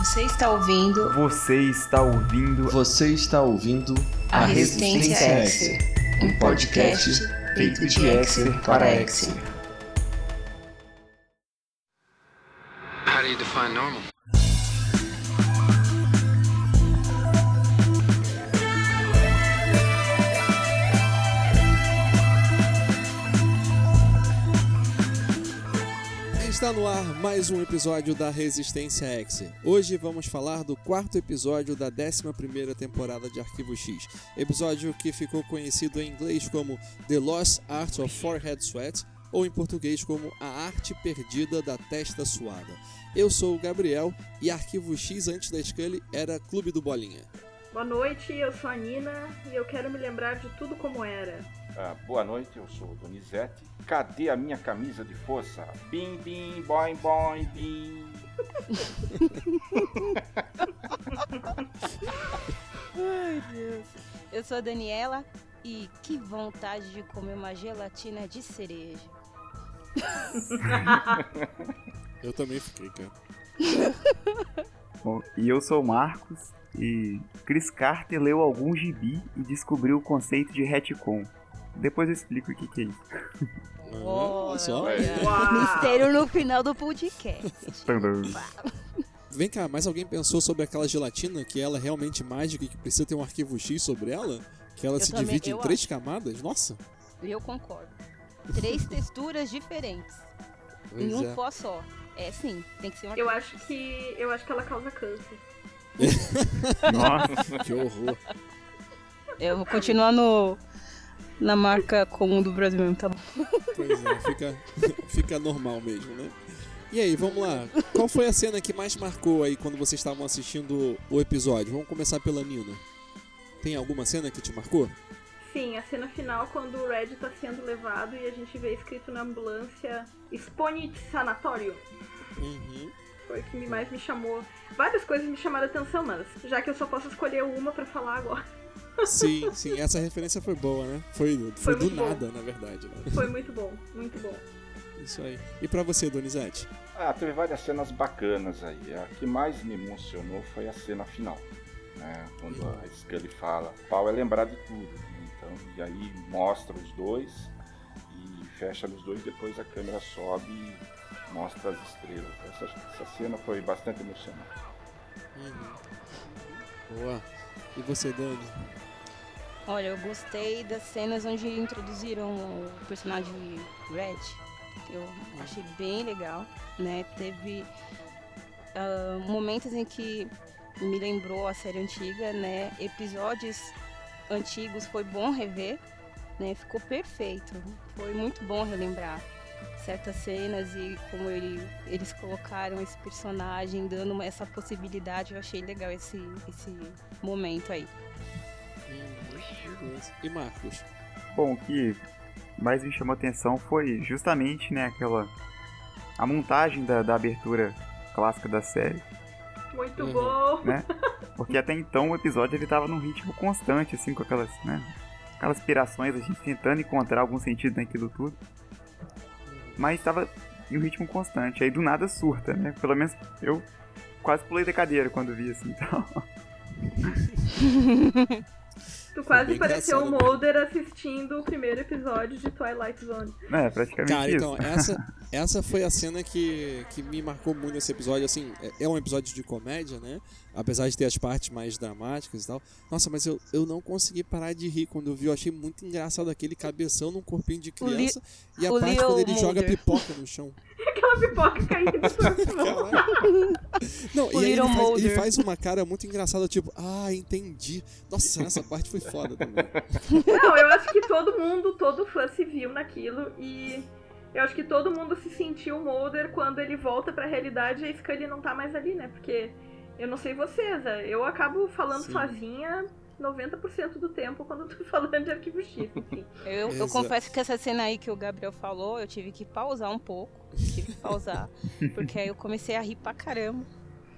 Você está ouvindo. Você está ouvindo. Você está ouvindo A Resistência Exer, um podcast feito de Exer para Exer. How do you define normal? Está no ar mais um episódio da Resistência X. Hoje vamos falar do quarto episódio da 11ª temporada de Arquivo X. Episódio que ficou conhecido em inglês como The Lost Art of Forehead Sweat ou em português como A Arte Perdida da Testa Suada. Eu sou o Gabriel e Arquivo X antes da Scully era Clube do Bolinha. Boa noite, eu sou a Nina e eu quero me lembrar de tudo como era. Ah, boa noite, eu sou o Donizete. Cadê a minha camisa de força? Bim, bim, boing, boing, bim. Ai, Deus. Eu sou a Daniela e que vontade de comer uma gelatina de cereja. Eu também fiquei, cara. Bom, e eu sou o Marcos. E Chris Carter leu algum gibi e descobriu o conceito de retcon. Depois eu explico o que, que é isso. Só. Uau! Mistério no final do podcast. Vem cá, mais alguém pensou sobre aquela gelatina que ela é realmente mágica e que precisa ter um arquivo X sobre ela? Que ela Eu se também- divide em três camadas? Nossa! Eu concordo. Três texturas diferentes em Pois um é. pó só. É sim, tem que ser uma Eu acho que eu acho que ela causa câncer. Nossa, Que horror. Eu vou continuar no, na marca comum do Brasil mesmo, tá bom? Pois é, fica, fica normal mesmo, né? E aí, vamos lá. Qual foi a cena que mais marcou aí quando vocês estavam assistindo o episódio? Vamos começar pela Nina. Tem alguma cena que te marcou? Sim, a cena final quando o Red tá sendo levado e a gente vê escrito na ambulância Sponit Sanatório. Uhum. Foi o que me- mais me chamou. Várias coisas me chamaram a atenção, mas já que eu só posso escolher uma pra falar agora, Sim, sim, essa referência foi boa, né? Foi, foi, Foi do muito bom. nada, na verdade, né? foi muito bom, muito bom. Isso aí. E pra você, Donizete? Ah, teve várias cenas bacanas aí. A que mais me emocionou foi a cena final. Né? Quando a Scully fala, pau é lembrar de tudo. né? Então, e aí mostra os dois e fecha nos dois, depois a câmera sobe e mostra as estrelas. Essa, essa cena foi bastante emocionante. Boa. E você, Dani? Olha, eu gostei das cenas onde introduziram o personagem Red. Eu achei bem legal, né? Teve ah, momentos em que me lembrou a série antiga, né? Episódios antigos foi bom rever, né? Ficou perfeito. Foi muito bom relembrar certas cenas e como ele- eles colocaram esse personagem, dando essa possibilidade. Eu achei legal esse, esse momento aí. Beleza. E Marcos? bom, o que mais me chamou atenção foi justamente, né, aquela... A montagem da, da abertura clássica da série, Muito Uhum. bom. né? Porque até então o episódio ele tava num ritmo constante, assim, com aquelas, né? Aquelas pirações, a gente tentando encontrar algum sentido naquilo tudo. Mas estava em um ritmo constante. Aí do nada surta, né? Pelo menos eu quase pulei da cadeira quando vi assim, então. Tu quase pareceu o. Mulder assistindo o primeiro episódio de Twilight Zone. É, praticamente Cara, isso. então, essa, essa foi a cena que, que me marcou muito nesse episódio. Assim, é- é um episódio de comédia, né? Apesar de ter as partes mais dramáticas e tal. Nossa, mas eu, eu não consegui parar de rir quando eu vi. Eu achei muito engraçado aquele cabeção num corpinho de li- criança. e a o parte Leo quando ele joga Mulder. pipoca no chão. Aquela pipoca caindo. Não, e aí ele faz, ele faz uma cara muito engraçada, tipo, ah, entendi. Nossa, essa parte foi foda também. Não, eu acho que todo mundo, todo fã se viu naquilo e eu acho que todo mundo se sentiu Mulder quando ele volta pra realidade e a Scully não tá mais ali, né? Porque eu não sei vocês, é, eu acabo falando Sim. sozinha 90% do tempo quando eu tô falando de arquivo X, enfim. Eu, eu confesso que essa cena aí que o Gabriel falou, eu tive que pausar um pouco. Tive que pausar. porque aí eu comecei a rir pra caramba.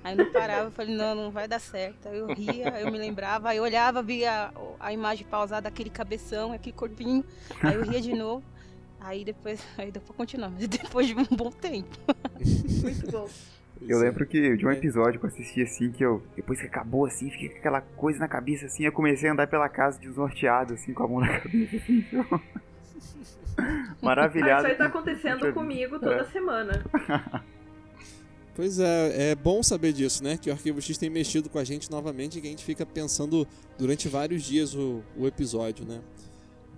Aí não parava, eu falei, não, não vai dar certo. Aí eu ria, eu me lembrava, aí eu olhava, via a imagem pausada daquele cabeção, aquele corpinho. Aí eu ria de novo. Aí depois, aí depois continuar, mas depois de um bom tempo. Muito bom. Eu lembro que de um É. episódio que eu assisti assim, que eu, depois que acabou assim, fiquei com aquela coisa na cabeça assim, eu comecei a andar pela casa desnorteado, assim, com a mão na cabeça, assim. Ah, Maravilhado. isso aí tá acontecendo com- comigo toda É. semana. Pois é, é bom saber disso, né? Que o Arquivo X tem mexido com a gente novamente e que a gente fica pensando durante vários dias o, o episódio, né?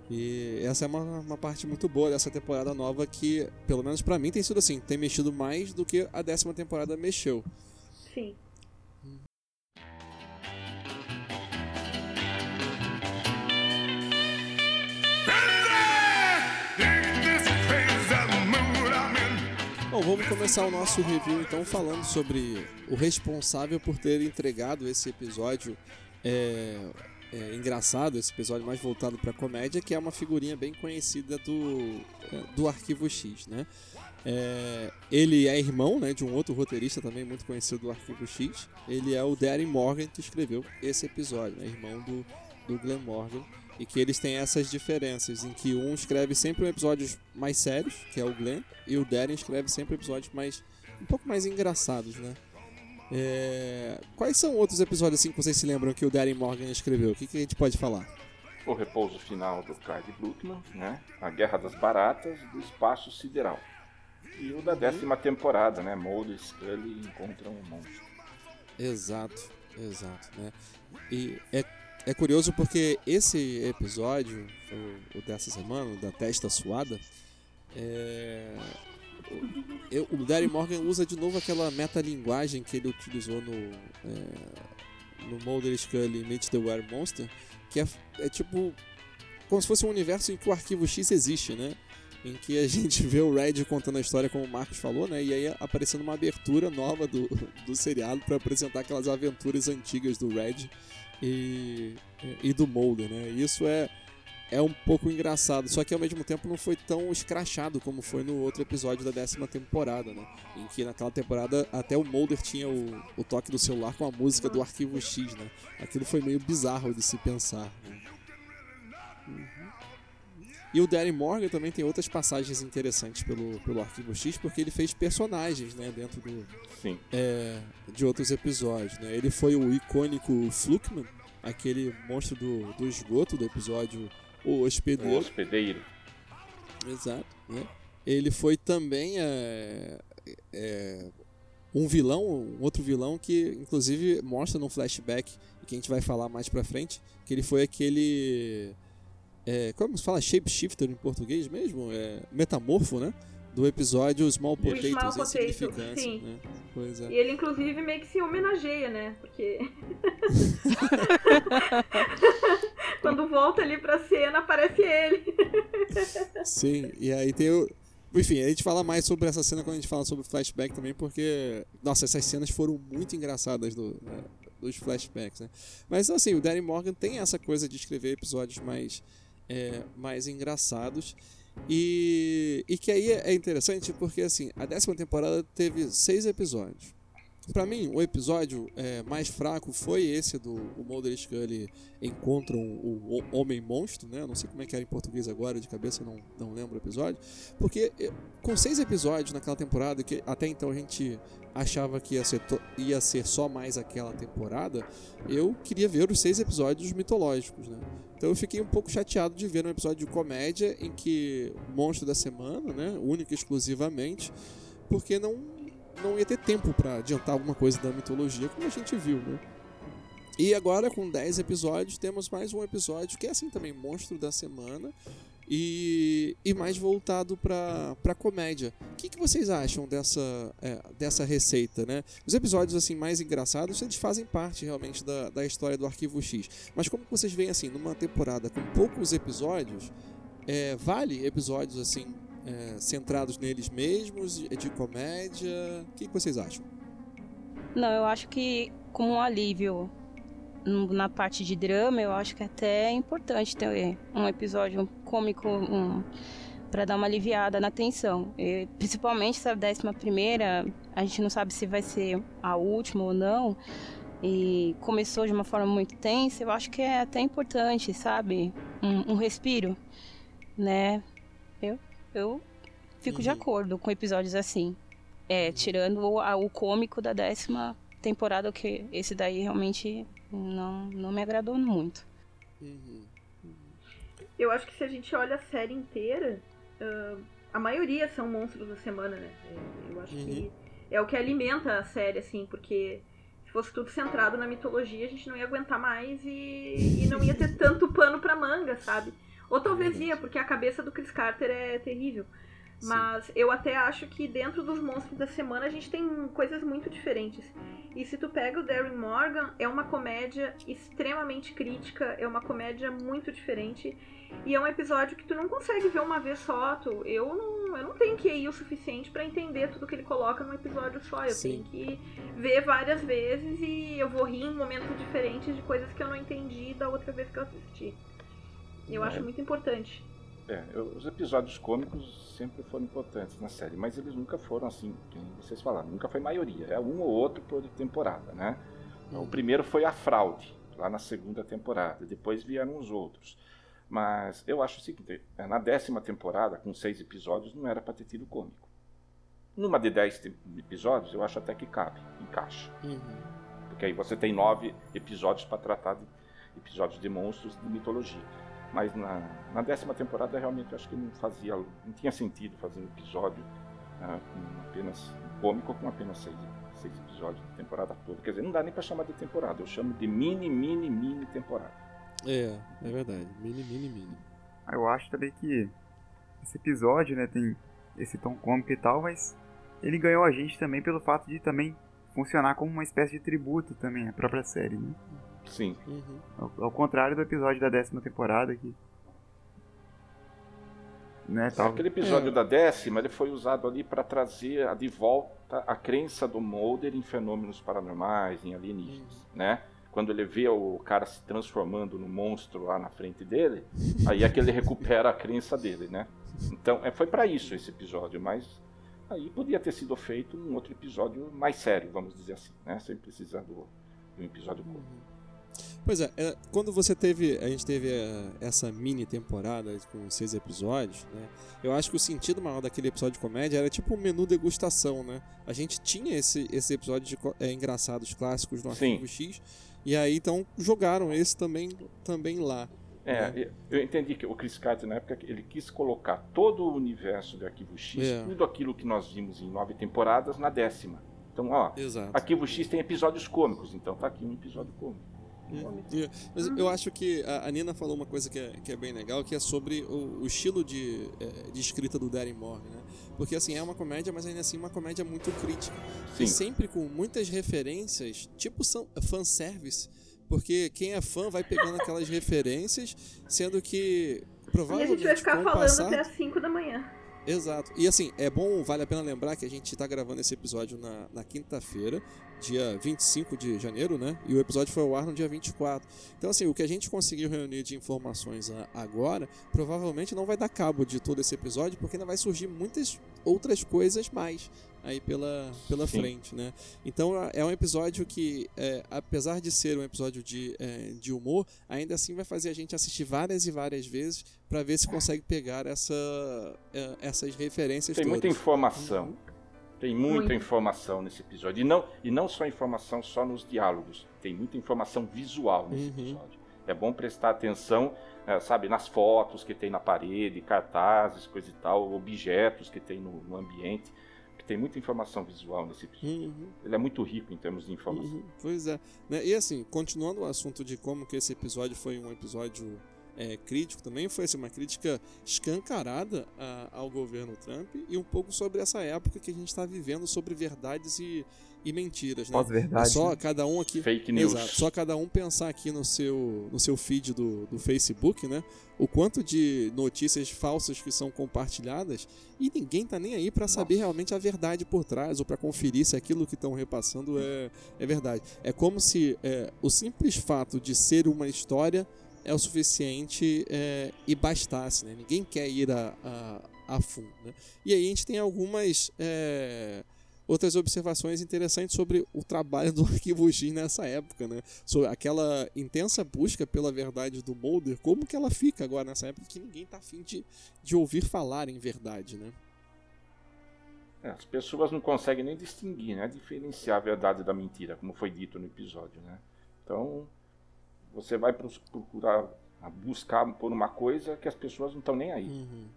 E essa é uma, uma parte muito boa dessa temporada nova que, pelo menos pra mim, tem sido assim, tem mexido mais do que a décima temporada mexeu. Sim. Bom, vamos começar o nosso review então falando sobre o responsável por ter entregado esse episódio é, é, engraçado, esse episódio mais voltado para comédia, que é uma figurinha bem conhecida do, é, do Arquivo X, né? É, ele é irmão né, de um outro roteirista também muito conhecido do Arquivo X. Ele é o Darren Morgan que escreveu esse episódio, né, irmão do, do Glenn Morgan. E que eles têm essas diferenças, em que um escreve sempre episódios mais sérios, que é o Glenn, e o Darren escreve sempre episódios mais um pouco mais engraçados, né? É, Quais são outros episódios assim que vocês se lembram que o Darren Morgan escreveu? O que, que a gente pode falar? O repouso final do Clyde Bruckman, né? A Guerra das Baratas do Espaço Sideral. E o da décima temporada, né? Mulder e Scully encontram um monstro. Exato, exato, né? E é, é curioso porque esse episódio, o, o dessa semana, da testa suada, é, eu- o Darren Morgan usa de novo aquela metalinguagem que ele utilizou no, é, no Mulder Scully Meet the Were Monster, que é, é tipo como se fosse um universo em que o arquivo X existe, né? Em que a gente vê o Red contando a história como o Marcos falou, né? E aí aparecendo uma abertura nova do, do seriado para apresentar aquelas aventuras antigas do Red e, e do Mulder, né? Isso é é um pouco engraçado, só que ao mesmo tempo não foi tão escrachado como foi no outro episódio da décima temporada, né? Em que naquela temporada até o Mulder tinha o, o toque do celular com a música do Arquivo X, né? Aquilo foi meio bizarro de se pensar. Né? E o Darren Morgan também tem outras passagens interessantes pelo, pelo Arquivo X, porque ele fez personagens, né, dentro do, Sim. é, de outros episódios, né? Ele foi o icônico Flukman, aquele monstro do, do esgoto do episódio O O Hospedeiro. hospedeiro. Exato, né? Ele foi também é, é, um vilão, um outro vilão que inclusive mostra num flashback que a gente vai falar mais pra frente, que ele foi aquele é, como se fala shapeshifter em português mesmo, é, metamorfo, né? Do episódio Small Potatoes, Small Potato, Insignificância, sim. né? Pois é. E ele, inclusive, meio que se homenageia, né? Porque. Quando volta ali pra cena, aparece ele. Sim, e aí tem o. Enfim, a gente fala mais sobre essa cena quando a gente fala sobre flashback também, porque. Nossa, essas cenas foram muito engraçadas do, né, dos flashbacks, né? Mas assim, o Darren Morgan tem essa coisa de escrever episódios mais, é, mais engraçados. E, e que aí é interessante porque assim, a décima temporada teve seis episódios. Pra mim, o episódio é, mais fraco foi esse do o Mulder e Scully encontram o, o Homem Monstro, né? Não sei como é que era em português agora, de cabeça não, não lembro o episódio. Porque com seis episódios naquela temporada, que até então a gente achava que ia ser, ia ser só mais aquela temporada, eu queria ver os seis episódios mitológicos, né? Então eu fiquei um pouco chateado de ver um episódio de comédia em que monstro da semana, né? Única e exclusivamente, porque não não ia ter tempo pra adiantar alguma coisa da mitologia, como a gente viu, né? E agora, com 10 episódios, temos mais um episódio que é assim também, monstro da semana. E, e mais voltado pra comédia. O que, que vocês acham dessa, é, dessa receita, né? Os episódios assim mais engraçados, eles fazem parte realmente da, da história do Arquivo X. Mas como vocês veem assim, numa temporada com poucos episódios, é, vale episódios assim é, centrados neles mesmos, de, comédia? O que, que vocês acham? Não, eu acho que como um alívio na parte de drama, eu acho que até é importante ter um episódio cômico um, para dar uma aliviada na tensão. E, principalmente essa décima primeira, a gente não sabe se vai ser a última ou não. E começou de uma forma muito tensa, eu acho que é até importante, sabe? Um, um respiro, né? Eu, eu fico de Uhum. acordo com episódios assim. É, tirando o, a, o cômico da décima temporada, que esse daí realmente não, não me agradou muito. Uhum. Eu acho que se a gente olha a série inteira, uh, a maioria são monstros da semana, né? É, eu acho Uhum. que é o que alimenta a série, assim, porque se fosse tudo centrado na mitologia, a gente não ia aguentar mais e, e não ia ter tanto pano pra manga, sabe? Ou talvez ia, porque a cabeça do Chris Carter é terrível. Sim. Mas eu até acho que dentro dos monstros da semana a gente tem coisas muito diferentes. E se tu pega o Darren Morgan, é uma comédia extremamente crítica, é uma comédia muito diferente. E é um episódio que tu não consegue ver uma vez só. Tu, eu, não, eu não tenho QI o suficiente pra entender tudo que ele coloca num episódio só. Eu Sim. tenho que ver várias vezes e eu vou rir em momentos diferentes de coisas que eu não entendi da outra vez que eu assisti. Eu É. acho muito importante. É, eu- os episódios cômicos sempre foram importantes na série, mas eles nunca foram assim, como vocês falaram, nunca foi maioria, é um ou outro por temporada, né? Uhum. O primeiro foi a fraude, lá na segunda temporada, depois vieram os outros. Mas eu acho o seguinte, é, na décima temporada, com seis episódios, não era para ter tido cômico. Numa de dez episódios, eu acho até que cabe, encaixa. Uhum. Porque aí você tem nove episódios para tratar de episódios de monstros de mitologia. Mas na, na décima temporada realmente eu acho que não fazia, não tinha sentido fazer um episódio ah, com apenas um cômico com apenas seis, seis episódios de temporada toda. Quer dizer, não dá nem para chamar de temporada, eu chamo de mini, mini, mini temporada. É, é verdade. Mini, mini, mini. Ah, Eu acho também que esse episódio, né, tem esse tom cômico e tal, mas ele ganhou a gente também pelo fato de também funcionar como uma espécie de tributo também à própria série, né? Sim, Uhum. Ao, ao contrário do episódio da décima temporada que né, tal. aquele episódio É. da décima ele foi usado ali para trazer de volta a crença do Mulder em fenômenos paranormais, em alienígenas, né? Quando ele vê o cara se transformando no monstro lá na frente dele, aí é que ele recupera a crença dele, né? Então, é, foi para isso esse episódio, mas aí podia ter sido feito um outro episódio mais sério, vamos dizer assim, né? Sem precisar do, de um episódio cômico. Pois é, é, quando você teve. A gente teve é, essa mini temporada com seis episódios, né? Eu acho que o sentido maior daquele episódio de comédia era tipo um menu degustação, né? A gente tinha esse, esse episódio de é, engraçados clássicos no Sim. Arquivo X. E aí então jogaram esse também, também lá. É, eu entendi que o Chris Carter, na época, ele quis colocar todo o universo do Arquivo X, É. tudo aquilo que nós vimos em nove temporadas, na décima. Então, ó, Exato. Arquivo X tem episódios cômicos, então tá aqui um episódio cômico. É, Mas eu acho que a Nina falou uma coisa que é, que é bem legal, que é sobre o, o estilo de, é, de escrita do Darren Morgan, né? Porque assim, é uma comédia, mas ainda assim uma comédia muito crítica. E Sim, sempre com muitas referências, tipo fanservice. Porque quem é fã vai pegando aquelas referências, sendo que E a provavelmente gente vai ficar falando passar... até as 5 da manhã. Exato. E assim, é bom, vale a pena lembrar que a gente tá gravando esse episódio na, na quinta-feira, dia 25 de janeiro, né? E o episódio foi ao ar no dia 24. Então, assim, o que a gente conseguiu reunir de informações a- agora, provavelmente não vai dar cabo de todo esse episódio, porque ainda vai surgir muitas outras coisas mais aí pela, pela Sim. frente, né? Então é um episódio que, é, apesar de ser um episódio de, é, de humor, ainda assim vai fazer a gente assistir várias e várias vezes para ver se consegue pegar essa, é, essas referências tem muita todas. informação. Tem muita Muito. informação nesse episódio. E não, e não só informação só nos diálogos, tem muita informação visual nesse Uhum. episódio. É bom prestar atenção, eh, sabe, nas fotos que tem na parede, cartazes, coisa e tal, objetos que tem no, no ambiente. Que tem muita informação visual nesse episódio. Uhum. Ele é muito rico em termos de informação. Uhum, Pois é. Né, E assim, continuando o assunto de como que esse episódio foi um episódio é, crítico também, foi assim, uma crítica escancarada a- ao governo Trump e um pouco sobre essa época que a gente está vivendo sobre verdades e, e mentiras. Né? É Pós-verdade. só né? cada um aqui. Fake news. Exato. Só cada um pensar aqui no seu, no seu feed do, do Facebook, né? O quanto de notícias falsas que são compartilhadas e ninguém tá nem aí para saber Nossa. realmente a verdade por trás ou para conferir se aquilo que estão repassando é, é verdade. É como se é, o simples fato de ser uma história é o suficiente é, e bastasse, né? Ninguém quer ir a, a, a fundo, né? E aí a gente tem algumas é, outras observações interessantes sobre o trabalho do Arquivo X nessa época, né? Sobre aquela intensa busca pela verdade do Mulder, como que ela fica agora nessa época que ninguém tá afim de, de ouvir falar em verdade, né? É, as pessoas não conseguem nem distinguir, né? Diferenciar a verdade da mentira, como foi dito no episódio, né? Então, você vai procurar buscar por uma coisa que as pessoas não estão nem aí. Uhum.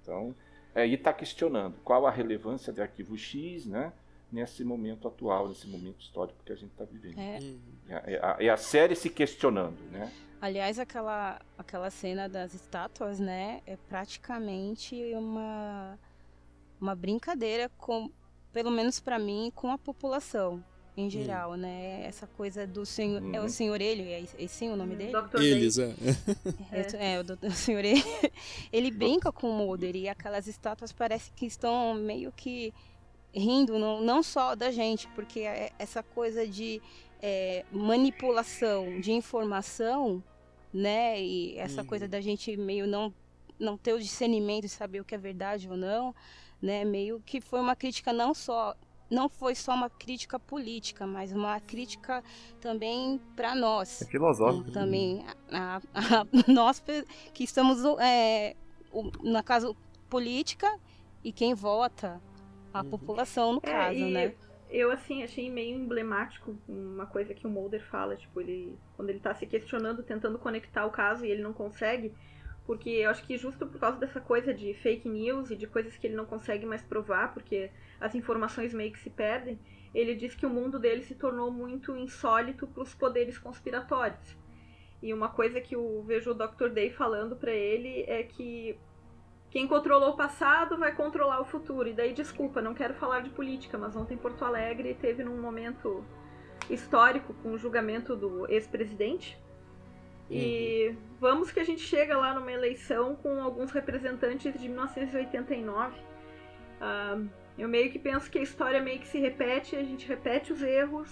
Então, aí está questionando qual a relevância de arquivo X, né? Nesse momento atual, nesse momento histórico que a gente está vivendo. É. Uhum. É, a, é a série se questionando, né? Aliás, aquela, aquela cena das estátuas, né, é praticamente uma, uma brincadeira com, pelo menos para mim, com a população em geral, né? Essa coisa do senhor, é o Uhum. senhor ele, é, é sim o nome dele? Dr. Eles, Day. é. É, o, doutor- o senhor ele, ele brinca com o Mulder e aquelas estátuas parece que estão meio que rindo, não, não só da gente, porque é- essa coisa de é, manipulação de informação, né, e essa Uhum. coisa da gente meio não não ter o discernimento de saber o que é verdade ou não, né, meio que foi uma crítica não só não foi só uma crítica política, mas uma crítica também para nós É filosófico. Uhum. também a, a- a- nós que estamos é, o- na caso política e quem vota a Uhum. população no É, caso e né Eu, assim, achei meio emblemático uma coisa que o Mulder fala, tipo, ele. Quando ele tá se questionando, tentando conectar o caso e ele não consegue. Porque eu acho que justo por causa dessa coisa de fake news e de coisas que ele não consegue mais provar, porque as informações meio que se perdem, ele diz que o mundo dele se tornou muito insólito para os poderes conspiratórios. E uma coisa que eu vejo o Dr. Day falando para ele é que quem controlou o passado vai controlar o futuro. E daí, desculpa, não quero falar de política, mas ontem em Porto Alegre teve num momento histórico com o julgamento do ex-presidente. E vamos que a gente chega lá numa eleição com alguns representantes de 1989. Ah, eu meio que penso que a história meio que se repete, a gente repete os erros.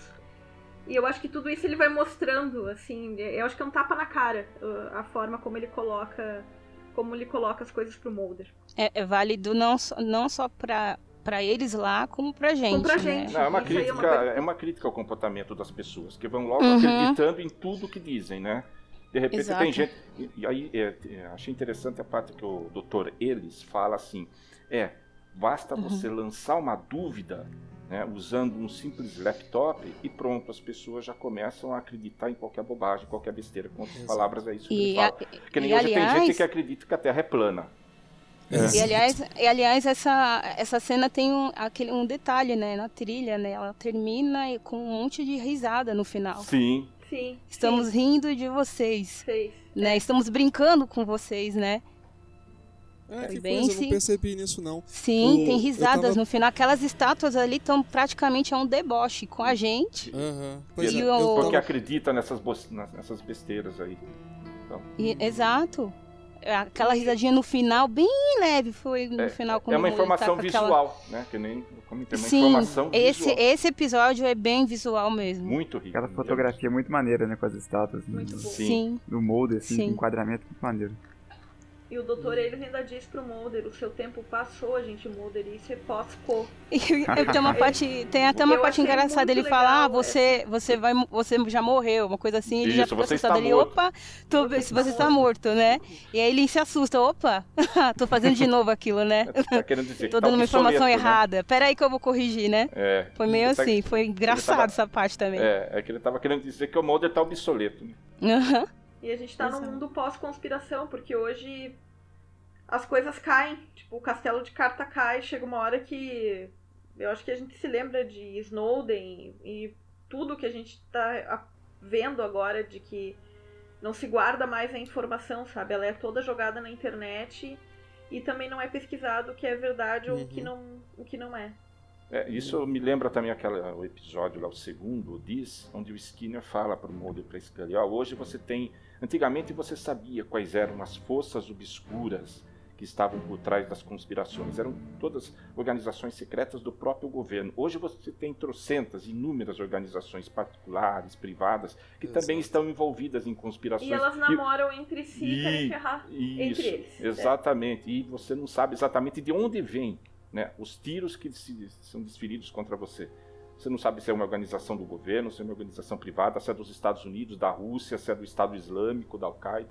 E eu acho que tudo isso ele vai mostrando, assim, eu acho que é um tapa na cara a forma como ele coloca como ele coloca as coisas pro Mulder. é, é válido não só, não só para para eles lá como pra gente pra né? gente. Não, é uma aí é crítica, uma é uma crítica ao comportamento das pessoas, que vão logo Uhum. acreditando em tudo que dizem, né? De repente Exato. tem gente. E, e aí é, é, achei interessante a parte que o doutor Eles fala assim: é, basta Uhum. você lançar uma dúvida. Né, usando um simples laptop e pronto, as pessoas já começam a acreditar em qualquer bobagem, qualquer besteira. Com outras palavras, é isso que e, ele a- fala. Porque nem e, hoje tem gente aliás- que acredita que a Terra é plana. É. E aliás, e, aliás essa, essa cena tem um, aquele, um detalhe, né, na trilha, né? Ela termina com um monte de risada no final. Sim, Sim. Estamos sim, rindo de vocês, fez. né? Estamos brincando com vocês, né? Ah, que Bem, coisa, eu não sim. percebi nisso não. Sim, O- tem risadas tava- no final. Aquelas estátuas ali estão praticamente a um deboche com a gente. Aham. Pois E é, o- porque acredita nessas, bo- nessas besteiras aí. E- exato. Aquela risadinha no final, bem leve, foi no final quando É uma tá informação com aquela- visual, né? Que nem comentei, uma Sim, informação esse, visual. esse episódio é bem visual mesmo. Muito rico. Aquela fotografia muito maneira, né? Com as estátuas. né, Muito bom. Sim. Sim. Do molde, assim, Sim. enquadramento muito maneiro. E o doutor eles ainda diz pro Mulder, o seu tempo passou, gente, Mulder, e isso é pós-co. E tem uma parte, tem até uma Eu parte engraçada. Ele fala: "Ah, legal você, você vai, você já morreu", uma coisa assim. Ele já Isso, fica você assustado. está Ele, morto. opa, tô, se você está morto, né? E aí ele se assusta, opa, tô fazendo de novo aquilo, né? Tá querendo dizer Tô tá dando uma informação né? errada. Pera aí que eu vou corrigir, né? É. Foi meio Ele tá- assim, foi engraçado tava- essa parte também. É, é que ele tava querendo dizer que o Mulder tá obsoleto. né? Aham. E a gente tá Exato. num mundo pós-conspiração, porque hoje as coisas caem. Tipo, o castelo de carta cai, chega uma hora que. Eu acho que a gente se lembra de Snowden e tudo que a gente tá vendo agora de que não se guarda mais a informação, sabe? Ela é toda jogada na internet e também não é pesquisado o que é verdade ou o que Uhum. não, o que não é. É, isso me lembra também aquela, o episódio lá, o segundo, o Diz, onde o Skinner fala para o Mulder e para Scully, ó, hoje você tem... Antigamente você sabia quais eram as forças obscuras que estavam por trás das conspirações. Eram todas organizações secretas do próprio governo. Hoje você tem trocentas, inúmeras organizações particulares, privadas, que Exato. também estão envolvidas em conspirações. E elas namoram entre si e querem E- ferrar Isso, entre eles. exatamente. E você não sabe exatamente de onde vem né, os tiros que se- são desferidos contra você. Você não sabe se é uma organização do governo, se é uma organização privada, se é dos Estados Unidos, da Rússia, se é do Estado Islâmico, da Al-Qaeda.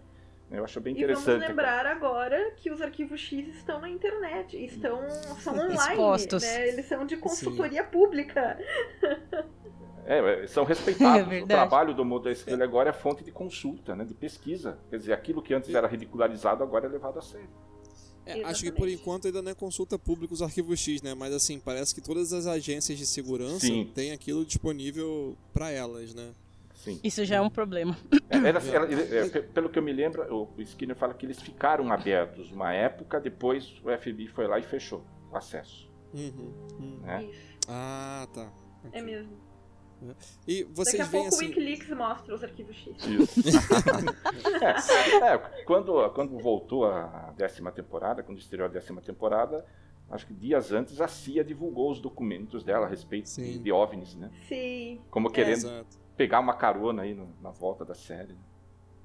Eu acho bem E vamos interessante. lembrar agora que os arquivos X estão na internet, estão são online, Expostos. né? Eles são de consultoria pública. É, são respeitados. É o trabalho do SQL agora é fonte de consulta, né, de pesquisa. Quer dizer, aquilo que antes era ridicularizado agora é levado a sério. É, acho que por enquanto ainda não é consulta pública os arquivos X, né? Mas assim, parece que todas as agências de segurança Sim. têm aquilo disponível para elas, né? Sim. Isso já é um problema. É, era- era- é, pe- pelo que eu me lembro, o Skinner fala que eles ficaram abertos uma época, depois o FBI foi lá e fechou o acesso. Uhum, uhum. Né? Isso, Ah, tá. é mesmo. E Daqui vocês a veem pouco o assim. Wikileaks mostra os arquivos X. Isso. é, é, quando, quando voltou a décima temporada, quando estreou a décima temporada, acho que dias antes a CIA divulgou os documentos dela a respeito de, Sim. de OVNIs, né? Sim. Como querendo Exato. pegar uma carona aí no- na volta da série. né?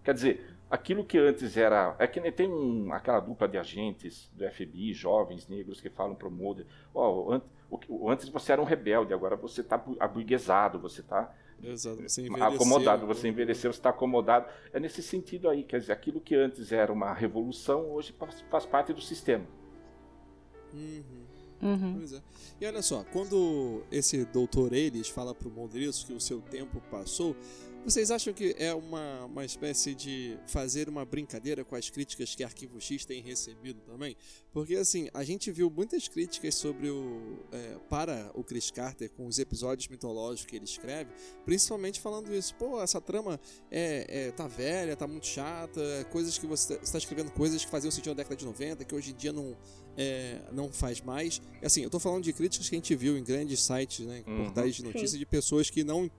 Quer dizer, aquilo que antes era. É que nem tem um- aquela dupla de agentes do FBI, jovens, negros, que falam pro Mulder: Ó, an- o que- o- antes você era um rebelde, agora você tá abu- aburguesado, você tá. Você envelheceu, acomodado, né? você envelheceu, você está acomodado. É nesse sentido aí, quer dizer, aquilo que antes era uma revolução, hoje faz, faz parte do sistema. Uhum. Uhum. Pois é. E olha só, quando esse doutor Eles fala pro Mulder isso, que o seu tempo passou, vocês acham que é uma, uma espécie de fazer uma brincadeira com as críticas que Arquivo X tem recebido também? Porque assim, a gente viu muitas críticas sobre o. é, para o Chris Carter com os episódios mitológicos que ele escreve, principalmente falando isso, pô, essa trama é, é, tá velha, tá muito chata, coisas que você está escrevendo coisas que faziam sentido na década de 90, que hoje em dia não, é, não faz mais. Assim, eu tô falando de críticas que a gente viu em grandes sites, né, Uhum. portais de notícias de pessoas que não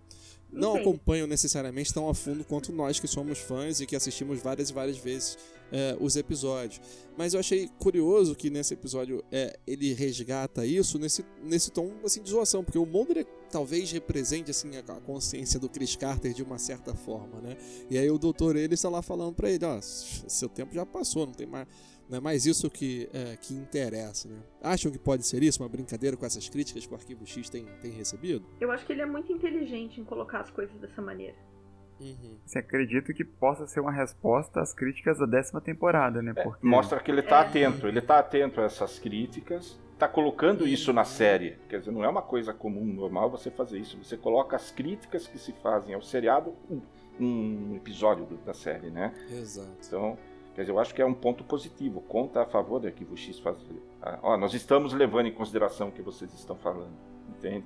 não acompanham necessariamente tão a fundo quanto nós que somos fãs e que assistimos várias e várias vezes é, os episódios. Mas eu achei curioso que nesse episódio é, ele resgata isso nesse, nesse tom assim, de zoação, porque o Mulder talvez represente assim, a, a consciência do Chris Carter de uma certa forma, né? E aí o doutor ele está lá falando pra ele, ó, seu tempo já passou, não tem mais, não é mais isso que, é, que interessa, né? Acham que pode ser isso, uma brincadeira com essas críticas que o Arquivo X tem, tem recebido? Eu acho que ele é muito inteligente em colocar as coisas dessa maneira. Uhum. Assim, acredito que possa ser uma resposta às críticas da décima temporada, né? É, Porque mostra que ele está É. atento, ele está atento a essas críticas, está colocando isso na série. Quer dizer, não é uma coisa comum, normal você fazer isso. Você coloca as críticas que se fazem ao seriado um, um episódio da série, né? Exato. Então, quer dizer, eu acho que é um ponto positivo. Conta a favor do Arquivo X fazer. Ah, Ó, nós estamos levando em consideração o que vocês estão falando, entende?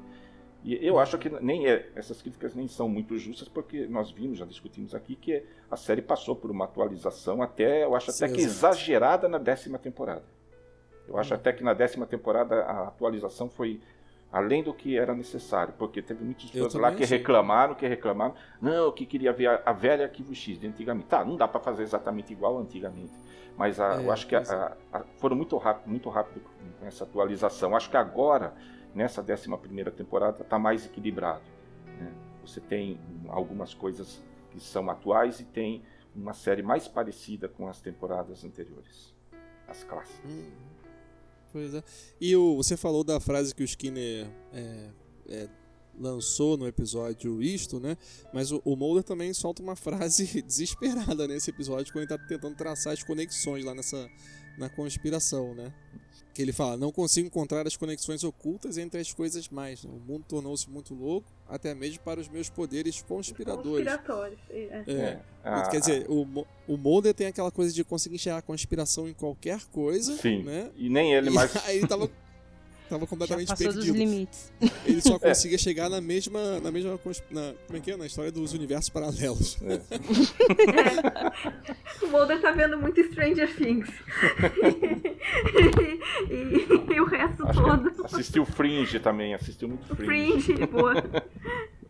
E eu acho que nem é, essas críticas nem são muito justas, porque nós vimos, já discutimos aqui, que a série passou por uma atualização até, eu acho Sim, até que exagerada na décima temporada. Eu acho Hum. até que na décima temporada a atualização foi além do que era necessário, porque teve muitos fãs lá que reclamaram, que reclamaram, não, que queria ver a, a velha Arquivo X de antigamente. Tá, não dá para fazer exatamente igual antigamente, mas a- É, eu acho que a- é. a- a- foram muito rápido, muito rápido com essa atualização. Acho que agora, nessa décima primeira temporada, está mais equilibrado. né? Você tem algumas coisas que são atuais e tem uma série mais parecida com as temporadas anteriores, as clássicas. Hum, Pois é. E o, você falou da frase que o Skinner é, é, lançou no episódio isto, né? Mas o, o Mulder também solta uma frase desesperada nesse episódio quando ele tá tentando traçar as conexões lá nessa na conspiração, né? Que ele fala, não consigo encontrar as conexões ocultas entre as coisas mais. né? O mundo tornou-se muito louco, até mesmo para os meus poderes conspiradores. Conspiratórios. É. É. a- Quer dizer, o, Mo- o Mulder tem aquela coisa de conseguir enxergar a conspiração em qualquer coisa, Sim. né? E nem ele E mais. aí ele tava, tava Já completamente passou dos perdido. limites. Ele só conseguia chegar na mesma. Na mesma. Na, como é que é? Na história dos universos paralelos. É. O Mulder tá vendo muito Stranger Things. e, e- e o resto Acho todo. assistiu Fringe também, assistiu muito Fringe. Fringe, boa.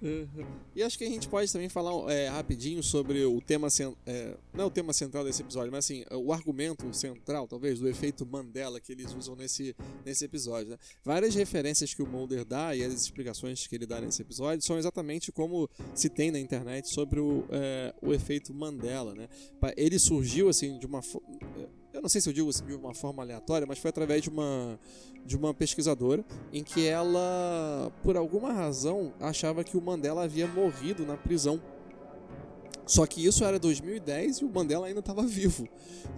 Uhum. E acho que a gente pode também falar é, rapidinho sobre o tema. é, não é o tema central desse episódio, mas assim, o argumento central, talvez, do efeito Mandela que eles usam nesse, nesse episódio. Né? Várias referências que o Mulder dá e as explicações que ele dá nesse episódio são exatamente como se tem na internet sobre o, é, o efeito Mandela. Né? Ele surgiu assim de uma. Eu não sei se eu digo de uma forma aleatória, mas foi através de uma, de uma pesquisadora em que ela, por alguma razão, achava que o Mandela havia morrido na prisão. Só que isso era 2010 e o Mandela ainda estava vivo.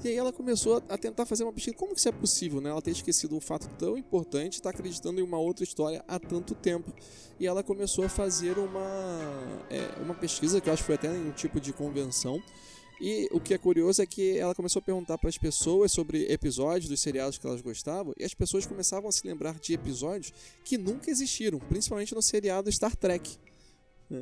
E aí ela começou a tentar fazer uma pesquisa. Como que isso é possível, né? Ela ter esquecido um fato tão importante, está acreditando em uma outra história há tanto tempo. E ela começou a fazer uma, é, uma pesquisa, que eu acho que foi até em um tipo de convenção. E o que é curioso é que ela começou a perguntar para as pessoas sobre episódios dos seriados que elas gostavam, e as pessoas começavam a se lembrar de episódios que nunca existiram, principalmente no seriado Star Trek. Né?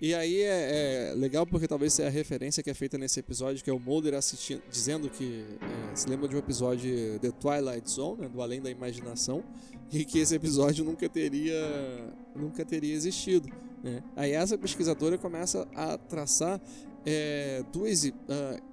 E aí é, é, legal porque talvez seja a referência que é feita nesse episódio, que é o Mulder assistindo, dizendo que é, se lembra de um episódio The Twilight Zone, né, do Além da Imaginação, e que esse episódio nunca teria, nunca teria existido. Né? Aí essa pesquisadora começa a traçar é, duas uh,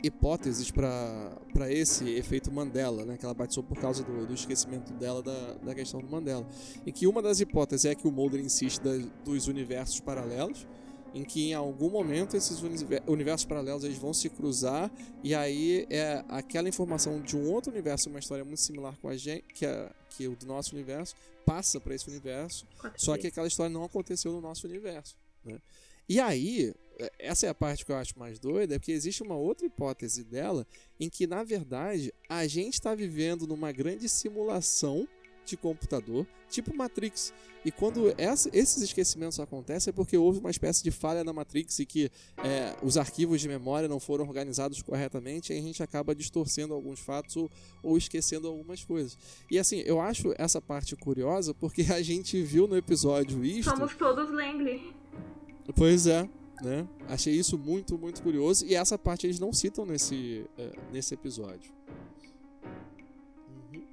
hipóteses para esse efeito Mandela, né, que ela batizou por causa do, do esquecimento dela da, da questão do Mandela. Em que uma das hipóteses é que o Mulder insiste da, dos universos paralelos, em que em algum momento esses universos paralelos eles vão se cruzar e aí é aquela informação de um outro universo, uma história muito similar com a gente, que é que o do nosso universo passa para esse universo, só que aquela história não aconteceu no nosso universo. Né? E aí, essa é a parte que eu acho mais doida, é porque existe uma outra hipótese dela em que, na verdade, a gente está vivendo numa grande simulação de computador, tipo Matrix. E quando essa, esses esquecimentos acontecem é porque houve uma espécie de falha na Matrix e que é, os arquivos de memória não foram organizados corretamente e a gente acaba distorcendo alguns fatos ou, ou esquecendo algumas coisas. E assim, eu acho essa parte curiosa porque a gente viu no episódio isto... Somos todos Langley. Pois é, né? Achei isso muito, muito curioso. E essa parte eles não citam nesse, é, nesse episódio. Uhum.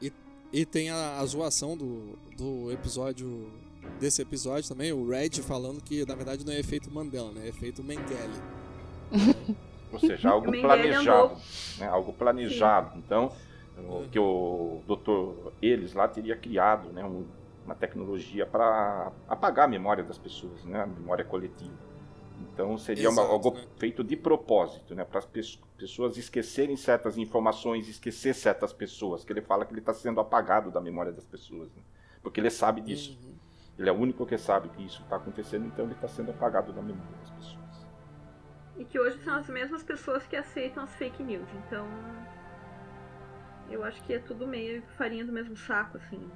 E, e tem a, a zoação do, do episódio. Desse episódio também, o Red falando que na verdade não é efeito Mandela, né? É efeito Mengele. Ou seja, algo planejado. Né? Algo planejado. Sim. Então, o que o doutor eles lá teria criado, né? Um, uma tecnologia para apagar a memória das pessoas, né? a memória coletiva. Então seria Exato, uma, algo né? feito de propósito, né? para as pessoas esquecerem certas informações, esquecer certas pessoas, que ele fala que ele está sendo apagado da memória das pessoas, né? porque ele sabe disso. Uhum. Ele é o único que sabe que isso está acontecendo, então ele está sendo apagado da memória das pessoas. E que hoje são as mesmas pessoas que aceitam as fake news, então eu acho que é tudo meio farinha do mesmo saco, assim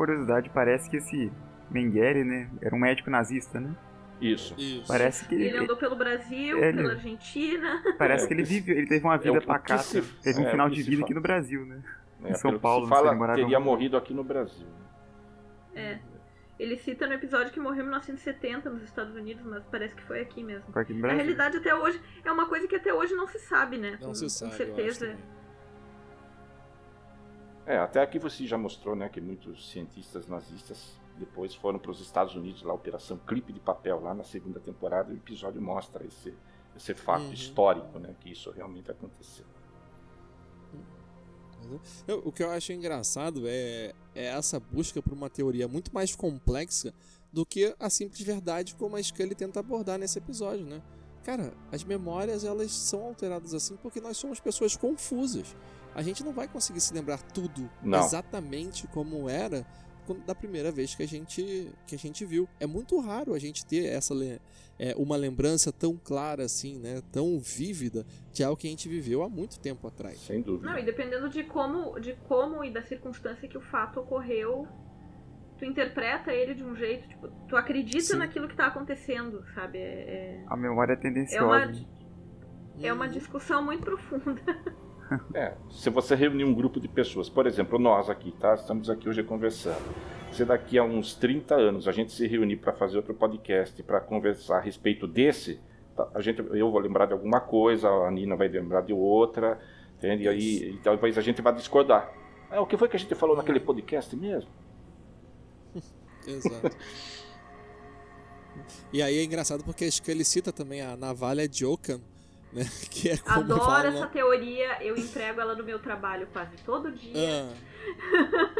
curiosidade, parece que esse Mengele, né, era um médico nazista, né? Isso. Isso. Parece que ele, ele andou pelo Brasil, ele, pela Argentina. Parece é, que ele viveu, ele teve uma vida é, pacata, se, teve um é, final de vida aqui no Brasil, né? É, em São Paulo, se fala, não teria morrido aqui no Brasil. É. Ele cita no episódio que morreu em 1970 nos Estados Unidos, mas parece que foi aqui mesmo. Foi aqui no Brasil. Na realidade, até hoje, é uma coisa que até hoje não se sabe, né? Não com, se sabe, com certeza. É, até aqui você já mostrou, né, que muitos cientistas nazistas depois foram para os Estados Unidos, lá, Operação Clipe de Papel, lá na segunda temporada, o episódio mostra esse, esse fato uhum. histórico, né, que isso realmente aconteceu. Uhum. O que eu acho engraçado é, é essa busca por uma teoria muito mais complexa do que a simples verdade como a Scully tenta abordar nesse episódio, né? Cara, as memórias elas são alteradas assim porque nós somos pessoas confusas a gente não vai conseguir se lembrar tudo não. exatamente como era da primeira vez que a gente que a gente viu. É muito raro a gente ter essa é, uma lembrança tão clara assim, né, tão vívida de algo que a gente viveu há muito tempo atrás. Sem dúvida. Não, e dependendo de como, de como e da circunstância que o fato ocorreu, tu interpreta ele de um jeito, tipo, tu acredita Sim. naquilo que está acontecendo, sabe? É, é... A memória é tendenciosa. É uma, é uma discussão muito profunda. É, se você reunir um grupo de pessoas, por exemplo, nós aqui, tá? Estamos aqui hoje conversando. Se daqui a uns 30 anos a gente se reunir para fazer outro podcast, para conversar a respeito desse, tá? a gente, eu vou lembrar de alguma coisa, a Nina vai lembrar de outra, entende? E aí e talvez a gente vá discordar. É, o que foi que a gente falou naquele podcast mesmo? Exato. e aí é engraçado porque acho que ele cita também a navalha de Okan, né? Que é como Adoro fala... essa teoria, eu emprego ela no meu trabalho quase todo dia. Ah.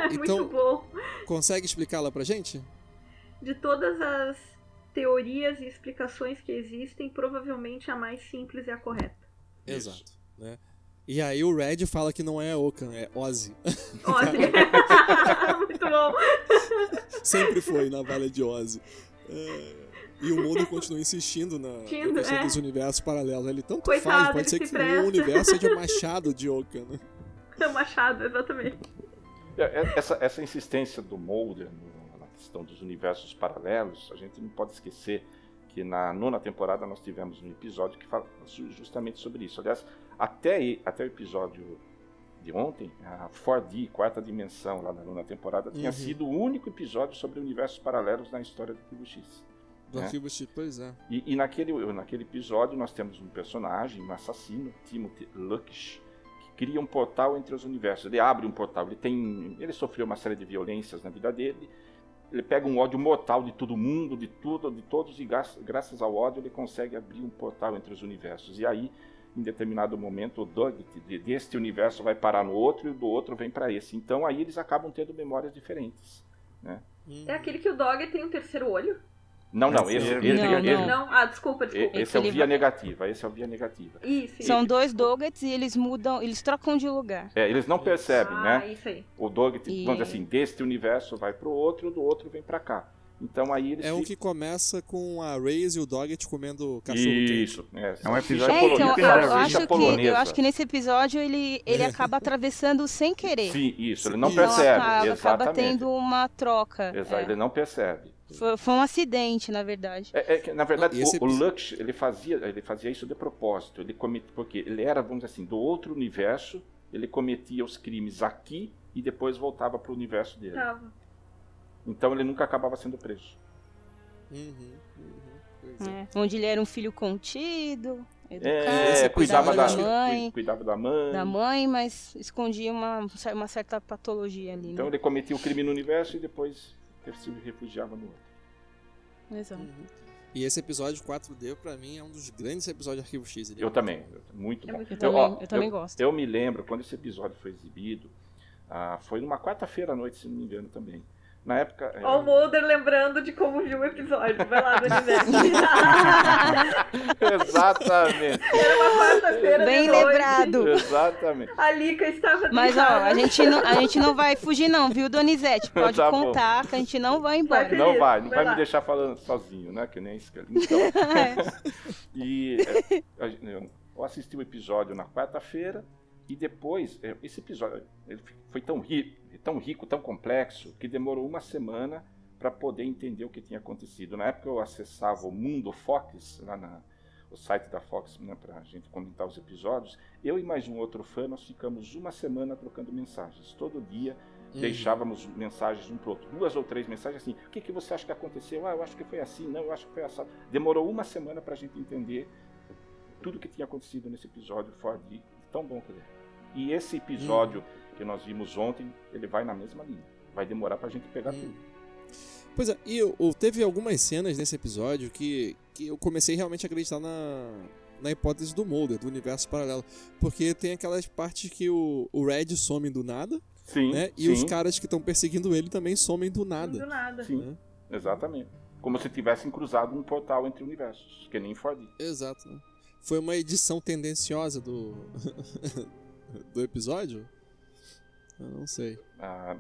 é então, muito bom. Consegue explicá-la pra gente? De todas as teorias e explicações que existem, provavelmente a mais simples é a correta. Exato. Né? E aí o Red fala que não é Okan, é Ozzy. Ozzy. muito bom. Sempre foi na Vale de Ozzy. É, e o Mulder continua insistindo na, na questão é. dos universos paralelos. Ele tanto Coitado, faz, pode ser se que presta. o universo seja Machado de Oca, né? É o Machado, exatamente. É, é, Essa, essa insistência do Mulder na questão dos universos paralelos, a gente não pode esquecer que na nona temporada nós tivemos um episódio que fala ju- justamente sobre isso. Aliás, até, até o episódio de ontem, a 4D, quarta dimensão, lá na nona temporada, tinha Uhum. sido o único episódio sobre universos paralelos na história do Arquivo X. Do É. arquivo X, pois é. E, e naquele, naquele episódio nós temos um personagem, um assassino, Timothy Luckish, que cria um portal entre os universos. Ele abre um portal. Ele tem, ele sofreu uma série de violências na vida dele. Ele pega um ódio mortal de todo mundo, de tudo, de todos e gra- graças ao ódio ele consegue abrir um portal entre os universos. E aí, em determinado momento, o Doug de- deste universo vai parar no outro e o do outro vem para esse. Então aí eles acabam tendo memórias diferentes. Hum. É aquele que o Dog tem um terceiro olho? Não, não, Não, esse, não, esse- não. esse- Não? Ah, desculpa, desculpa. esse é o via negativa. Esse é o via negativa. Isso, isso. São dois Doggets e eles mudam, eles trocam de lugar. É, eles não percebem, ah, né? isso aí. O Dog, E- vamos dizer assim, deste universo vai pro outro, do outro vem pra cá. Então aí eles É ficam- que começa com a Reyes e o Doggett comendo cachorro. Isso, é, É um episódio É, então, eu, eu acho que, eu acho que nesse episódio ele, ele acaba atravessando sem querer. Sim, isso, ele não Sim. Então percebe. acaba, acaba exatamente. tendo uma troca. Exato, é. Ele não percebe. Foi, foi um acidente, na verdade. É, é que, na verdade, Não, o, o episódio- Lux, ele fazia, ele fazia isso de propósito. Ele comete, porque ele era, vamos dizer assim, do outro universo, ele cometia os crimes aqui e depois voltava pro universo dele. Tava. Então ele nunca acabava sendo preso. Uhum, uhum, é. É, Onde ele era um filho contido, educado, É, esse cuidava da, da mãe, cu- cuidava da mãe. da mãe, mas escondia uma, uma certa patologia ali, Então né? ele cometia o crime no universo e depois se refugiava no outro. Exato. Uhum. E esse episódio 4D, pra mim, é um dos grandes episódios de Arquivo X. Ele Eu também, eu- muito É bom. Eu também, ó, eu também gosto. Eu me lembro, quando esse episódio foi exibido, ah, foi numa quarta-feira à noite, se não me engano também. Na época. é, Ó o Mulder lembrando de como viu o episódio. Vai lá do universo. Exatamente. Era uma quarta-feira Bem de noite. lembrado. Exatamente. A Lika estava Mas ó, a gente, não, a gente não vai fugir não, viu, Donizete? Pode Tá bom. contar que a gente não vai Vai embora. ter- Não vai, não vai vai me deixar falando sozinho, né? Que nem cara. Então, e é, a- eu assisti o episódio na quarta-feira e depois, é, esse episódio ele foi tão rico, tão rico, tão complexo, que demorou uma semana para poder entender o que tinha acontecido. Na época eu acessava o Mundo Fox, lá na, o site da Fox, né, para a gente comentar os episódios. Eu e mais um outro fã, nós ficamos uma semana trocando mensagens. Todo dia Uhum. deixávamos mensagens um pro outro, duas ou três mensagens assim. O que, que você acha que aconteceu? Ah, eu acho que foi assim, não, eu acho que foi assim. Demorou uma semana para a gente entender tudo que tinha acontecido nesse episódio Ford tão bom que ele é. E esse episódio que nós vimos ontem, ele vai na mesma linha. Vai demorar para a gente pegar Hum. tudo. Pois é, e eu, eu- teve algumas cenas nesse episódio que, que eu comecei realmente a acreditar na, na hipótese do Mulder, do universo paralelo. Porque tem aquelas partes que o, o Red some do nada, Sim, né? E sim, os caras que estão perseguindo ele também somem do Do nada. nada. sim, né? exatamente. Como se tivessem cruzado um portal entre universos, que nem Ford. Exato, né? Foi uma edição tendenciosa do, do episódio? Eu não sei. Ah,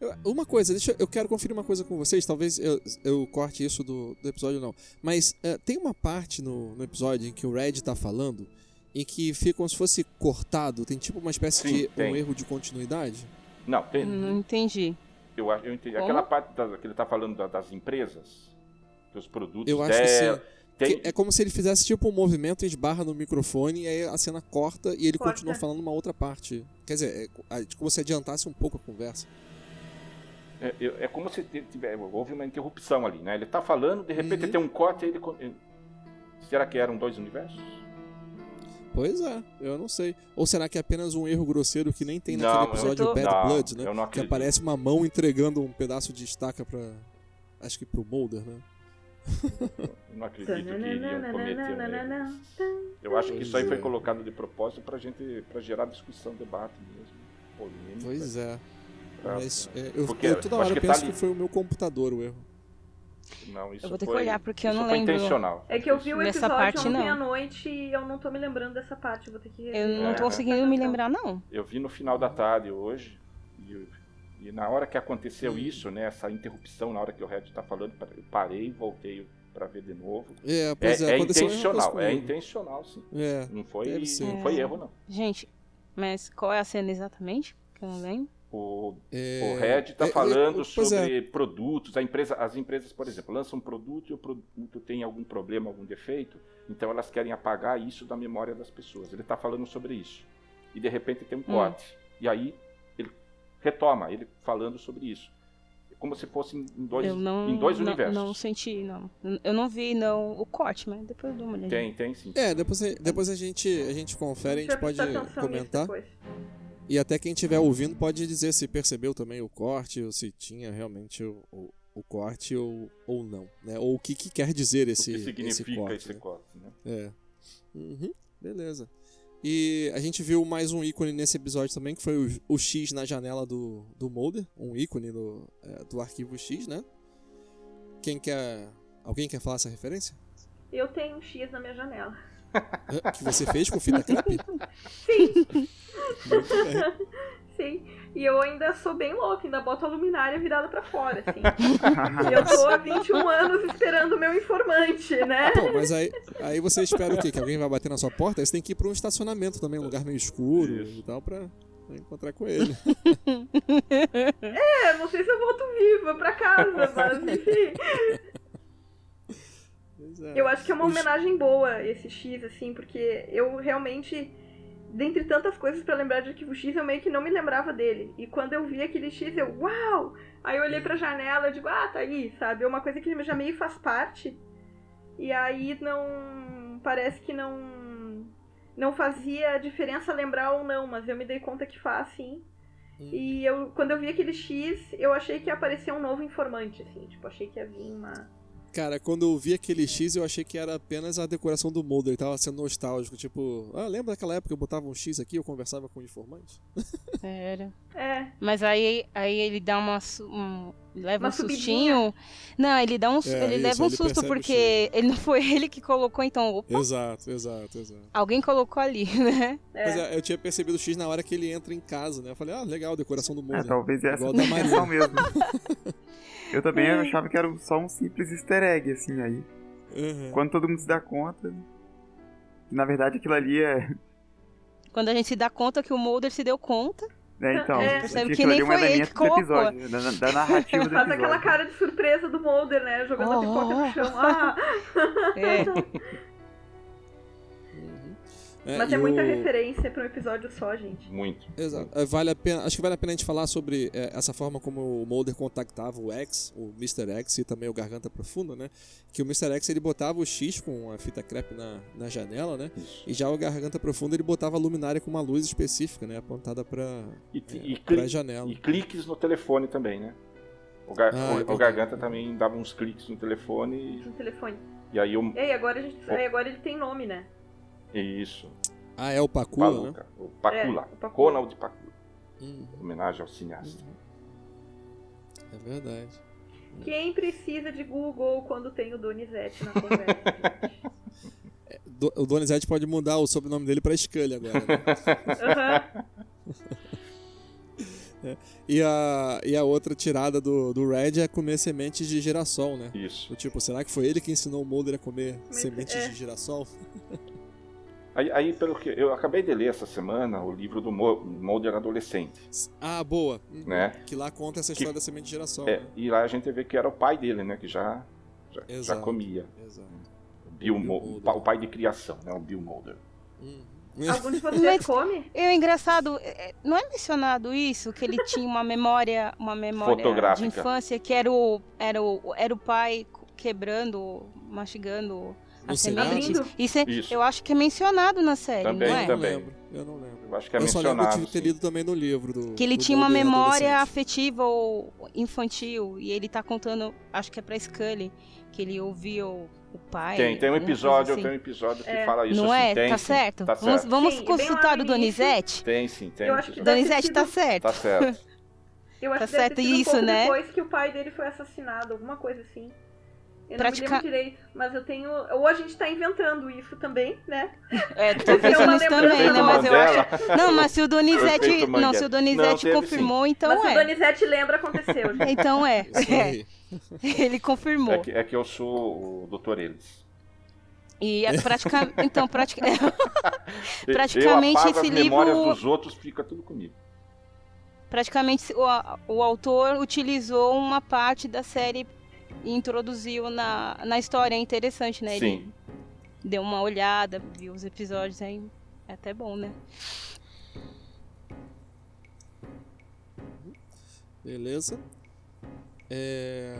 Eu- uma coisa, deixa eu, eu quero conferir uma coisa com vocês, talvez eu, eu corte isso do, do episódio não. Mas eh, tem uma parte no, no episódio em que o Red tá falando em que fica como se fosse cortado, tem tipo uma espécie Sim, de um tem. erro de continuidade. não, tem, Não entendi. eu, acho- eu entendi. Como? Aquela parte da- que ele está falando da- das empresas, dos produtos Eu acho que dela, sim. Tem- é como se ele fizesse tipo um movimento e esbarra no microfone e aí a cena corta e ele Corta. continua falando uma outra parte. Quer dizer, é, é como se adiantasse um pouco a conversa. É, é- como se tiver, houve uma interrupção ali, né? Ele tá falando, de repente Uhum. tem um corte e ele. Será que eram dois universos? Pois é, eu não sei. Ou será que é apenas um erro grosseiro que nem tem Não, naquele eu episódio tô- Bad Não, Blood, né? não que aparece uma mão entregando um pedaço de estaca pra. Acho que pro Mulder, né? Eu não acredito que iriam cometer erro. Eu acho que isso aí foi é. colocado de propósito pra gente, pra gerar discussão, debate mesmo, polêmica. Pois é. pra- Mas é, eu, Porque eu toda eu acho hora que tá penso ali. que foi o meu computador o erro. Não, isso Eu vou ter que foi- olhar, porque eu isso não foi lembro. intencional. É que eu vi o Nessa episódio parte, ontem não. à noite e eu não tô me lembrando dessa parte. Vou ter que Eu não É. tô conseguindo me lembrar, não. Eu vi no final da tarde hoje e, E na hora que aconteceu Hum. isso, né, essa interrupção, na hora que o Red tá falando, eu parei, voltei pra ver de novo. É, É, pois é, é coisa intencional, é intencional, sim. É, Não foi, não foi É. erro, não. Gente, mas qual é a cena exatamente? Que eu não lembro. O, é, o Red está é, é, falando é. sobre produtos. A empresa, as empresas, por exemplo, lançam um produto e o produto tem algum problema, algum defeito, então elas querem apagar isso da memória das pessoas. Ele está falando sobre isso. E de repente tem um corte. E aí retoma, ele falando sobre isso. Como se fosse em dois, eu não, em dois não, universos. não senti, não. Eu não vi não o corte, mas depois eu dou uma olhadinha. Tem, tem sim. É, depois, a- depois a, gente, a gente confere, a gente pode comentar. E até quem estiver ouvindo pode dizer se percebeu também o corte, ou se tinha realmente o, o, o corte ou, ou não. Né? Ou o que, que quer dizer O esse, que esse significa corte. esse né? corte, né? É. Uhum, beleza. E a gente viu mais um ícone nesse episódio também, que foi o, o X na janela do, do Mulder. Um ícone do, é, do arquivo X, né? Quem quer. Alguém quer falar essa referência? Eu tenho um X na minha janela. Que você fez com fita crepe? Sim, Muito bem. Sim. E eu ainda sou bem louca, ainda boto a luminária virada pra fora, assim. e eu tô há 21 anos esperando o meu informante, né? Pô, mas aí, aí você espera o quê? Que alguém vai bater na sua porta? Aí você tem que ir pra um estacionamento também, um lugar meio escuro Isso. e tal, pra, encontrar com ele. É, não sei se eu volto viva pra casa, mas enfim. É. Eu acho que é uma homenagem boa esse X, assim, porque eu realmente, dentre tantas coisas pra lembrar de Arquivo X, eu meio que não me lembrava dele. E quando eu vi aquele X, eu, uau! Aí eu olhei pra janela e digo, ah, tá aí, sabe? É uma coisa que já meio faz parte. E aí não. Parece que não. Não fazia diferença lembrar ou não, mas eu me dei conta que faz sim. Hum. E eu, quando eu vi aquele X, eu achei que ia aparecer um novo informante, assim. Tipo, achei que ia vir uma. Cara, quando eu vi aquele X, eu achei que era apenas a decoração do Mulder. Ele tava sendo nostálgico. Tipo, ah, lembra daquela época que eu botava um X aqui eu conversava com o informante? Era. É, Mas aí, aí ele dá uma. Um, leva Uma um subidinha. sustinho. Não, ele dá um. É, ele isso, leva um ele susto porque ele não foi ele que colocou, então. Opa, Exato, exato, exato. alguém colocou ali, né? é. Mas é, eu tinha percebido o X na hora que ele entra em casa, né? Eu falei, ah, legal, decoração do É, Mulder. talvez essa Igual da a Maria. intenção mesmo. Eu também achava que era só um simples easter egg, assim, aí. Uhum. Quando todo mundo se dá conta. que, Na verdade, aquilo ali é. Quando a gente se dá conta que o Mulder se deu conta. É, então. É. Percebe que nem é um foi ele que colocou. episódio, da, da narrativa do Faz aquela cara de surpresa do Mulder, né? Jogando a Oh, pipoca oh. no chão. Ah, É. É, mas é muita o- referência pra um episódio só, gente. Muito. Exato. É, Vale a pena, acho que vale a pena a gente falar sobre é, essa forma como o Mulder contactava o X, o Mr. X e também o Garganta Profunda, né? Que o Mr. X ele botava o X com a fita crepe na, na janela, né? Isso. E já o Garganta Profunda ele botava a luminária com uma luz específica, né? Apontada pra, E, é, cli- janela. e cliques no telefone também, né? O, gar- Ah, o- é o. Garganta também dava uns cliques no telefone No telefone. e, aí eu. E aí, agora, a gente, aí, agora ele tem nome, né? Isso. Ah, é o Pacula, né? Paluca. O Pacula. É, o Pacula. Ronald Pacula. Hum, Homenagem ao cineasta. é verdade. Quem precisa de Google quando tem o Donizete na conversa? Do- o Donizete pode mudar o sobrenome dele pra Scully agora, né? Aham. E a, e a outra tirada do, do Red é comer sementes de girassol, né? Isso. Do tipo, será que foi ele que ensinou o Mulder a comer Mas sementes é. de girassol? Aí, aí, pelo que eu acabei de ler essa semana, o livro do Mulder adolescente, Ah, boa. Né? Que lá conta essa história da semente de girassol, É, né? e lá a gente vê que era o pai dele, né? Que já, já, já Exato. comia. Exato. O Bill, Bill Mulder. o pa- o pai de criação, né? O Bill Mulder. Uhum. Algum de vocês come? E o engraçado, é- é- não é mencionado isso, que ele tinha uma memória, uma memória de infância, que era o, era o, era o pai quebrando, mastigando No a seriado? semente. Abrindo? Isso, é- Isso. eu acho que é mencionado na série, Também, não é? Eu não também. lembro. Eu não lembro. Eu acho que é eu só lembro mencionado. ter sim. lido também no livro do. Que ele do tinha uma memória afetiva ou infantil, e ele tá contando, acho que é pra Scully, que ele ouviu o pai. Tem, tem um episódio, assim. tem um episódio que É. fala isso. Não assim, é? tem, tá sim, certo? Tá Vamos, certo. vamos Sim, bem lá consultar o Donizete? Tem sim, tem. Eu um Donizete tá sido- certo. Tá certo. Eu acho Tá que deve certo ter sido um isso, pouco né? depois que o pai dele foi assassinado, alguma coisa assim. Eu Pratica- não me lembro direito, mas eu tenho. Ou a gente tá inventando isso também, né? É, tô é pensando nisso também, né? Mas eu acho. Não, mas se o Donizete. Não, se o Donizete Não, confirmou, então mas se o é. Donizete lembra, aconteceu. gente. Então é. É. Ele confirmou. É que, é que eu sou o Dr. Eles. E é pratica... Então, pratica... Praticamente esse as memórias livro- dos outros, fica tudo comigo. praticamente o, o autor utilizou uma parte da série introduziu na, na história. É interessante, né? Ele Sim. deu uma olhada, viu os episódios aí. É até bom, né? Beleza. É...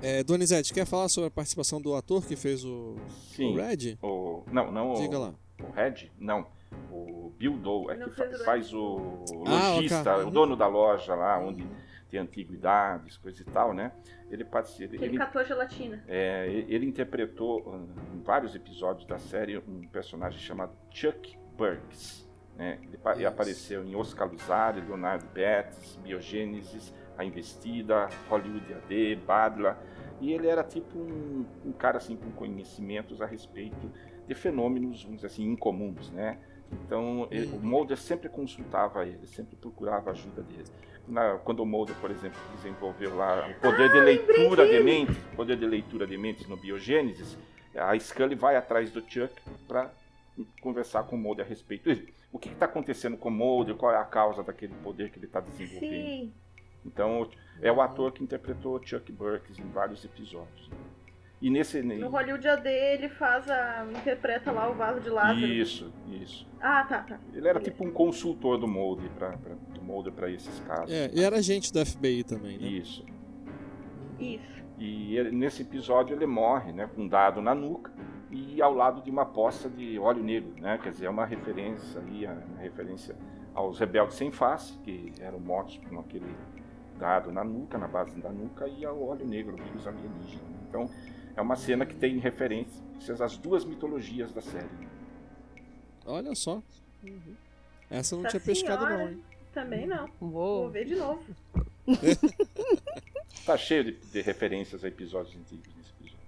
É, Donizete, quer falar sobre a participação do ator que fez o, Sim. o Red? O, não, não Diga o, lá. o Red, não. O Bill Doe, é Não que o faz o Ah, lojista, ok. o dono da loja lá, onde tem antiguidades, coisa e tal, né? Ele participa. Ele Ele, catou a gelatina. é, ele interpretou uh, em vários episódios da série um personagem chamado Chuck Burks. Né? Ele, apareceu em Oscar Luzari, Leonardo Betts, Biogênesis, A Investida, Hollywood AD, Badla. E ele era tipo um, um cara assim com conhecimentos a respeito de fenômenos, vamos dizer assim, incomuns, né? Então, ele- o Mulder sempre consultava ele, sempre procurava a ajuda dele. Na- quando o Mulder, por exemplo, desenvolveu lá o poder de leitura de mentes, poder de leitura de mentes no Biogênesis, a Scully vai atrás do Chuck para conversar com o Mulder a respeito disso. O que está acontecendo com o Mulder, qual é a causa daquele poder que ele está desenvolvendo. Sim. Então, é o ator que interpretou Chuck Burks em vários episódios. E nesse. No Hollywood AD ele faz a. interpreta lá o vaso de Lázaro. Isso, isso. Ah, tá, tá. Ele era tipo um consultor do Mulder para do Mulder para esses casos. É, e era agente da FBI também, né? Isso. Isso. E ele- nesse episódio ele morre, né, com um dado na nuca e ao lado de uma poça de óleo negro, né? Quer dizer, é uma referência ali, é uma referência aos rebeldes sem face, que eram mortos com aquele dado na nuca, na base da nuca, e ao óleo negro, o vírus alienígena. Então, é uma cena que tem referências às duas mitologias da série. Olha só. Uhum. Essa eu não Nossa tinha pescado senhora. não, hein? Também não. Vou Uou. ver de novo. Tá cheio de, de referências a episódios antigos nesse episódio.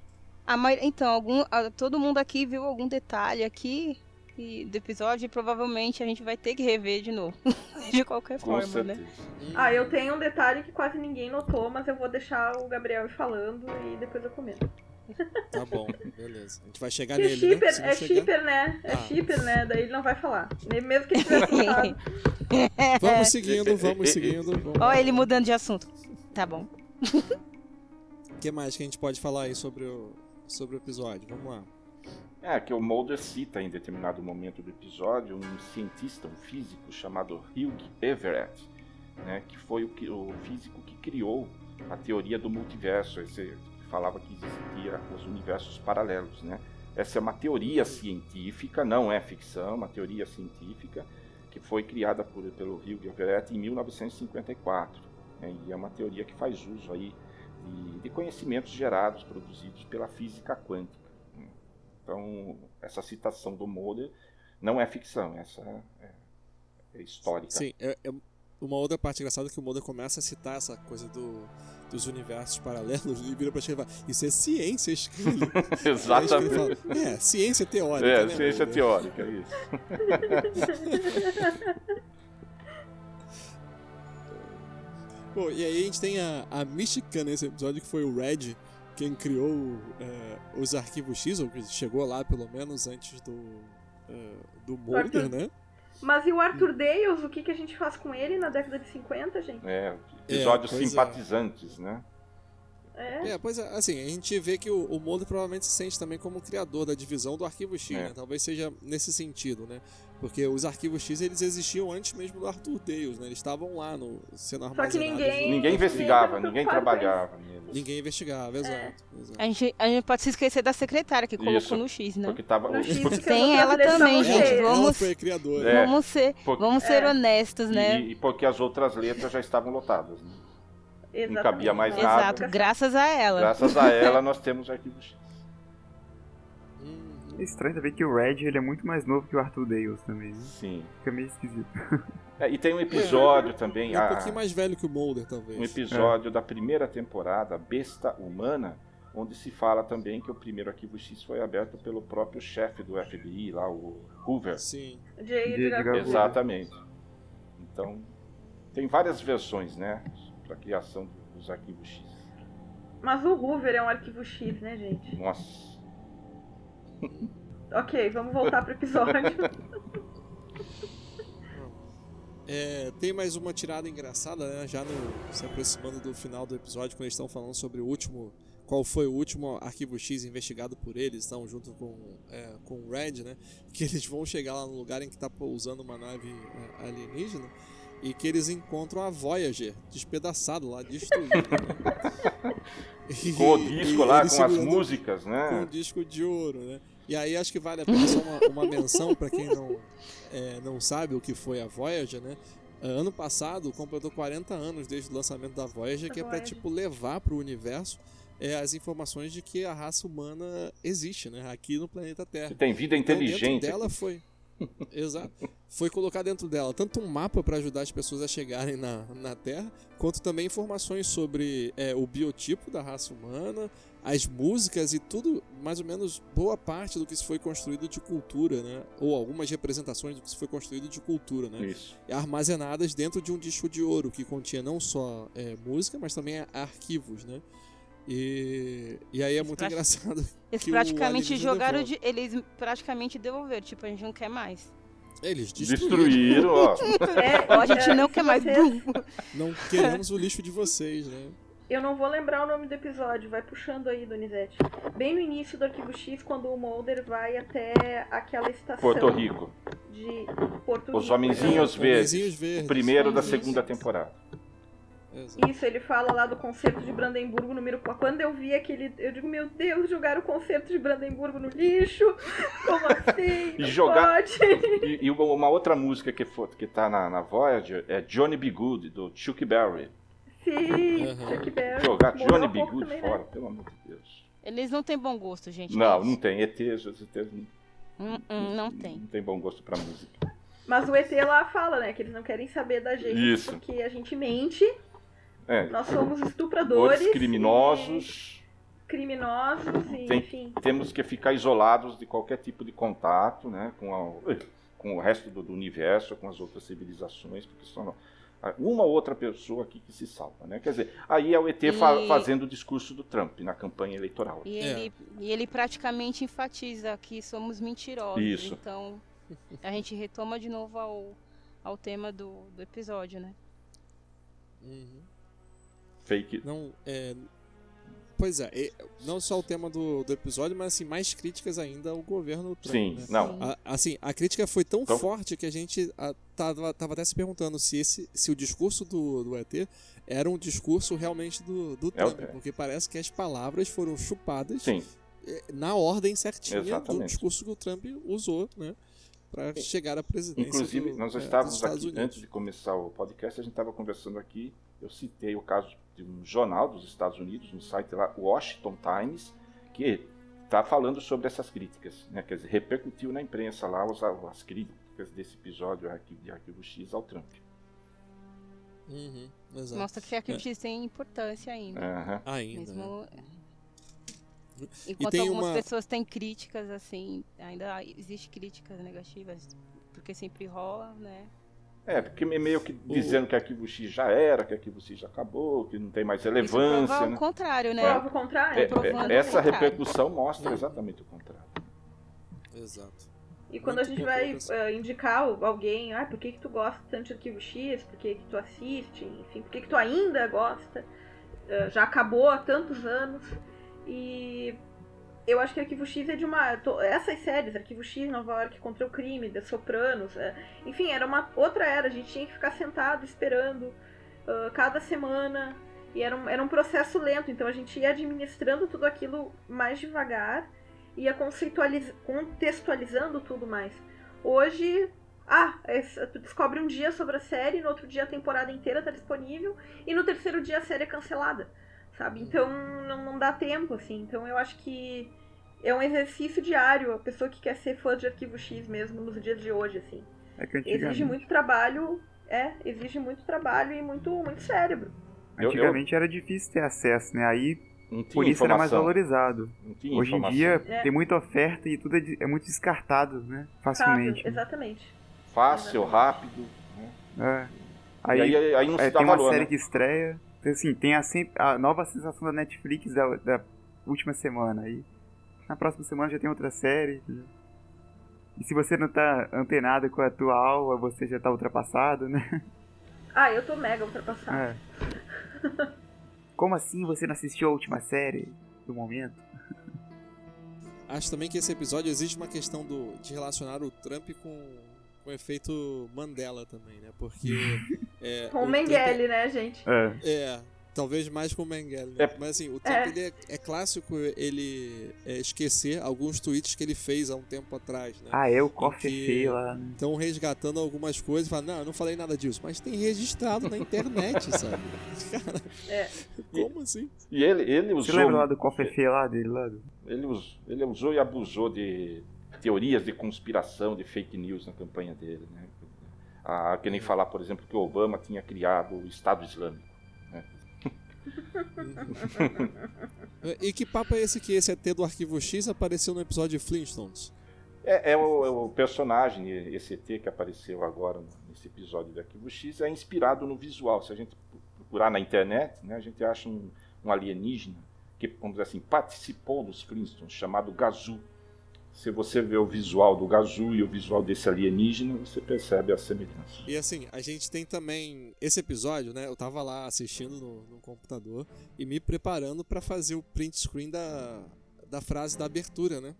Ah, mas então, algum, todo mundo aqui viu algum detalhe aqui e- do episódio e provavelmente a gente vai ter que rever de novo. de qualquer Com forma, né? certeza. Ah, eu tenho um detalhe que quase ninguém notou, mas eu vou deixar o Gabriel falando e depois eu comento. Tá bom, beleza. A gente vai chegar Que nele, shipper, né? Se não é chegar- shipper, né? É Ah. shipper, né? Daí ele não vai falar. Mesmo que ele tivesse notado. Vamos seguindo, vamos seguindo. Ó, lá. ele mudando de assunto. Tá bom. O que mais que a gente pode falar aí sobre o, sobre o episódio? Vamos lá. É, que o Mulder cita em determinado momento do episódio um cientista, um físico chamado Hugh Everett, né, que foi o, que- o físico que criou a teoria do multiverso, esse, falava que existia os universos paralelos. Né? Essa é uma teoria científica, não é ficção, é uma teoria científica que foi criada por, pelo Hugh Everett em 1954. né, e é uma teoria que faz uso aí de, de conhecimentos gerados, produzidos pela física quântica. né. Então, essa citação do Mulder não é ficção, essa é, é histórica. Sim, é, é uma outra parte engraçada é que o Mulder começa a citar essa coisa do, dos universos paralelos e vira pra e fala, isso é ciência, Scully Exatamente. fala, é, ciência teórica, É, né, ciência Mulder? teórica, é isso. Pô, e aí a gente tem a, a mística nesse episódio, que foi o Red, quem criou é, os arquivos X, ou que chegou lá pelo menos antes do, é, do Mulder, né? Mas e o Arthur Dales, o que, que a gente faz com ele na década de 50, gente? É, episódios pois é. simpatizantes, né? É. É, pois é, assim, a gente vê que o, o Mulder provavelmente se sente também como criador da divisão do Arquivo X, É. né? Talvez seja nesse sentido, né? Porque os Arquivos X, eles existiam antes mesmo do Arthur Dales, né? Eles estavam lá no, sendo Só que armazenados. ninguém- Ninguém investigava, ninguém trabalhava neles. Ninguém investigava, É. exato. exato. A gente, a gente pode se esquecer da secretária que colocou Isso, no X, né? Porque tava. No X, porque- Tem ela também, gente, vamos- foi a criadora. É. Vamos ser, Porque- vamos ser É. honestos, né? E, e porque as outras letras já estavam lotadas. Né? Exatamente. cabia mais Não, nada. Exato, graças a ela. Graças a ela nós temos arquivo X. É estranho também que o Red ele é muito mais novo que o Arthur Dales também, né? Sim. Fica meio esquisito. É, e tem um episódio também. É um a- pouquinho mais velho que o Mulder, talvez. um episódio da primeira temporada, Besta Humana, onde se fala também que o primeiro arquivo X foi aberto pelo próprio chefe do FBI, lá, o Hoover. Sim. De De- Edgar. Exatamente. Então, tem várias versões, né, para a criação dos arquivos X. Mas o Hoover é um arquivo X, né, gente? Nossa. Ok, vamos voltar pro episódio. É, tem mais uma tirada engraçada, né? Já no- se aproximando do final do episódio, quando eles estão falando sobre o último. Qual foi o último arquivo X investigado por eles, estão junto com, é, com o Red, né? Que eles vão chegar lá no lugar em que está pousando uma nave é, alienígena e que eles encontram a Voyager despedaçado lá, destruído. né? E- Com o e disco lá, com as músicas, com né? um disco de ouro, né? E aí acho que vale a pena só uma, uma menção para quem não, é, não sabe o que foi a Voyager, né? Ah, Ano passado completou 40 anos desde o lançamento da Voyager, que é para tipo levar para o universo é, as informações de que a raça humana existe, né? Aqui no planeta Terra. Que tem vida Então, inteligente. dentro dela foi. Exato. Foi colocar dentro dela tanto um mapa para ajudar as pessoas a chegarem na, na Terra, quanto também informações sobre é, o biotipo da raça humana, as músicas e tudo, mais ou menos boa parte do que se foi construído de cultura, né? Ou algumas representações do que se foi construído de cultura, né? Isso. armazenadas dentro de um disco de ouro que continha não só é, música, mas também arquivos, né? E, e aí é muito prati- engraçado. Eles praticamente jogaram de. Eles praticamente devolveram, tipo, a gente não quer mais. Eles destruíram. Destruíram, ó. É, Ó, a gente é, não quer mais. vocês-. Não queremos o lixo de vocês, né? Eu não vou lembrar o nome do episódio, vai puxando aí, Donizete. Bem no início do Arquivo X, quando o Mulder vai até aquela estação Porto Rico. de Porto Os Rico. Homenzinhos Verdes. Homenzinhos verdes. O primeiro da Isso. segunda temporada. Exato. Isso, ele fala lá do concerto de Brandemburgo número 4. Quando eu vi aquele. Eu digo, meu Deus, jogaram o concerto de Brandemburgo no lixo? Como assim? E Não jogar- Pode. E, e uma, outra música que, foi, que tá na, na Voyager é Johnny B. Good, do Chuck Berry. Sim, Aham. Chuck Berry. Jogar Morreu Johnny há B. Good também, né? fora, pelo amor de Deus. Eles não têm bom gosto, gente. Não, não tem. ETs, os ETs não, Hum, hum, não tem. não tem bom gosto pra música. Mas o ET lá fala, né? Que eles não querem saber da gente. Isso. Porque a gente mente, É, nós somos estupradores. outros criminosos. e Criminosos, e, Tem- enfim. Temos que ficar isolados de qualquer tipo de contato né, com, a- com o resto do, do universo, com as outras civilizações, porque só uma ou outra pessoa aqui que se salva. Né? Quer dizer, aí é o ET fa- E- fazendo o discurso do Trump na campanha eleitoral. E É. ele, e ele praticamente enfatiza que somos mentirosos. Isso. Então, a gente retoma de novo ao, ao tema do, do episódio, né? Uhum. Fake. Não, é... Pois é, não só o tema do, do episódio, mas assim, mais críticas ainda ao governo Trump. Sim, né? não. A- assim, a crítica foi tão Então- forte que a gente a, tava, tava até se perguntando se, esse, se o discurso do, do ET era um discurso realmente do, do É Trump, porque parece que as palavras foram chupadas Sim, eh, na ordem certinha do Exatamente. discurso que o Trump usou, né? Para chegar à presidência. inclusive do- nós é, estávamos Estados aqui, Unidos. antes de começar o podcast, a gente estava conversando aqui, eu citei o caso de um jornal dos Estados Unidos, no site lá, Washington Times, que está falando sobre essas críticas, né? quer dizer, repercutiu na imprensa lá as, as críticas desse episódio de Arquivo X ao Trump. Uhum, exato. Mostra que a É. Arquivo tem importância ainda. Aham. Ainda. né? Mesmo... Enquanto tem algumas uma- pessoas têm críticas, assim, ainda existe críticas negativas, porque sempre rola, né? É, porque meio que dizendo que Arquivo X já era, que Arquivo X já acabou, que não tem mais Isso relevância. prova né? o contrário, né? Prova o contrário. É, é, o essa contrário. repercussão mostra exatamente o contrário. Exato. E quando Muito a gente vai eh, indicar alguém, ah, por que, que tu gosta tanto de Arquivo X, por que, que tu assiste, enfim, por que, que tu ainda gosta, eh, já acabou há tantos anos. E eu acho que Arquivo X é de uma. Essas séries, Arquivo X, Nova York contra o Crime, The Sopranos, eh, enfim, era uma outra era, a gente tinha que ficar sentado esperando ah, cada semana. E era um, era um processo lento, então a gente ia administrando tudo aquilo mais devagar ia contextualizando tudo mais. Hoje, ah, essa- tu descobre um dia sobre a série, no outro dia a temporada inteira tá disponível, e no terceiro dia a série é cancelada, sabe? Então não, não dá tempo, assim. Então eu acho que é um exercício diário, a pessoa que quer ser fã de Arquivo X mesmo nos dias de hoje, assim. É que Exige antigamente, muito trabalho, é, exige muito trabalho e muito, muito cérebro. Eu- eu- antigamente era difícil ter acesso, né? Aí por isso era mais valorizado. Hoje em dia É. tem muita oferta e tudo é, de- é muito descartado, né? Fácil, Facilmente. né? exatamente. Fácil, Exatamente. rápido. né? É. Aí, Aí, aí, aí não é, se dá tem uma valor, série né? que estreia. então, Assim, tem a, sempre, a nova sensação da Netflix da, da última semana. Aí na próxima semana já tem outra série. E se você não tá antenado com a atual, você já tá ultrapassado, né? Ah, eu tô mega ultrapassada. É. Como assim você não assistiu a última série do momento? Acho também que esse episódio existe uma questão do, de relacionar o Trump com, com o efeito Mandela também, né? Porque. É, Com o Trump Mengele, né, gente? É. É, talvez mais com o Mengele. Né? É. Mas assim, o Trump É. ele é, é clássico ele é, esquecer alguns tweets que ele fez há um tempo atrás, né? Ah, é o Coffee que- feio lá. Estão resgatando algumas coisas e falam, não, eu não falei nada disso, mas tem registrado na internet, sabe? Cara, É. como assim? E ele, ele Você usou. lembra lá do Coffee feio lá dele? Lá. Ele, us- ele usou e abusou de teorias de conspiração, de fake news na campanha dele. Né? Ah, que nem falar, por exemplo, que o Obama tinha criado o Estado Islâmico. E que papo é esse que esse ET do Arquivo X apareceu no episódio de Flintstones? É, é o, é o personagem, esse ET que apareceu agora nesse episódio do Arquivo X, é inspirado no visual. Se a gente procurar na internet, né, a gente acha um, um alienígena que, vamos dizer assim, participou dos Flintstones, chamado Gazu. Se você vê o visual do Gazu e o visual desse alienígena, você percebe a semelhança. E assim, a gente tem também esse episódio, né? Eu tava lá assistindo no, no computador e me preparando pra fazer o print screen da, da frase da abertura, né?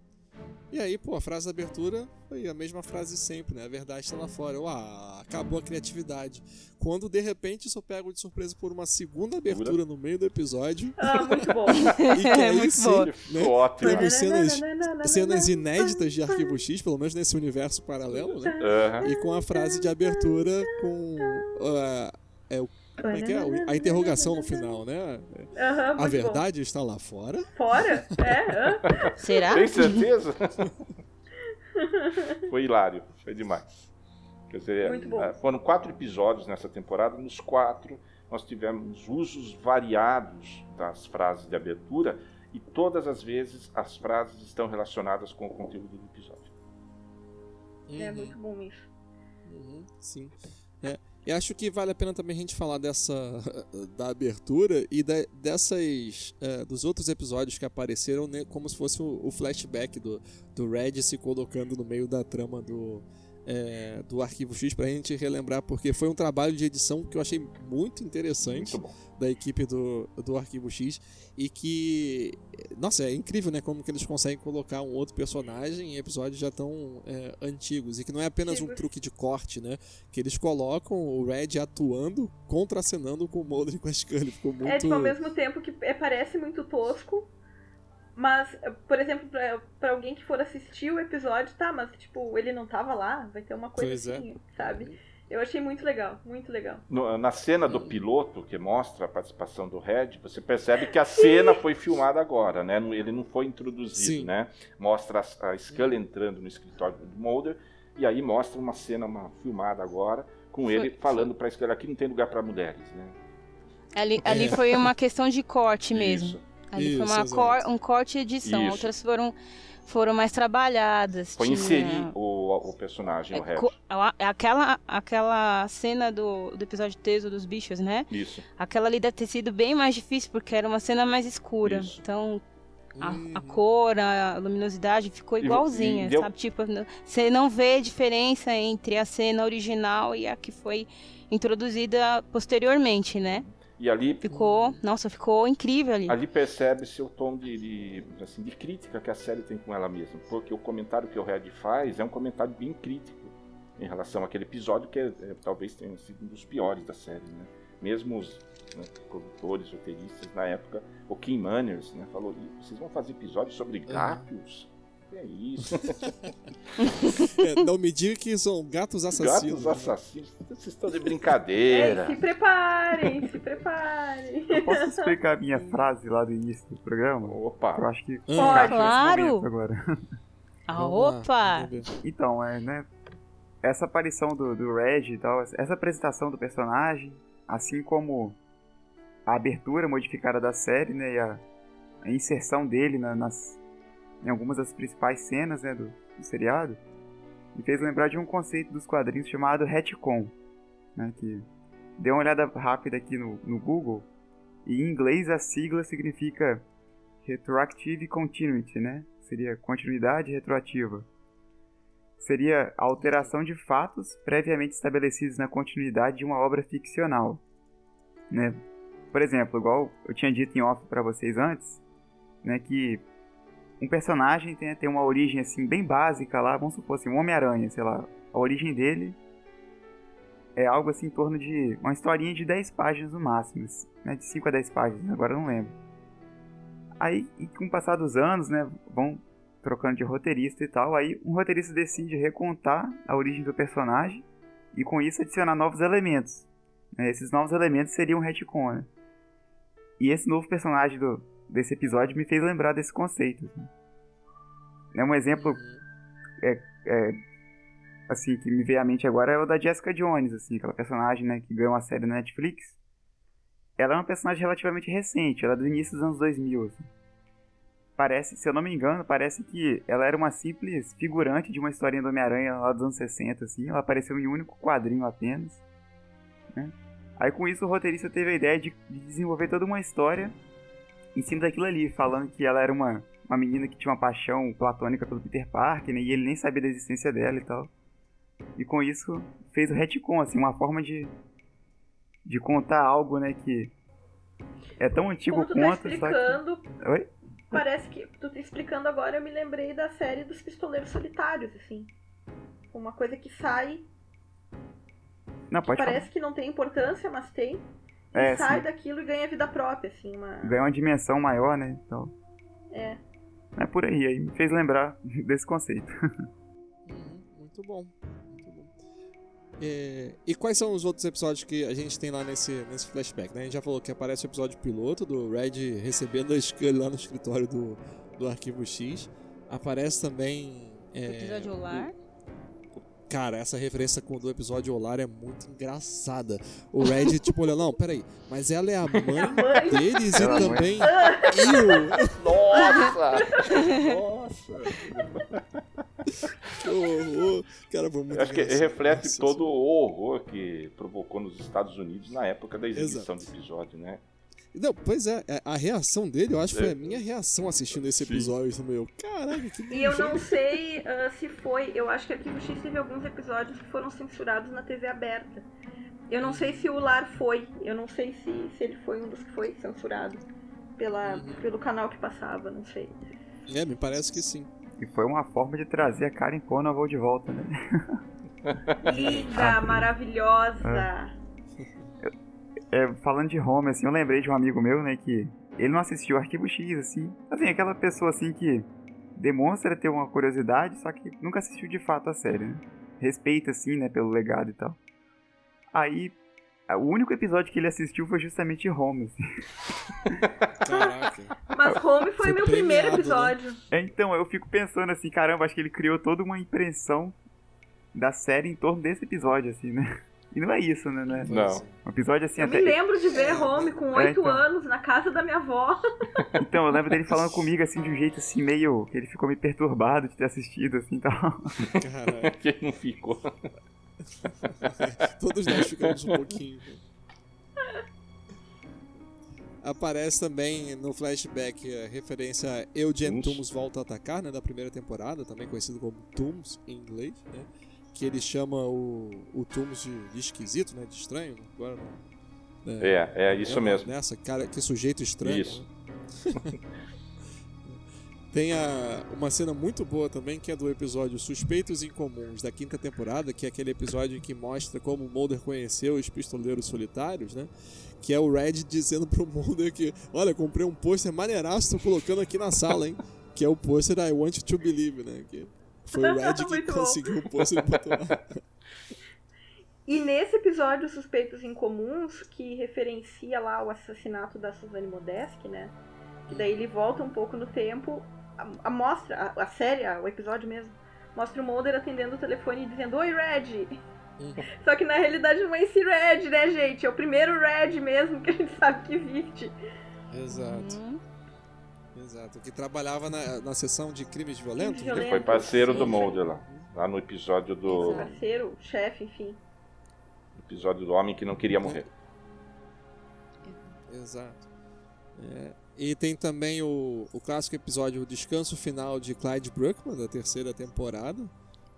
E aí, pô, a frase da abertura foi a mesma frase sempre, né? A verdade está lá fora. Eu, ah, acabou a criatividade. Quando de repente eu sou pego de surpresa por uma segunda abertura no meio do episódio. Ah, muito bom. E que aí Muito sim, né? Ótimo. Teve cenas, cenas inéditas de Arquivo X, pelo menos nesse universo paralelo, né? Aham. E com a frase de abertura com. ah, é, o, como é que é? A interrogação no final, né? Aham, A verdade está lá fora. bom. Fora? É, hã? Será? Tem certeza? foi hilário, foi demais. Quer dizer, Muito bom. eh, foram quatro episódios nessa temporada. Nos quatro, nós tivemos usos variados das frases de abertura e todas as vezes as frases estão relacionadas com o conteúdo do episódio. É Uhum, muito bom isso. uhum, sim. É, e acho que vale a pena também a gente falar dessa da abertura e dessas é, dos outros episódios que apareceram né, como se fosse o, o flashback do, do Red se colocando no meio da trama do é, do Arquivo X pra gente relembrar porque foi um trabalho de edição que eu achei muito interessante Muito da equipe do, do Arquivo X e que, nossa, é incrível, né, como que eles conseguem colocar um outro personagem em episódios já tão é, antigos. E que não é apenas um truque de corte, né, que eles colocam o Red atuando, contracenando com o Mulder e com a Scully, ficou muito... É, tipo, ao mesmo tempo que é- parece muito tosco, mas, por exemplo, pra, pra alguém que for assistir o episódio, tá, mas, tipo, ele não tava lá, vai ter uma coisa Pois é. assim, sabe? Eu achei muito legal, muito legal. No- na cena do piloto, que mostra a participação do Red, você percebe que a cena foi filmada agora, né? Ele não foi introduzido, Sim. né? Mostra a, a Scully entrando no escritório do Mulder, e aí mostra uma cena uma, filmada agora, com Foi- ele falando pra Scully, aqui não tem lugar para mulheres, né? Ali, ali foi uma questão de corte mesmo. Isso. Ali foi Isso, uma exato. cor- um corte e edição. Isso. Outras foram, foram mais trabalhadas. Foi tinha- inserir o, o personagem, o É, Red. co- a- aquela, aquela cena do, do episódio Teso dos bichos, né? Isso. Aquela ali deve ter sido bem mais difícil, porque era uma cena mais escura. Isso. Então, a, a Uhum. cor, a luminosidade ficou E igualzinha, e deu- sabe? Tipo, você não vê diferença entre a cena original e a que foi introduzida posteriormente, né? E ali, Ficou, nossa, ficou incrível ali. ali percebe-se o tom de, de, assim, de crítica que a série tem com ela mesma. Porque o comentário que o Red faz é um comentário bem crítico em relação àquele episódio que é, é, talvez tenha sido um dos piores da série, né? Mesmo os né, produtores, roteiristas na época, o Kim Manners, né, falou: "Ih, vocês vão fazer episódio sobre gatos? Que é isso? É, não me diga que são gatos assassinos. Gatos assassinos. Vocês estão de É, brincadeira. se preparem, se preparem. Posso explicar a minha frase lá do início do programa? Eu Opa. acho que Ah, encaixa nesse Claro. agora. Ah, opa! Então, é, né? Essa aparição do, do Red e tal, essa apresentação do personagem, assim como a abertura modificada da série, né? E a, a inserção dele na- nas, em algumas das principais cenas, né? Do, do seriado, me fez lembrar de um conceito dos quadrinhos chamado retcon, né? Que dei uma olhada rápida aqui no, no Google, e em inglês a sigla significa Retroactive Continuity, né? Seria continuidade retroativa seria a alteração de fatos previamente estabelecidos na continuidade de uma obra ficcional, né? Por exemplo, igual eu tinha dito em off para vocês antes, né, que um personagem tem, tem uma origem assim bem básica lá, vamos supor assim, um Homem-Aranha, sei lá, a origem dele é algo assim em torno de uma historinha de 10 páginas no máximo, né, de 5 a 10 páginas, agora não lembro. Aí, e com o passar dos anos, né, vão trocando de roteirista e tal, aí um roteirista decide recontar a origem do personagem e com isso adicionar novos elementos. né? Esses novos elementos seriam um retcon, né? E esse novo personagem do, desse episódio me fez lembrar desse conceito. assim. É um exemplo é, assim que me veio à mente agora é o da Jessica Jones, assim, aquela personagem, né, que ganhou uma série na Netflix. Ela é uma personagem relativamente recente, ela é do início dos anos 2000, assim parece, se eu não me engano, parece que ela era uma simples figurante de uma historinha do Homem-Aranha lá dos anos 60, assim. Ela apareceu em um único quadrinho apenas. Né? Aí com isso o roteirista teve a ideia de, de desenvolver toda uma história em cima daquilo ali, falando que ela era uma, uma menina que tinha uma paixão platônica pelo Peter Parker, né? E ele nem sabia da existência dela e tal. E com isso fez o retcon, assim, uma forma de, de contar algo, né, que é tão antigo Como tu tá quanto, que... explicando, Oi? parece que tu tá explicando agora, eu me lembrei da série dos Pistoleiros Solitários, assim. Uma coisa que sai, Não, pode falar. parece que não tem importância, mas tem. E É, sai sim. daquilo e ganha vida própria, assim, uma... ganha uma dimensão maior, né? Então, É. é por aí, aí me fez lembrar desse conceito. Uhum, muito bom. Muito bom. É, e quais são os outros episódios que a gente tem lá nesse, nesse flashback? Né? A gente já falou que aparece o episódio piloto do Red recebendo a Scully lá no escritório do, do Arquivo X. Aparece também. é, Episódio Olar. Cara, essa referência com do episódio Olar é muito engraçada. O Red, tipo, olha, não, peraí, mas ela é a mãe mãe. deles e é a mãe. também. Eu! Nossa! Nossa! Que horror! Cara, foi muito acho que reflete Nossa todo o horror que provocou nos Estados Unidos na época da exibição Exato. do episódio, né? Não, pois é, é, a reação dele, eu acho que foi É. a minha reação assistindo esse episódio também. Eu, caraca, que E eu não sei ah, se foi. Eu acho que Arquivo X teve alguns episódios que foram censurados na TV aberta. Eu não sei se o Lar foi. Eu não sei se, se ele foi um dos que foi censurado pela, Uhum. pelo canal que passava, não sei. É, me parece que sim. E foi uma forma de trazer a Karen Conoval de volta, né? Linda, maravilhosa. É, falando de home, assim, eu lembrei de um amigo meu, né, que ele não assistiu Arquivo X, assim. Assim, aquela pessoa, assim, que demonstra ter uma curiosidade, só que nunca assistiu de fato a série, né? Respeita, assim, né, pelo legado e tal. Aí, o único episódio que ele assistiu foi justamente Home, assim. Caraca. Mas Home foi, Foi meu primeiro né? episódio. É, Então, eu fico pensando assim, caramba, acho que ele criou toda uma impressão da série em torno desse episódio, assim, né? E não é isso, né? né? Não. Um episódio assim Eu até. me lembro de ver Home com É, oito então. anos na casa da minha avó. Então, eu lembro dele falando comigo assim de um jeito assim, meio. que ele ficou meio perturbado de ter assistido, assim e tal. Quem não ficou? Todos nós ficamos um pouquinho. Aparece também no flashback a referência a Eugene Tooms. Tooms Volta a Atacar, né, da primeira temporada, também conhecido como Tooms em inglês, né? Que ele chama o, o Tooms de, de esquisito, né? De estranho. Agora né, É, é isso lembra mesmo. Nessa, cara, que sujeito estranho. Isso. né? Tem a, uma cena muito boa também, que é do episódio Suspeitos Incomuns, da quinta temporada, que é aquele episódio que mostra como o Mulder conheceu os pistoleiros solitários, né? Que é o Red dizendo pro Mulder que, olha, comprei um pôster maneiraço, tô colocando aqui na sala, hein? Que é o pôster I Want You to Believe, né? Que foi o Red que bom. conseguiu o pôster e botou lá. E nesse episódio, Suspeitos Incomuns, que referencia lá o assassinato da Suzane Modeschi, né? E daí ele volta um pouco no tempo, a, a mostra, a, a série, a- o episódio mesmo, mostra o Mulder atendendo o telefone e dizendo Oi, Red! Só que na realidade não é esse Red, né, gente? É o primeiro Red mesmo que a gente sabe que existe. Exato, Hum, exato. Que trabalhava na, na sessão de crimes violentos. né? Ele foi parceiro do. Mulder lá. Lá no episódio do. Exato. Parceiro, chefe, enfim. Episódio do homem que não queria morrer. Exato. É, E tem também o, o clássico episódio O Descanso Final de Clyde Bruckman, da terceira temporada,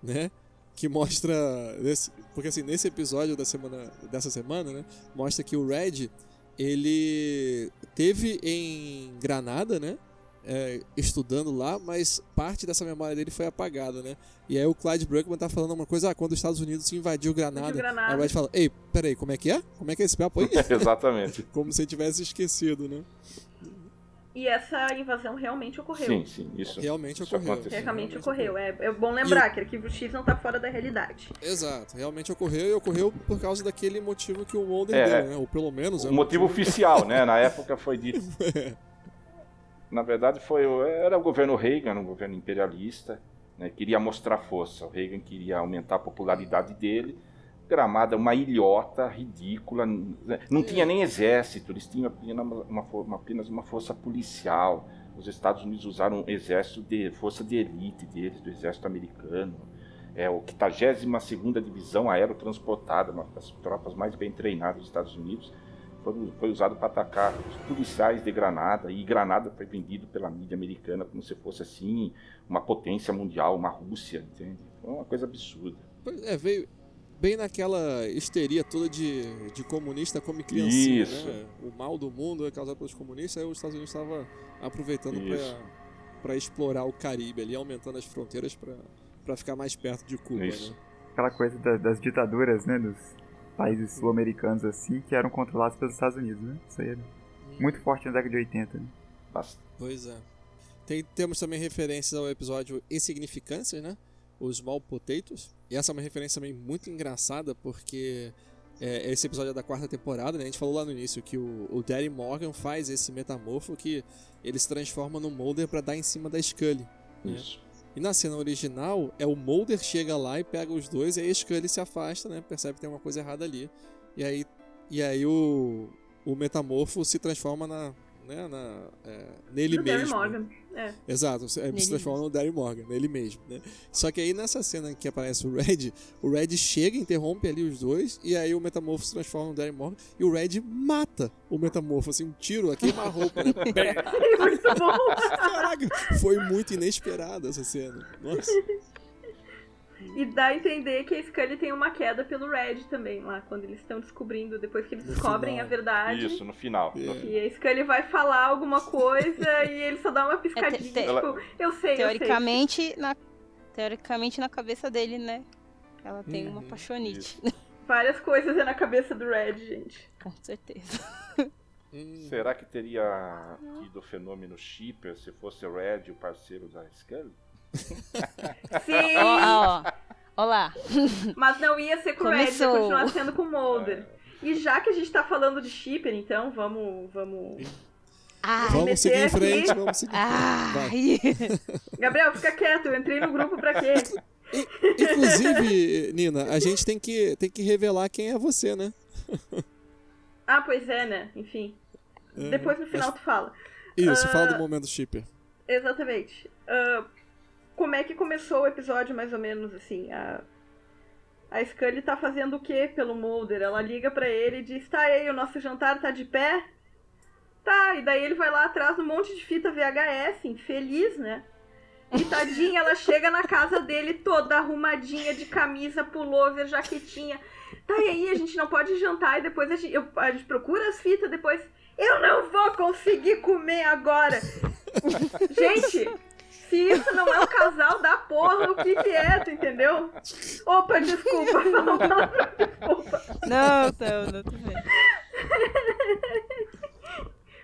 né? Que mostra. Nesse, porque assim, nesse episódio da semana, dessa semana, né? Mostra que o Red, ele teve em Granada, né? É, estudando lá, mas parte dessa memória dele foi apagada, né? E aí o Clyde Bruckman tá falando uma coisa, ah, quando os Estados Unidos invadiu Granada, Invadiu Granada. Red fala, ei, peraí, como é que é? Como é que é esse papo aí? Exatamente. Como se tivesse esquecido, né? E essa invasão realmente ocorreu. Sim, sim, isso. Realmente isso ocorreu. Realmente ocorreu. É, é bom lembrar que Arquivo X não tá fora da realidade. Exato, realmente ocorreu e ocorreu por causa daquele motivo que o Mulder É, deu, né? Ou pelo menos é O motivo oficial, né? Na época foi dito. Na verdade, foi era o governo Reagan, um governo imperialista, né? queria mostrar força. O Reagan queria aumentar a popularidade dele. Gramada, uma ilhota ridícula, né? não tinha nem exército, eles tinham apenas uma, uma apenas uma força policial. Os Estados Unidos usaram um exército de força de elite deles, do exército americano. É o 82ª Divisão Aerotransportada, uma das tropas mais bem treinadas dos Estados Unidos, foi, foi usado para atacar os policiais de Granada, e Granada foi vendido pela mídia americana como se fosse assim uma potência mundial, uma Rússia, entende? Foi uma coisa absurda. Pois É, veio bem naquela histeria toda de, de comunista come criancinha, Isso. né? O mal do mundo é causado pelos comunistas, aí os Estados Unidos estavam aproveitando para explorar o Caribe ali, aumentando as fronteiras para ficar mais perto de Cuba, Isso. né? Aquela coisa da- das ditaduras, né? Dos países sul-americanos assim, que eram controlados pelos Estados Unidos, né? Isso aí era muito forte na década de 80. Né? Pois é. Tem, temos também referências ao episódio Insignificâncias, né? Os Small Potatoes. E essa é uma referência também muito engraçada, porque é, esse episódio é da quarta temporada, né? A gente falou lá no início que o, o Daddy Morgan faz esse metamorfo que ele se transforma no Mulder pra dar em cima da Scully. né? E na cena original, é o Mulder chega lá e pega os dois, e aí a Scully se afasta, né? Percebe que tem uma coisa errada ali. E aí, e aí o, o metamorfo se transforma na, né, na, é, nele Barry mesmo. Morgan. É. Exato, se- Nele se transforma no Darry Morgan, nele mesmo, né? Só que aí nessa cena em que aparece o Red, o Red chega, interrompe ali os dois, e aí o Metamorfo se transforma no Darry Morgan, e o Red mata o Metamorfo, assim, um tiro a queima-roupa, né? Muito bom. Caraca, foi muito inesperada essa cena. Nossa. E dá a entender que a Scully tem uma queda pelo Red também, lá, quando eles estão descobrindo, depois que eles No descobrem final. a verdade. Isso, no final. É. E a Scully vai falar alguma coisa e ele só dá uma piscadinha, te- tipo, eu sei, Teoricamente, na, teoricamente, na cabeça dele, né? Ela tem uma Uhum, paixonite. eu sei. Várias coisas é na cabeça do Red, gente. Com certeza. Hum, Será que teria tido o fenômeno shipper se fosse o Red, o parceiro da Scully? Sim, Ó, ó, ó. Lá. mas não ia ser com o Red, ia Começou. continuar sendo com o Mulder. E já que a gente tá falando de shipper, então, vamos, vamos... Ai, vamos seguir em aqui. frente, vamos seguir em frente. Gabriel, fica quieto, eu entrei no grupo pra quê? I- Inclusive, Nina, a gente tem que, tem que revelar quem é você, né? Ah, pois é, né? Enfim. É, Depois no final tu fala. Isso, fala Ah, do momento shipper. Exatamente. Ah, como é que começou o episódio, mais ou menos, assim? A, a Scully tá fazendo o que pelo Mulder? Ela liga pra ele e diz, tá aí, o nosso jantar tá de pé? Tá, e daí ele vai lá atrás um monte de fita VHS, infeliz, né? E tadinha, ela chega na casa dele toda arrumadinha, de camisa, pullover, jaquetinha. Tá, e aí, a gente não pode jantar e depois a gente, eu- a gente procura as fitas, depois... Eu não vou conseguir comer agora! Gente, se isso não é um casal da porra, o que que é, tu entendeu? Opa, desculpa, falou palavrão, desculpa. Não, não, não, tudo bem.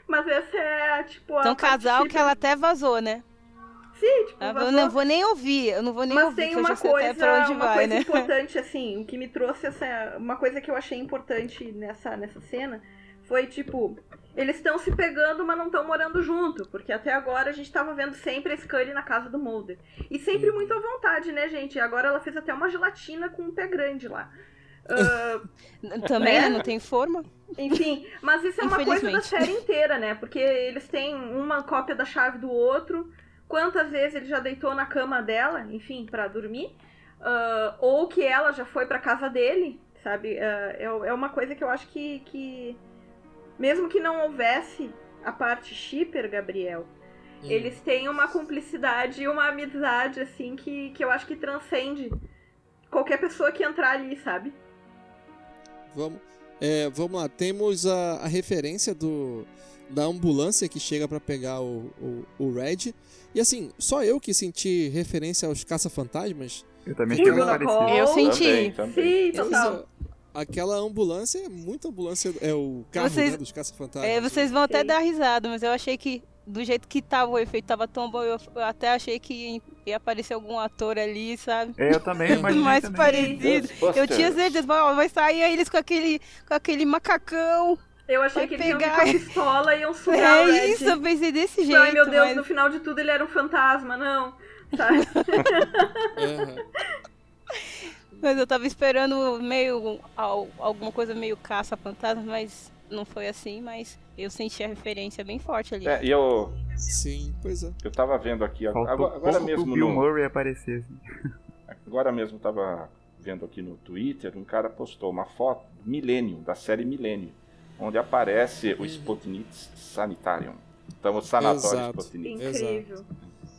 Mas essa é, tipo, Então, casal que ela até vazou, né? Sim, tipo, Ah, eu vazou. não vou nem ouvir, eu não vou nem Mas ouvir, tem que eu uma coisa, uma vai, coisa né? importante, assim, o que me trouxe essa. Uma coisa que eu achei importante nessa, nessa cena foi, tipo, eles estão se pegando, mas não estão morando junto. Porque até agora a gente tava vendo sempre a Scully na casa do Mulder. E sempre muito à vontade, né, gente? E agora ela fez até uma gelatina com um pé grande lá. Ah, Também, É? né? Não tem forma. enfim, mas isso é uma coisa da série inteira, né? Porque eles têm uma cópia da chave do outro. Quantas vezes ele já deitou na cama dela, enfim, pra dormir. Ah, ou que ela já foi pra casa dele, sabe? Ah, é, é uma coisa que eu acho que, que. Mesmo que não houvesse a parte shipper, Gabriel, Hum. eles têm uma cumplicidade e uma amizade, assim, que, que eu acho que transcende qualquer pessoa que entrar ali, sabe? Vamos, é, vamos lá, temos a, a referência do da ambulância que chega pra pegar o, o, o Red. E assim, só eu que senti referência aos caça-fantasmas. Eu também. Cole. Eu senti. Também, também. Sim, total. Aquela ambulância é muito ambulância, é o carro Vocês- né, dos caça-fantasmas. É, vocês vão até dar risada, mas eu achei que do jeito que tava o efeito tava tão bom, eu, até achei que ia aparecer algum ator ali, sabe? É, eu também imaginei Mais também. parecido. Eu tinha certeza, ó, vai sair eles com aquele, com aquele macacão. Eu achei Vai que eles iam pegar. com a pistola e iam sugar o É isso, eu pensei desse jeito. Ai, meu Deus, mas- no final de tudo ele era um fantasma, não. Sabe? É, Mas eu tava esperando meio al- alguma coisa meio caça-fantasma, mas não foi assim, mas eu senti a referência bem forte ali. É, e eu, sim, pois é. eu tava vendo aqui, Faltou agora, agora mesmo pro Bill no, Murray aparecer. Assim. Agora mesmo tava vendo aqui no Twitter, um cara postou uma foto do Millennium, da série Millennium, onde aparece o Sputnik Sanitarium. Então, o sanatório Exato. Sputnik. Incrível.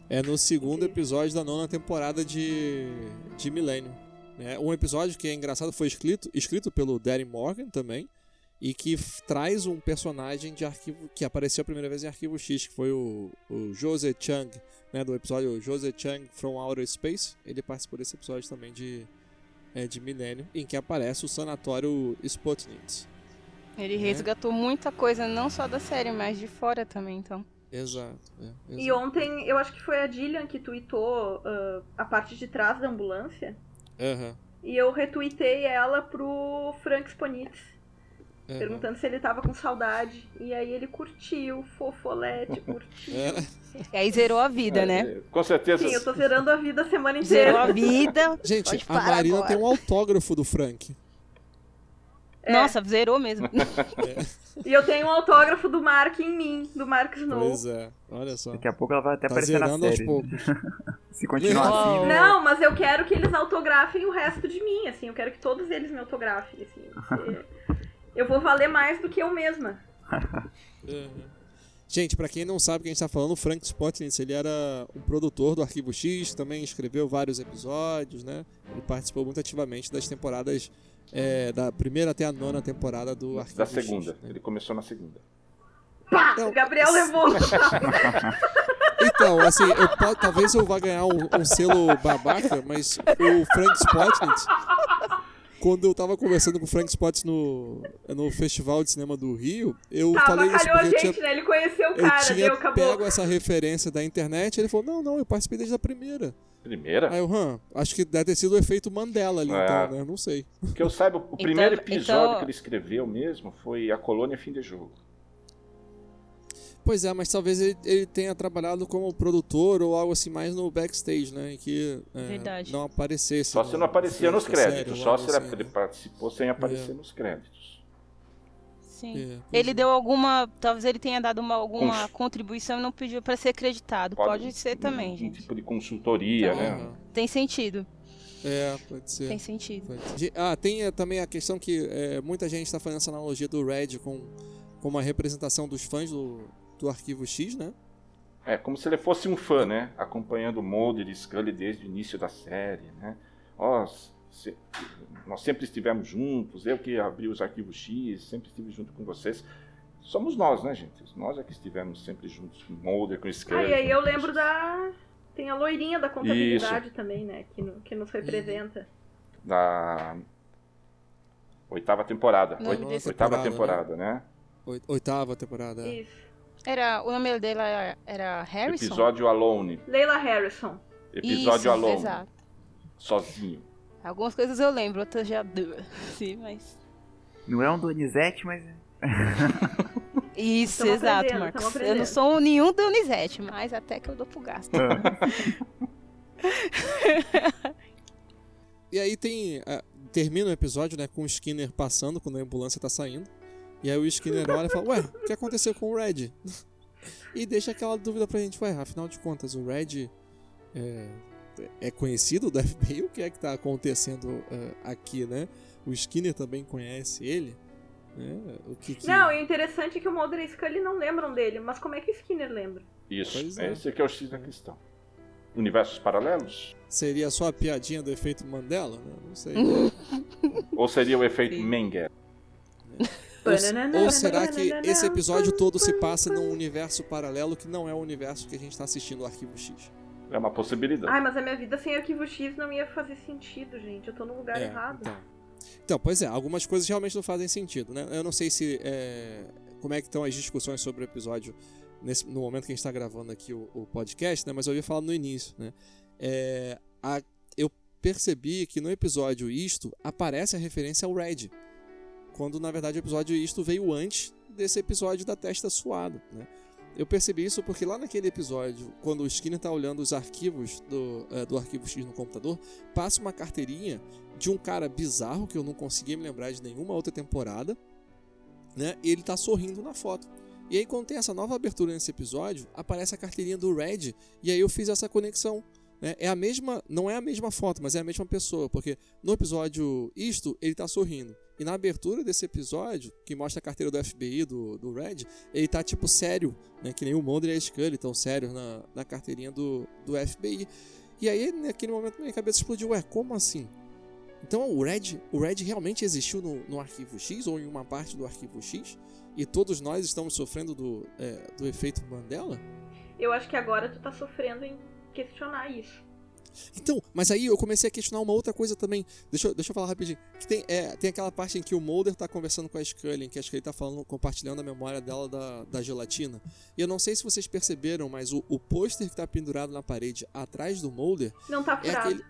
É no segundo episódio da nona temporada de, de Millennium. Né? Um episódio que é engraçado, foi escrito, escrito pelo Darren Morgan também, e que traz um personagem de arquivo que apareceu a primeira vez em Arquivo X, que foi o, o Jose Chang, né, do episódio Jose Chang from Outer Space. Ele participou desse episódio também de, é, de Millennium, em que aparece o sanatório Sputnik. Ele Né? resgatou muita coisa, não só da série, mas de fora também, então. Exato. é, E exato. ontem, eu acho que foi a Dillian que tweetou ah, a parte de trás da ambulância. Aham, E eu retuitei ela pro Frank Sponitz, aham. perguntando se ele tava com saudade. E aí ele curtiu, fofolete, curtiu. É, E aí zerou a vida, É, né? é, Com certeza. Sim, eu tô zerando a vida a semana Zerou inteira. a vida. Gente, a Marina agora. tem um autógrafo do Frank. É. Nossa, zerou mesmo. E eu tenho um autógrafo do Mark em mim, do Mark Snow. Pois é, olha só. Daqui a pouco ela vai até Tá aparecer na série. poucos. Se continuar Oh. assim, né? Não, mas eu quero que eles autografem o resto de mim, assim. Eu quero que todos eles me autografem, assim. eu vou valer mais do que eu mesma. Uhum. Gente, pra quem não sabe quem a gente tá falando, o Frank Spotnitz, ele era um produtor do Arquivo X, também escreveu vários episódios, né? Ele participou muito ativamente das temporadas, é, da primeira até a nona temporada do Arquivo Da X. segunda. né? Ele começou na segunda. Pá! Não, o Gabriel levou. Então, assim, eu talvez eu vá ganhar um, um selo babaca, mas o Frank Spotnitz, quando eu tava conversando com o Frank Spotnitz no, no Festival de Cinema do Rio, eu Tava, falei isso calhou a porque eu gente, tinha né? Ele conheceu o Eu cara, tinha deu, acabou. pego essa referência da internet, ele falou, não, não, eu participei desde a primeira. Primeira? Aí eu, acho que deve ter sido o efeito Mandela ali, É. então, né? Não sei. Que eu saiba, o primeiro episódio então- que ele escreveu mesmo foi A Colônia Fim de Jogo. Pois é, mas talvez ele, ele tenha trabalhado como produtor ou algo assim mais no backstage, né? Em que é, Verdade. não aparecesse. Só se não aparecia no nos série créditos. ou Só se ele, assim, ele né? participou sem aparecer É. nos créditos. Sim. É, Ele é. deu alguma. Talvez ele tenha dado uma, alguma Cons- contribuição e não pediu pra ser acreditado. Pode, ser também, um, gente. tipo de consultoria, né? Tem sentido. É, pode ser. Tem sentido. Pode ser. Ah, tem eh, também a questão que eh, muita gente está fazendo essa analogia do Red com, com uma representação dos fãs do, do Arquivo X, né? É como se ele fosse um fã, né? Acompanhando o Mulder e Scully desde o início da série, né? Ó, se- nós sempre estivemos juntos, eu que abri os arquivos X, sempre estive junto com vocês. Somos nós, né, gente? Nós é que estivemos sempre juntos, com Mulder, com Scully. Ah, e aí eu lembro da. Tem a loirinha da contabilidade também, né? Que, no- que nos representa. Da oitava temporada. Oit- desse- Oitava Temporada, temporada, né? Oi- Oitava temporada. é. Isso. Era, o nome dela era, era Harrison? Episódio Alone. Leila Harrison. Episódio Isso, Alone. Exato. Sozinho. Algumas coisas eu lembro, outras já. Sim, mas. Não é um Donizete, mas. Isso, Tamo exato, Marcos. Eu não sou nenhum Donizete, mas até que eu dou pro gasto. E aí tem. ah, termina o episódio, né, com o Skinner passando quando a ambulância tá saindo. E aí o Skinner olha e fala, ué, o que aconteceu com o Red? e deixa aquela dúvida pra gente, ué, afinal de contas, o Red é, é conhecido do FBI? O que é que tá acontecendo ah, aqui, né? O Skinner também conhece ele? né? O que que... Não, e o interessante é que o Mulder e Scully não lembram dele, mas como é que o Skinner lembra? Isso. Pois é. Esse aqui é o X da questão. Universos paralelos? Seria só a piadinha do efeito Mandela? né? Não sei. Ou seria o efeito. Menger? Ou, ou será que esse episódio todo se passa num universo paralelo que não é o universo que a gente tá assistindo o Arquivo X? É uma possibilidade. Ai, mas a minha vida sem arquivo X não ia fazer sentido, gente. Eu tô no lugar É, errado. Então. então, pois é, algumas coisas realmente não fazem sentido, né? Eu não sei se. é, como é que estão as discussões sobre o episódio nesse, no momento que a gente está gravando aqui o, o podcast, né? Mas eu ia falar no início, né? É, a- eu percebi que no episódio Isto aparece a referência ao Red. Quando na verdade o episódio Isto veio antes desse episódio da testa suada, né? Eu percebi isso porque lá naquele episódio, quando o Skinner tá olhando os arquivos do, eh, do arquivo X no computador, passa uma carteirinha de um cara bizarro que eu não conseguia me lembrar de nenhuma outra temporada, né? E ele tá sorrindo na foto. E aí quando tem essa nova abertura nesse episódio, aparece a carteirinha do Red, e aí eu fiz essa conexão. Né? É a mesma, não é a mesma foto, mas é a mesma pessoa, porque no episódio isto ele tá sorrindo. E na abertura desse episódio, que mostra a carteira do FBI do, do Red, ele tá tipo sério, né? Que nem o Mulder e a Scully tão sérios na, na carteirinha do, do FBI. E aí, naquele momento, minha cabeça explodiu. Ué, como assim? Então o Red, o Red realmente existiu no, no arquivo X ou em uma parte do arquivo X? E todos nós estamos sofrendo do, é, do efeito Mandela? Eu acho que agora tu tá sofrendo em questionar isso. Então, mas aí eu comecei a questionar uma outra coisa também. Deixa eu, deixa eu falar rapidinho. Que tem, é, tem aquela parte em que o Mulder tá conversando com a Scully, em que a Scully tá falando, compartilhando a memória dela da, da gelatina. E eu não sei se vocês perceberam, mas o, o pôster que tá pendurado na parede atrás do Mulder Não tá é furado. aquele.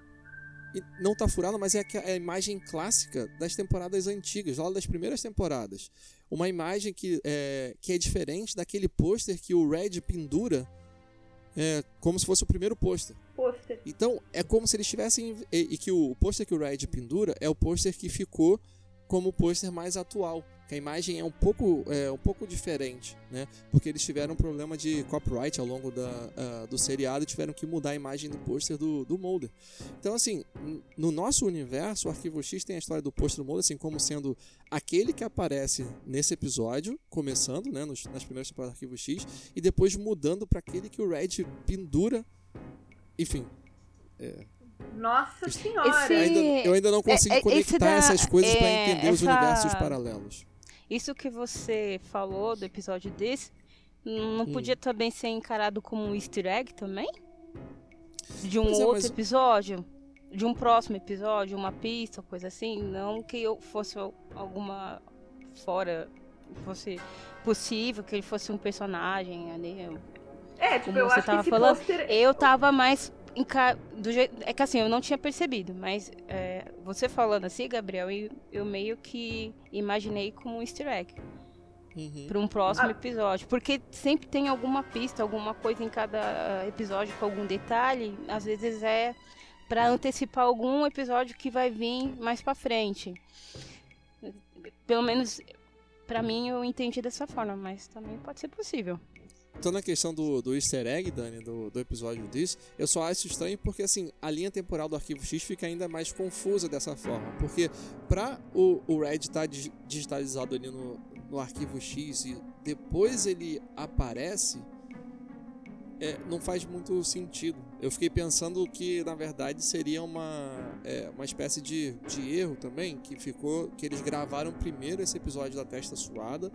e Não tá furado, mas é aque- é a imagem clássica das temporadas antigas, lá das primeiras temporadas. Uma imagem que é, que é diferente daquele pôster que o Red pendura é, como se fosse o primeiro pôster. Pôster. Então, é como se eles tivessem. E, e que o pôster que o Red pendura é o pôster que ficou como o pôster mais atual. Que a imagem é um pouco, é, um pouco diferente, né? Porque eles tiveram um problema de copyright ao longo da, ah, do seriado e tiveram que mudar a imagem do pôster do, do Mulder. Então, assim, no nosso universo, o Arquivo X tem a história do pôster do Mulder, assim, como sendo aquele que aparece nesse episódio, começando, né, nos- nas primeiras temporadas do Arquivo X, e depois mudando para aquele que o Red pendura. Enfim, Nossa senhora. eu Esse- ainda, eu ainda não consegui é- é- conectar da- essas coisas pra é, entender os essa- universos paralelos. Isso que você falou do episódio desse, não Hum. podia também ser encarado como um easter egg também? De um Pois é, outro mas- episódio? De um próximo episódio, uma pista, coisa assim? Não que eu fosse alguma fora, fosse possível que ele fosse um personagem ali. É, tipo, Como eu você acho que tava esse falando, pôster. Eu tava mais. Enca- Do jeito... É que assim, eu não tinha percebido, mas é, você falando assim, Gabriel, eu, eu meio que imaginei como um easter egg Uhum. para um próximo Ah. episódio. Porque sempre tem alguma pista, alguma coisa em cada episódio com algum detalhe. Às vezes é para antecipar algum episódio que vai vir mais pra frente. Pelo menos pra mim eu entendi dessa forma, mas também pode ser possível. Então, na questão do, do easter egg, Dani, do, do episódio disso, eu só acho estranho porque, assim, a linha temporal do Arquivo X fica ainda mais confusa dessa forma. Porque pra o, o Red estar dig- digitalizado ali no, no Arquivo X e depois ele aparece, é, não faz muito sentido. Eu fiquei pensando que, na verdade, seria uma, é, uma espécie de, de erro também, que ficou que eles gravaram primeiro esse episódio da testa suada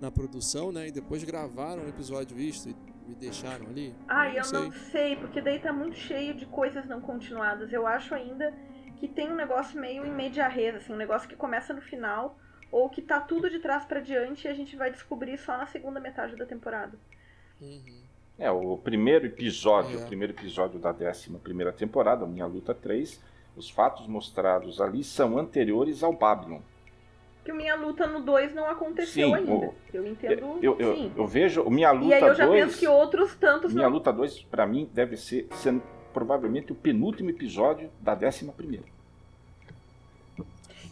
na produção, né? E depois gravaram o episódio isto e, deixaram ali. Ai, eu sei. não sei, porque daí tá muito cheio de coisas não continuadas. Eu acho ainda que tem um negócio meio em media res, assim, um negócio que começa no final, ou que tá tudo de trás pra diante e a gente vai descobrir só na segunda metade da temporada. Uhum. É, o primeiro episódio, É. o primeiro episódio da 11 primeira temporada, Minha Luta 3, os fatos mostrados ali são anteriores ao Babylon. Que Minha Luta no 2 não aconteceu Sim, ainda. o- Eu entendo, Eu, eu, sim. eu vejo o Minha e aí Luta eu já 2. penso que outros tantos Minha não. Luta 2, pra mim, deve ser sendo provavelmente o penúltimo episódio da 11 primeira.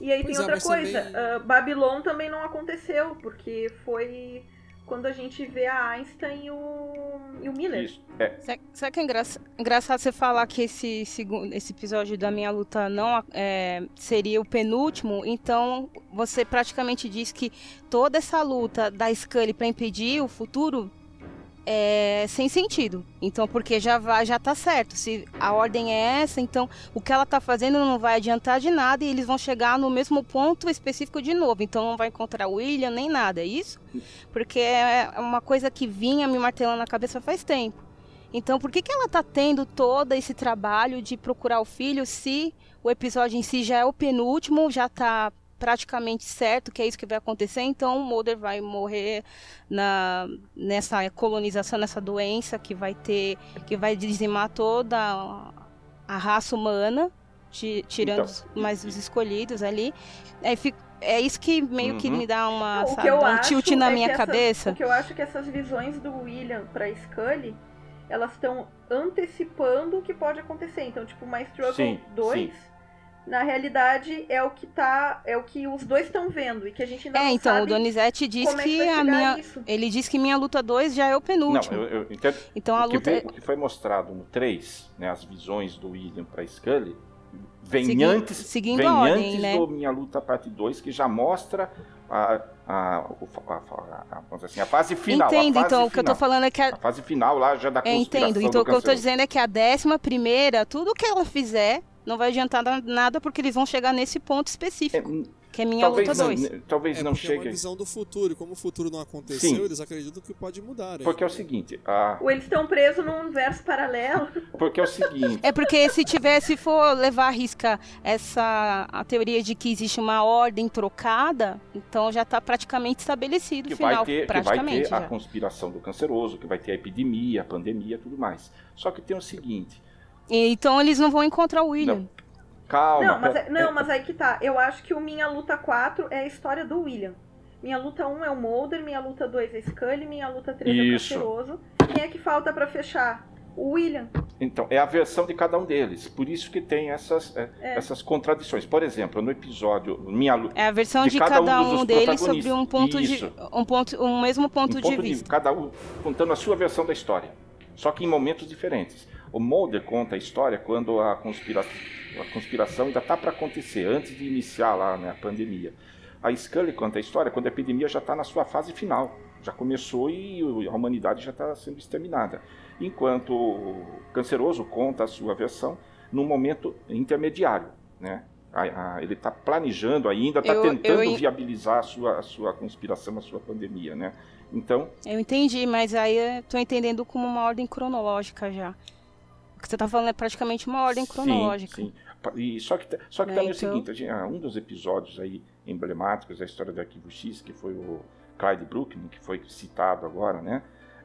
E aí Pois tem é, outra coisa, também- ah, Babylon também não aconteceu, porque foi quando a gente vê a Einstein e o, e o Miller. Isso. É, Sabe sabe que é engraça- engraçado você falar que esse, segundo, esse episódio da minha luta não é, seria o penúltimo? Então você praticamente diz que toda essa luta da Scully para impedir o futuro é sem sentido. Então, porque já vai, já tá certo. Se a ordem é essa, então o que ela tá fazendo não vai adiantar de nada e eles vão chegar no mesmo ponto específico de novo. Então não vai encontrar o William nem nada, é isso? Porque é uma coisa que vinha me martelando na cabeça faz tempo. Então, por que, que ela tá tendo todo esse trabalho de procurar o filho se o episódio em si já é o penúltimo, já tá praticamente certo que é isso que vai acontecer, então o Mulder vai morrer na, nessa colonização, nessa doença que vai ter, que vai dizimar toda a, raça humana, ti- tirando Então, os- mais os escolhidos ali. Aí fica- é isso que meio que Uhum. me dá uma, Não, sabe, que um tilt na é minha que essas- cabeça. O que eu acho é que essas visões do William pra Scully, elas estão antecipando o que pode acontecer. Então, tipo, My Struggle Sim, 2, na realidade, é o que tá. É o que os dois estão vendo. E que a gente ainda É, não então, o sabe Donizete diz é que que a minha. nisso. Ele diz que minha luta 2 já é o penúltimo. não, eu, eu entendo. Então a o, que luta. veio- o que foi mostrado no 3, né, as visões do William pra Scully, vem Segui- antes, seguindo vem a ordem, antes né? do Minha Luta Parte 2, que já mostra a, a, o- a, a- assim, a fase final. a Entendo, fase então, o que eu tô final. falando é que a, A fase final lá já da É, conspiração entendo. Então do o que eu tô dizendo é que a décima primeira, tudo que ela fizer, não vai adiantar na- nada porque eles vão chegar nesse ponto É, específico, hum, que é minha talvez luta não, 2. né, talvez É não porque é uma chegue. visão do futuro. E como o futuro não aconteceu, Sim. eles acreditam que pode mudar. hein? Porque é o seguinte, a, Ou eles estão presos num universo paralelo. porque é o seguinte, É porque se tivesse for levar à risca essa a teoria de que existe uma ordem trocada, então já está praticamente estabelecido que o final, vai ter, que vai praticamente ter a já. conspiração do canceroso, que vai ter a epidemia, a pandemia, tudo mais. Só que tem o seguinte, então eles não vão encontrar o William. Não. calma, não, mas, é- não, mas aí que tá. Eu acho que o Minha Luta 4 é a história do William. Minha luta 1 é o Mulder, minha luta 2 é Scully, minha luta 3 Isso. é o Canceroso. Quem é que falta pra fechar? O William. Então, é a versão de cada um deles. Por isso que tem essas, é, É. essas contradições. Por exemplo, no episódio Minha Luta. É a versão de de, cada cada, um dos um deles protagonistas. sobre um ponto Isso. de um ponto, um mesmo ponto, de vista. cada um contando a sua versão da história. Só que em momentos diferentes. O Mulder conta a história quando a, conspira... a conspiração ainda está para acontecer, antes de iniciar lá né, a pandemia. A Scully conta a história quando a epidemia já está na sua fase final. Já começou e a humanidade já está sendo exterminada. Enquanto o Canceroso conta a sua versão num momento intermediário. Né? A- a- ele está planejando ainda, está tentando eu- viabilizar a sua, a sua conspiração, a sua pandemia. Né? Então, Eu entendi, mas aí eu tô entendendo como uma ordem cronológica já. Que você tá falando é praticamente uma ordem cronológica. Sim, sim. E só que, só que Né, também é o então- seguinte, ah, um dos episódios aí emblemáticos da história do Arquivo X, que foi o Clyde Brookman, que foi citado agora, né?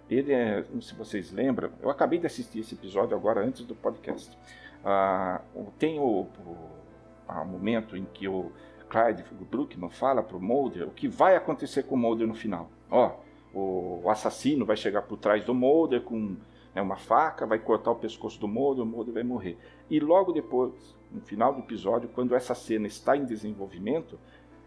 Ele é, se vocês lembram, eu acabei de assistir esse episódio agora antes do podcast. Ah, tem o, o momento em que o Clyde Brookman fala para o Mulder o que vai acontecer com o Mulder no final. Ó, o assassino vai chegar por trás do Mulder com né, uma faca, vai cortar o pescoço do Mulder, o Mulder vai morrer. E logo depois, no final do episódio, quando essa cena está em desenvolvimento,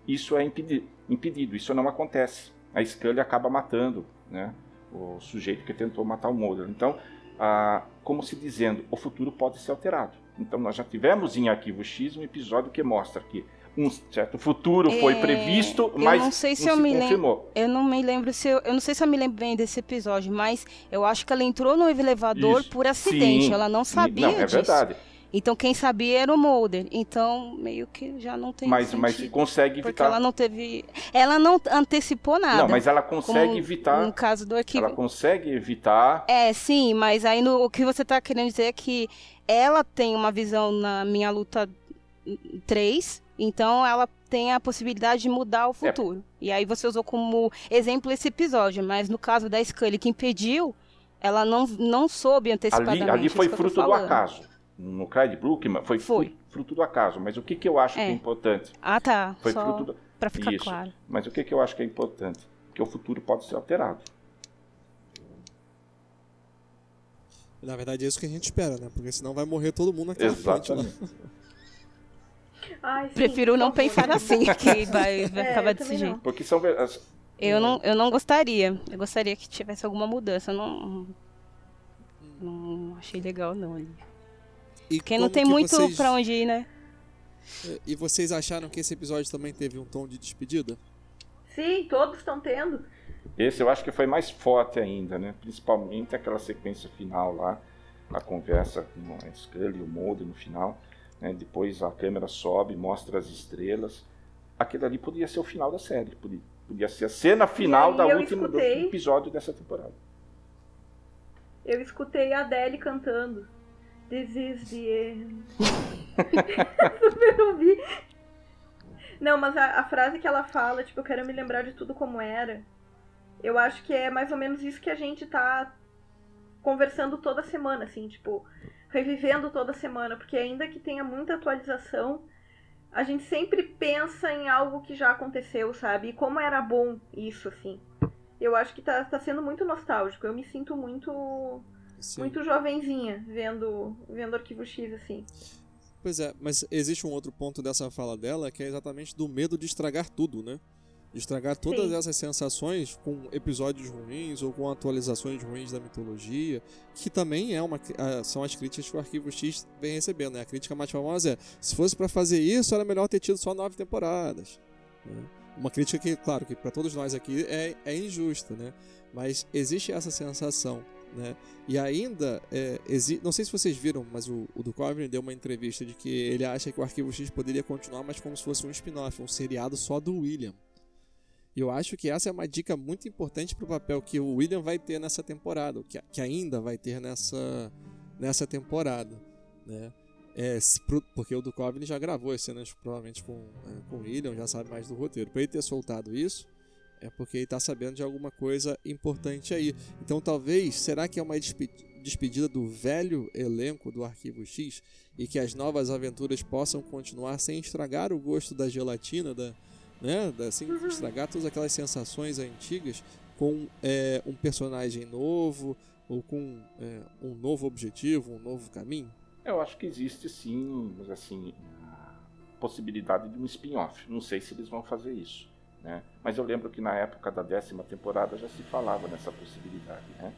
isso é impedi- impedido, isso não acontece. A Scully acaba matando né, o sujeito que tentou matar o Mulder. Então, ah, como se dizendo, o futuro pode ser alterado. Então, nós já tivemos em Arquivo X um episódio que mostra que um certo futuro foi É, previsto, eu mas não sei se não eu se me lembro- confirmou. Eu não me lembro se eu, eu não sei se eu me lembro bem desse episódio, mas eu acho que ela entrou no elevador Isso. por acidente, Sim. ela não sabia Não, é disso. verdade. Então quem sabia era o Mulder. Então meio que já não tem Mas, mas sentido. consegue porque evitar. ela não teve, ela não antecipou nada. Não, mas ela consegue como evitar. No caso do arquivo. Ela consegue evitar. É, sim, mas aí no, o que você tá querendo dizer é que ela tem uma visão na minha luta 3, então ela tem a possibilidade de mudar o futuro. E aí você usou como exemplo esse episódio, mas no caso da Scully que impediu, ela não, não soube antecipadamente. Ali, ali foi fruto do acaso. No Clyde Brookman foi, Foi. fruto do acaso. Mas o que, que eu acho que é É. importante? Ah, tá. Foi Só fruto do... pra ficar Isso. claro. Mas o que, que eu acho que é importante? Que o futuro pode ser alterado. Na verdade é isso que a gente espera, né? Porque senão vai morrer todo mundo naquela frente. Né? Ai, sim, Prefiro não favor. pensar assim, que vai, vai É, acabar eu desse jeito. não. Porque são as- Eu não, eu não gostaria. Eu gostaria que tivesse alguma mudança. Eu não. Não achei legal, não. ali. E Porque não tem muito vocês- pra onde ir, né? E vocês acharam que esse episódio também teve um tom de despedida? Sim, todos estão tendo. Esse eu acho que foi mais forte ainda, né? Principalmente aquela sequência final lá, a conversa com a Scully e o Mulder no final. Né? Depois a câmera sobe, mostra as estrelas. Aquilo ali podia ser o final da série. Podia, podia ser a cena final da última, do escutei- último episódio dessa temporada. Eu escutei a Adele cantando. This is the end. Super ouvi. Não, mas a, a frase que ela fala, tipo, eu quero me lembrar de tudo como era. Eu acho que é mais ou menos isso que a gente tá conversando toda semana, assim, tipo, revivendo toda semana, porque ainda que tenha muita atualização, a gente sempre pensa em algo que já aconteceu, sabe? E como era bom isso, assim. Eu acho que tá, tá sendo muito nostálgico. Eu me sinto muito Sim. muito jovenzinha vendo vendo Arquivo X assim. Pois é, mas existe um outro ponto dessa fala dela que é exatamente do medo de estragar tudo, né? Estragar todas Sim. essas sensações com episódios ruins ou com atualizações ruins da mitologia, que também é uma, ah, são as críticas que o Arquivo X vem recebendo, né? A crítica mais famosa é: se fosse pra fazer isso, era melhor ter tido só nove temporadas. né? Uma crítica que, claro, que para todos nós aqui é, é injusta, né? Mas existe essa sensação, né? E ainda, é, não sei se vocês viram, mas o, o Duchovny deu uma entrevista de que ele acha que o Arquivo X poderia continuar, mas como se fosse um spin-off, um seriado só do William. Eu acho que essa é uma dica muito importante para o papel que o William vai ter nessa temporada, que, que ainda vai ter nessa, nessa temporada, né? É, porque o Duchovny já gravou as cenas provavelmente com, é, com o William, já sabe mais do roteiro. Para ele ter soltado isso, é porque ele está sabendo de alguma coisa importante aí. Então talvez, será que é uma despe- despedida do velho elenco do Arquivo X e que as novas aventuras possam continuar sem estragar o gosto da gelatina, da, né, da, sem estragar todas aquelas sensações antigas com é, um personagem novo ou com é, um novo objetivo, um novo caminho? Eu acho que existe sim, mas assim, a possibilidade de um spin-off. Não sei se eles vão fazer isso. Né? Mas eu lembro que na época da décima temporada já se falava nessa possibilidade. Né?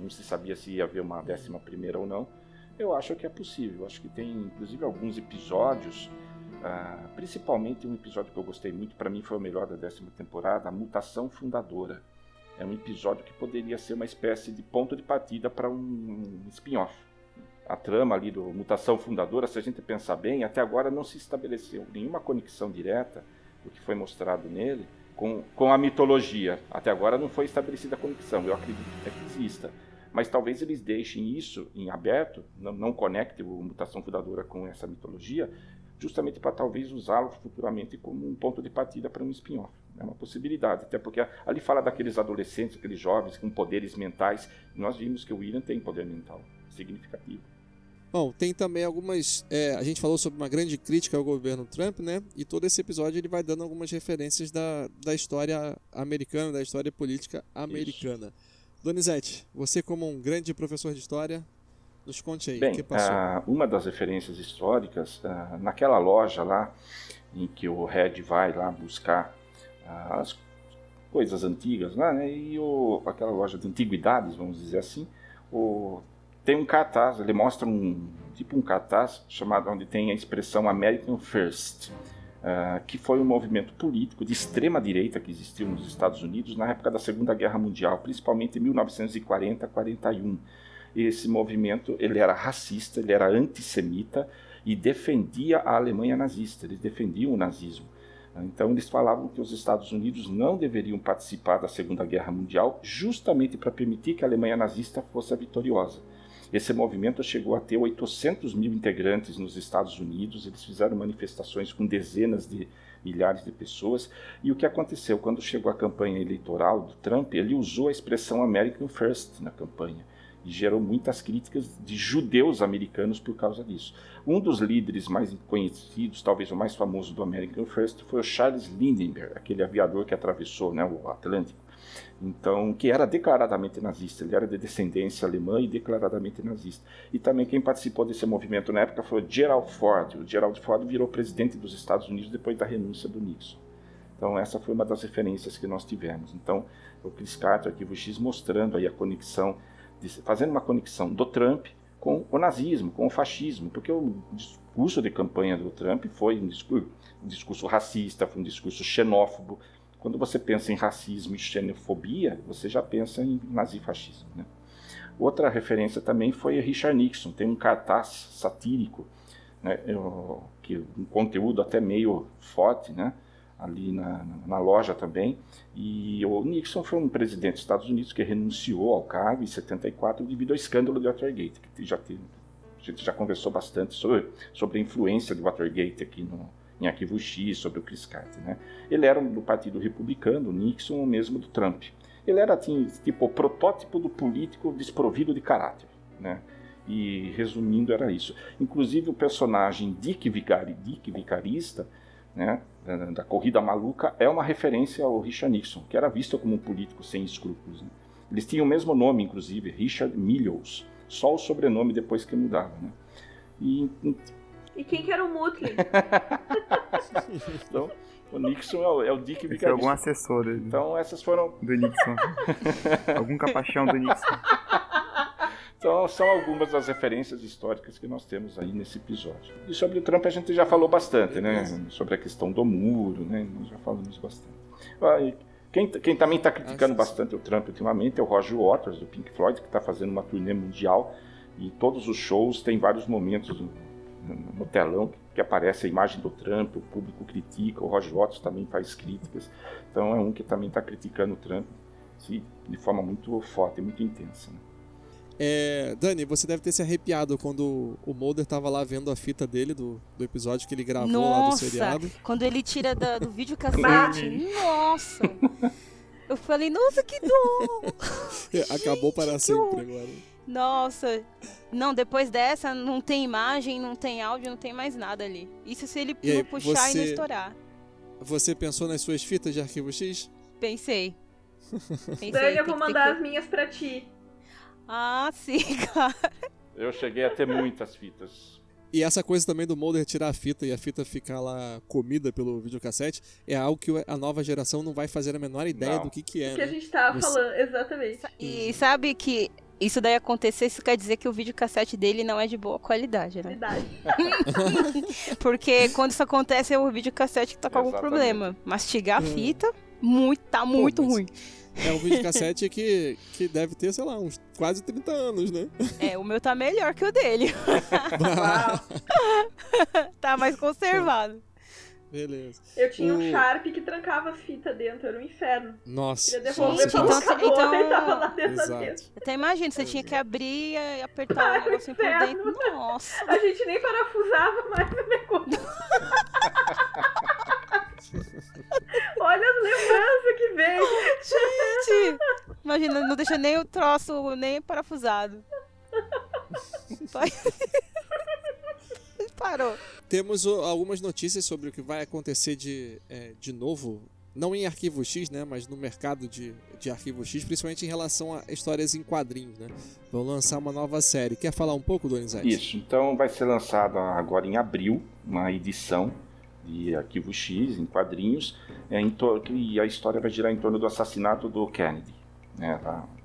Não se sabia se ia haver uma décima primeira ou não. Eu acho que é possível. Eu acho que tem inclusive alguns episódios, ah, principalmente um episódio que eu gostei muito, para mim foi o melhor da décima temporada, a Mutação Fundadora. É um episódio que poderia ser uma espécie de ponto de partida para um spin-off a trama ali do Mutação Fundadora, se a gente pensar bem, até agora não se estabeleceu nenhuma conexão direta do que foi mostrado nele com, com a mitologia. Até agora não foi estabelecida a conexão, eu acredito que exista. Mas talvez eles deixem isso em aberto, não, não conecte o Mutação Fundadora com essa mitologia, justamente para talvez usá-lo futuramente como um ponto de partida para um spin-off. É uma possibilidade, até porque ali fala daqueles adolescentes, aqueles jovens com poderes mentais. Nós vimos que o William tem poder mental significativo. Bom, tem também algumas. é, a gente falou sobre uma grande crítica ao governo Trump, né? E todo esse episódio ele vai dando algumas referências da, da história americana, da história política americana. Donizete, você, como um grande professor de história, nos conte aí o Bem, que passou. ah, uma das referências históricas, ah, naquela loja lá, em que o Red vai lá buscar ah, as coisas antigas, lá, né? E o, aquela loja de antiguidades, vamos dizer assim, o, tem um cartaz, ele mostra um tipo um cartaz chamado onde tem a expressão American First, ah, que foi um movimento político de extrema direita que existiu nos Estados Unidos na época da Segunda Guerra Mundial, principalmente em 1940-41. Esse movimento ele era racista, ele era antissemita e defendia a Alemanha nazista. Eles defendiam o nazismo. Então eles falavam que os Estados Unidos não deveriam participar da Segunda Guerra Mundial, justamente para permitir que a Alemanha nazista fosse vitoriosa. Esse movimento chegou a ter 800 mil integrantes nos Estados Unidos, eles fizeram manifestações com dezenas de milhares de pessoas. E o que aconteceu? Quando chegou a campanha eleitoral do Trump, ele usou a expressão American First na campanha. Gerou muitas críticas de judeus americanos por causa disso. Um dos líderes mais conhecidos, talvez o mais famoso do American First, foi o Charles Lindbergh, aquele aviador que atravessou né, o Atlântico. Então, que era declaradamente nazista, ele era de descendência alemã e declaradamente nazista. E também quem participou desse movimento na época foi o Gerald Ford. O Gerald Ford virou presidente dos Estados Unidos depois da renúncia do Nixon. Então, essa foi uma das referências que nós tivemos. Então, o Chris Carter, Arquivo X, mostrando aí a conexão fazendo uma conexão do Trump com o nazismo, com o fascismo, porque o discurso de campanha do Trump foi um discurso, um discurso racista, foi um discurso xenófobo. Quando você pensa em racismo e xenofobia, você já pensa em nazifascismo. Né? Outra referência também foi Richard Nixon, tem um cartaz satírico, né, que um conteúdo até meio forte, né, ali na, na, loja também. E o Nixon foi um presidente dos Estados Unidos que renunciou ao cargo em 74 devido ao escândalo de Watergate, que já teve, a gente já conversou bastante sobre, sobre a influência de Watergate aqui no, em Arquivo X, sobre o Chris Carter. Né? Ele era do Partido Republicano, o Nixon, o mesmo do Trump. Ele era assim, tipo o protótipo do político desprovido de caráter. Né? E resumindo, era isso. Inclusive o personagem Dick, Vicari, Dick Vicarista né, da, da, corrida maluca é uma referência ao Richard Nixon, que era visto como um político sem escrúpulos. Né? Eles tinham o mesmo nome, inclusive, Richard Millows, só o sobrenome depois que mudava. Né? E, e quem que era o Mutley? então, o Nixon é o, é o Dick Vicarista. algum assessor dele. Então essas foram... Do Nixon. algum capachão do Nixon. Então, são algumas das referências históricas que nós temos aí nesse episódio. E sobre o Trump a gente já falou bastante, né? Sobre a questão do muro, né? Nós já falamos bastante. Quem, quem também está criticando bastante o Trump ultimamente é o Roger Waters, do Pink Floyd, que está fazendo uma turnê mundial e todos os shows têm vários momentos no, no telão que aparece a imagem do Trump, o público critica, o Roger Waters também faz críticas. Então é um que também está criticando o Trump de forma muito forte, muito intensa. Né? É, Dani, você deve ter se arrepiado quando o Mulder tava lá vendo a fita dele do, do episódio que ele gravou Nossa, lá do seriado. Quando ele tira da, do vídeo cassete. Nossa! Eu falei, nossa, que dor! Acabou para sempre agora. Nossa! Não, depois dessa não tem imagem, não tem áudio, não tem mais nada ali. Isso se ele aí, puxar você, e não estourar. Você pensou nas suas fitas de arquivo X? Pensei. Pensei Dani, eu vou mandar que... as minhas pra ti. Ah, sim, cara. Eu cheguei a ter muitas fitas. E essa coisa também do Mulder tirar a fita e a fita ficar lá comida pelo videocassete é algo que a nova geração não vai fazer a menor ideia não. do que, que é. O que né? a gente tava Você... falando, exatamente. E sabe que isso daí acontecer, isso quer dizer que o videocassete dele não é de boa qualidade, né? Verdade. Porque quando isso acontece é o videocassete que tá com Exatamente. algum problema. Mastigar a hum. fita, muito, tá muito Pô, mas... ruim. É um videocassete que, que deve ter, sei lá, uns quase 30 anos, né? É, o meu tá melhor que o dele. tá mais conservado. Beleza. Eu tinha o... um Sharp que trancava as fitas dentro, era um inferno. Nossa. Queria devolver pra então, então... e tava lá dentro Exato. Até imagina, você tinha que abrir e apertar o negócio por dentro. Nossa. A gente nem parafusava mais o negócio. Olha as lembranças que veio. Gente! Imagina, não deixa nem o troço, nem parafusado. Parou. Temos algumas notícias sobre o que vai acontecer de, é, de novo não em Arquivo X, né, mas no mercado de, de Arquivo X, principalmente em relação a histórias em quadrinhos, né? Vão lançar uma nova série. Quer falar um pouco, Donizete? Isso, então vai ser lançada agora em abril uma edição de Arquivo X, em quadrinhos, é, em e a história vai girar em torno do assassinato do Kennedy, né,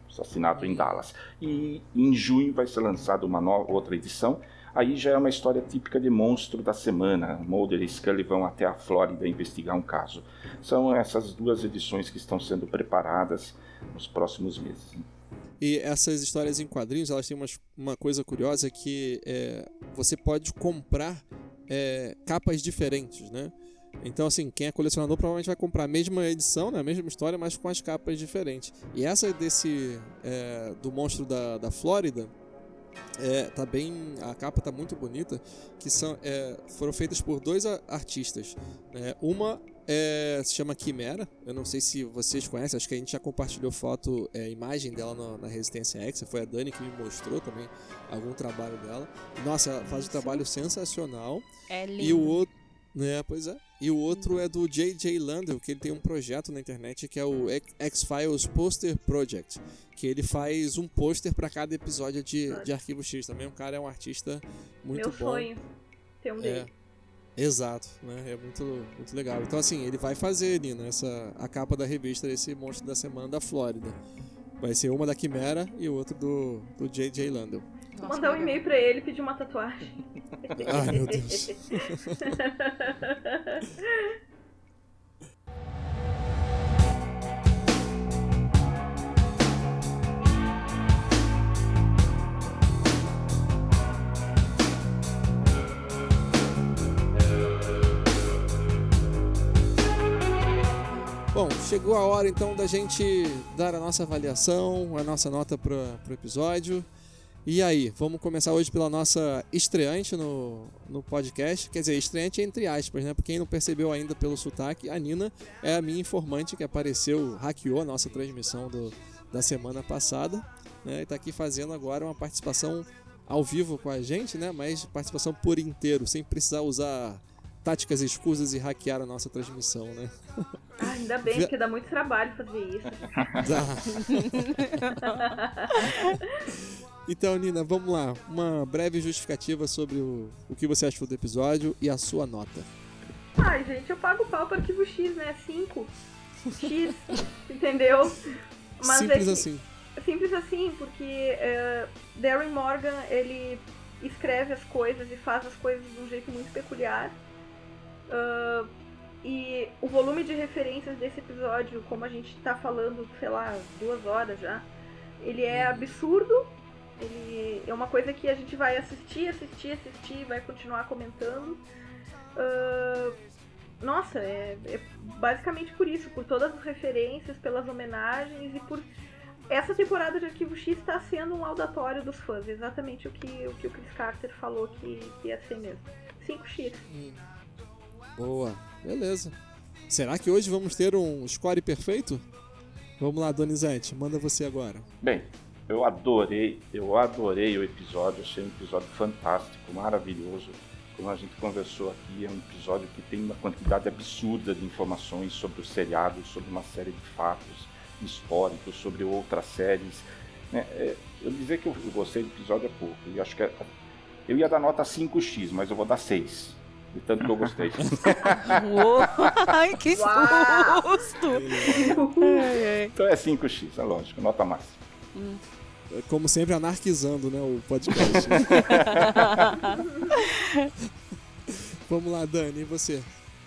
assassinato em Dallas. E em junho vai ser lançada uma nova, outra edição, aí já é uma história típica de monstro da semana. Mulder e Scully vão até a Flórida investigar um caso. São essas duas edições que estão sendo preparadas nos próximos meses. E essas histórias em quadrinhos, elas têm uma, uma coisa curiosa que é, você pode comprar é, capas diferentes, né? Então, assim, quem é colecionador provavelmente vai comprar a mesma edição, né? a mesma história, mas com as capas diferentes. E essa desse é, do monstro da, da Flórida é, tá bem, a capa tá muito bonita, que são é, foram feitas por dois artistas. Né? Uma é, se chama Quimera. Eu não sei se vocês conhecem, acho que a gente já compartilhou foto, é, imagem dela no, na Resistência X. Foi a Dani que me mostrou também algum trabalho dela. Nossa, ela faz um trabalho sensacional. É lindo. E o outro. Né, pois é. E o outro é do J.J. Landau, que ele tem um projeto na internet que é o X-Files Poster Project. Que ele faz um pôster para cada episódio de, de Arquivo X. Também o cara é um artista muito Meu bom. sonho ter um É, dele. Exato, né? É muito, muito legal. Então, assim, ele vai fazer, Nina, essa, a capa da revista desse Monstro da Semana da Flórida. Vai ser uma da Quimera e o outro do, do J.J. Landau. Vou Nossa, mandar um e-mail pra ele e pedir uma tatuagem. Ai, meu Deus. Bom, chegou a hora então da gente dar a nossa avaliação, a nossa nota para o episódio. E aí, vamos começar hoje pela nossa estreante no, no podcast. Quer dizer, estreante entre aspas, né? Pra quem não percebeu ainda pelo sotaque, a Nina é a minha informante que apareceu, hackeou a nossa transmissão do, da semana passada. Né? E tá aqui fazendo agora uma participação ao vivo com a gente, né? Mas participação por inteiro, sem precisar usar táticas escusas e hackear a nossa transmissão, né? Ah, ainda bem, porque dá muito trabalho fazer isso. Então, Nina, vamos lá. Uma breve justificativa sobre o, o que você achou do episódio e a sua nota. Ai, gente, eu pago pau pro arquivo X, né? 5. X, entendeu? Mas Simples é que- assim. Simples assim, porque é, Darren Morgan, ele escreve as coisas e faz as coisas de um jeito muito peculiar. Ah, e o volume de referências desse episódio, como a gente tá falando, sei lá, duas horas já, ele é absurdo. Ele é uma coisa que a gente vai assistir, assistir, assistir, vai continuar comentando. Ah, nossa, é, é basicamente por isso, por todas as referências, pelas homenagens e por essa temporada de Arquivo X está sendo um laudatório dos fãs, exatamente o que o, que o Chris Carter falou que, que ia ser mesmo. 5x. Boa. Beleza. Será que hoje vamos ter um score perfeito? Vamos lá, Donizete, manda você agora. Bem, eu adorei, eu adorei o episódio, achei um episódio fantástico, maravilhoso. Como a gente conversou aqui, é um episódio que tem uma quantidade absurda de informações sobre o seriado, sobre uma série de fatos históricos, sobre outras séries. né? É, eu dizer que eu gostei do episódio é pouco, eu acho que é- eu ia dar nota 5x, mas eu vou dar 6. De tanto que eu gostei. Uou! Ai, que susto! Então é 5x, é lógico, nota máxima. É, Como sempre, anarquizando né, o podcast. Vamos lá, Dani, e você?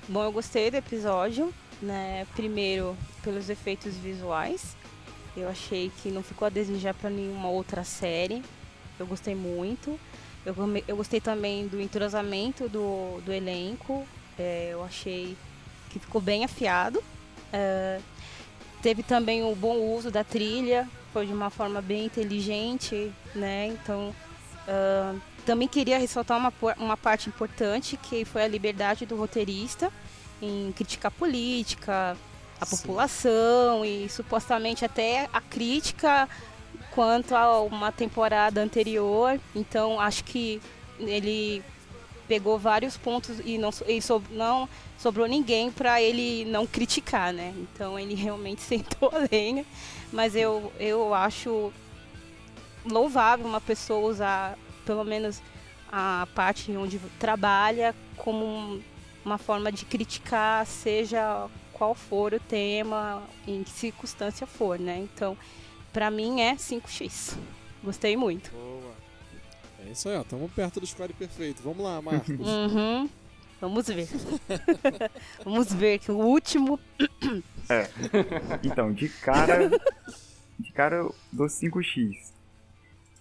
Bom, eu gostei do episódio, né? Primeiro, pelos efeitos visuais. Eu achei que não ficou a desejar para nenhuma outra série. Eu gostei muito. Eu, eu gostei também do entrosamento do, do elenco. É, eu achei que ficou bem afiado. É, teve também o bom uso da trilha, foi de uma forma bem inteligente, né? Então, ah, também queria ressaltar uma, uma parte importante, que foi a liberdade do roteirista em criticar a política, a Sim. população e supostamente até a crítica quanto a uma temporada anterior. Então acho que ele pegou vários pontos e não, e so- não sobrou ninguém para ele não criticar, né? Então ele realmente sentou a lenha, mas eu, eu acho louvável uma pessoa usar pelo menos a parte onde trabalha como um- uma forma de criticar, seja qual for o tema, em que circunstância for, né? Então, pra mim é 5x. Gostei muito. Boa. É isso aí, ó. Estamos perto do score perfeito. Vamos lá, Marcos. Uhum. Vamos ver. Vamos ver que o último. Então, de cara. de cara eu dou 5x.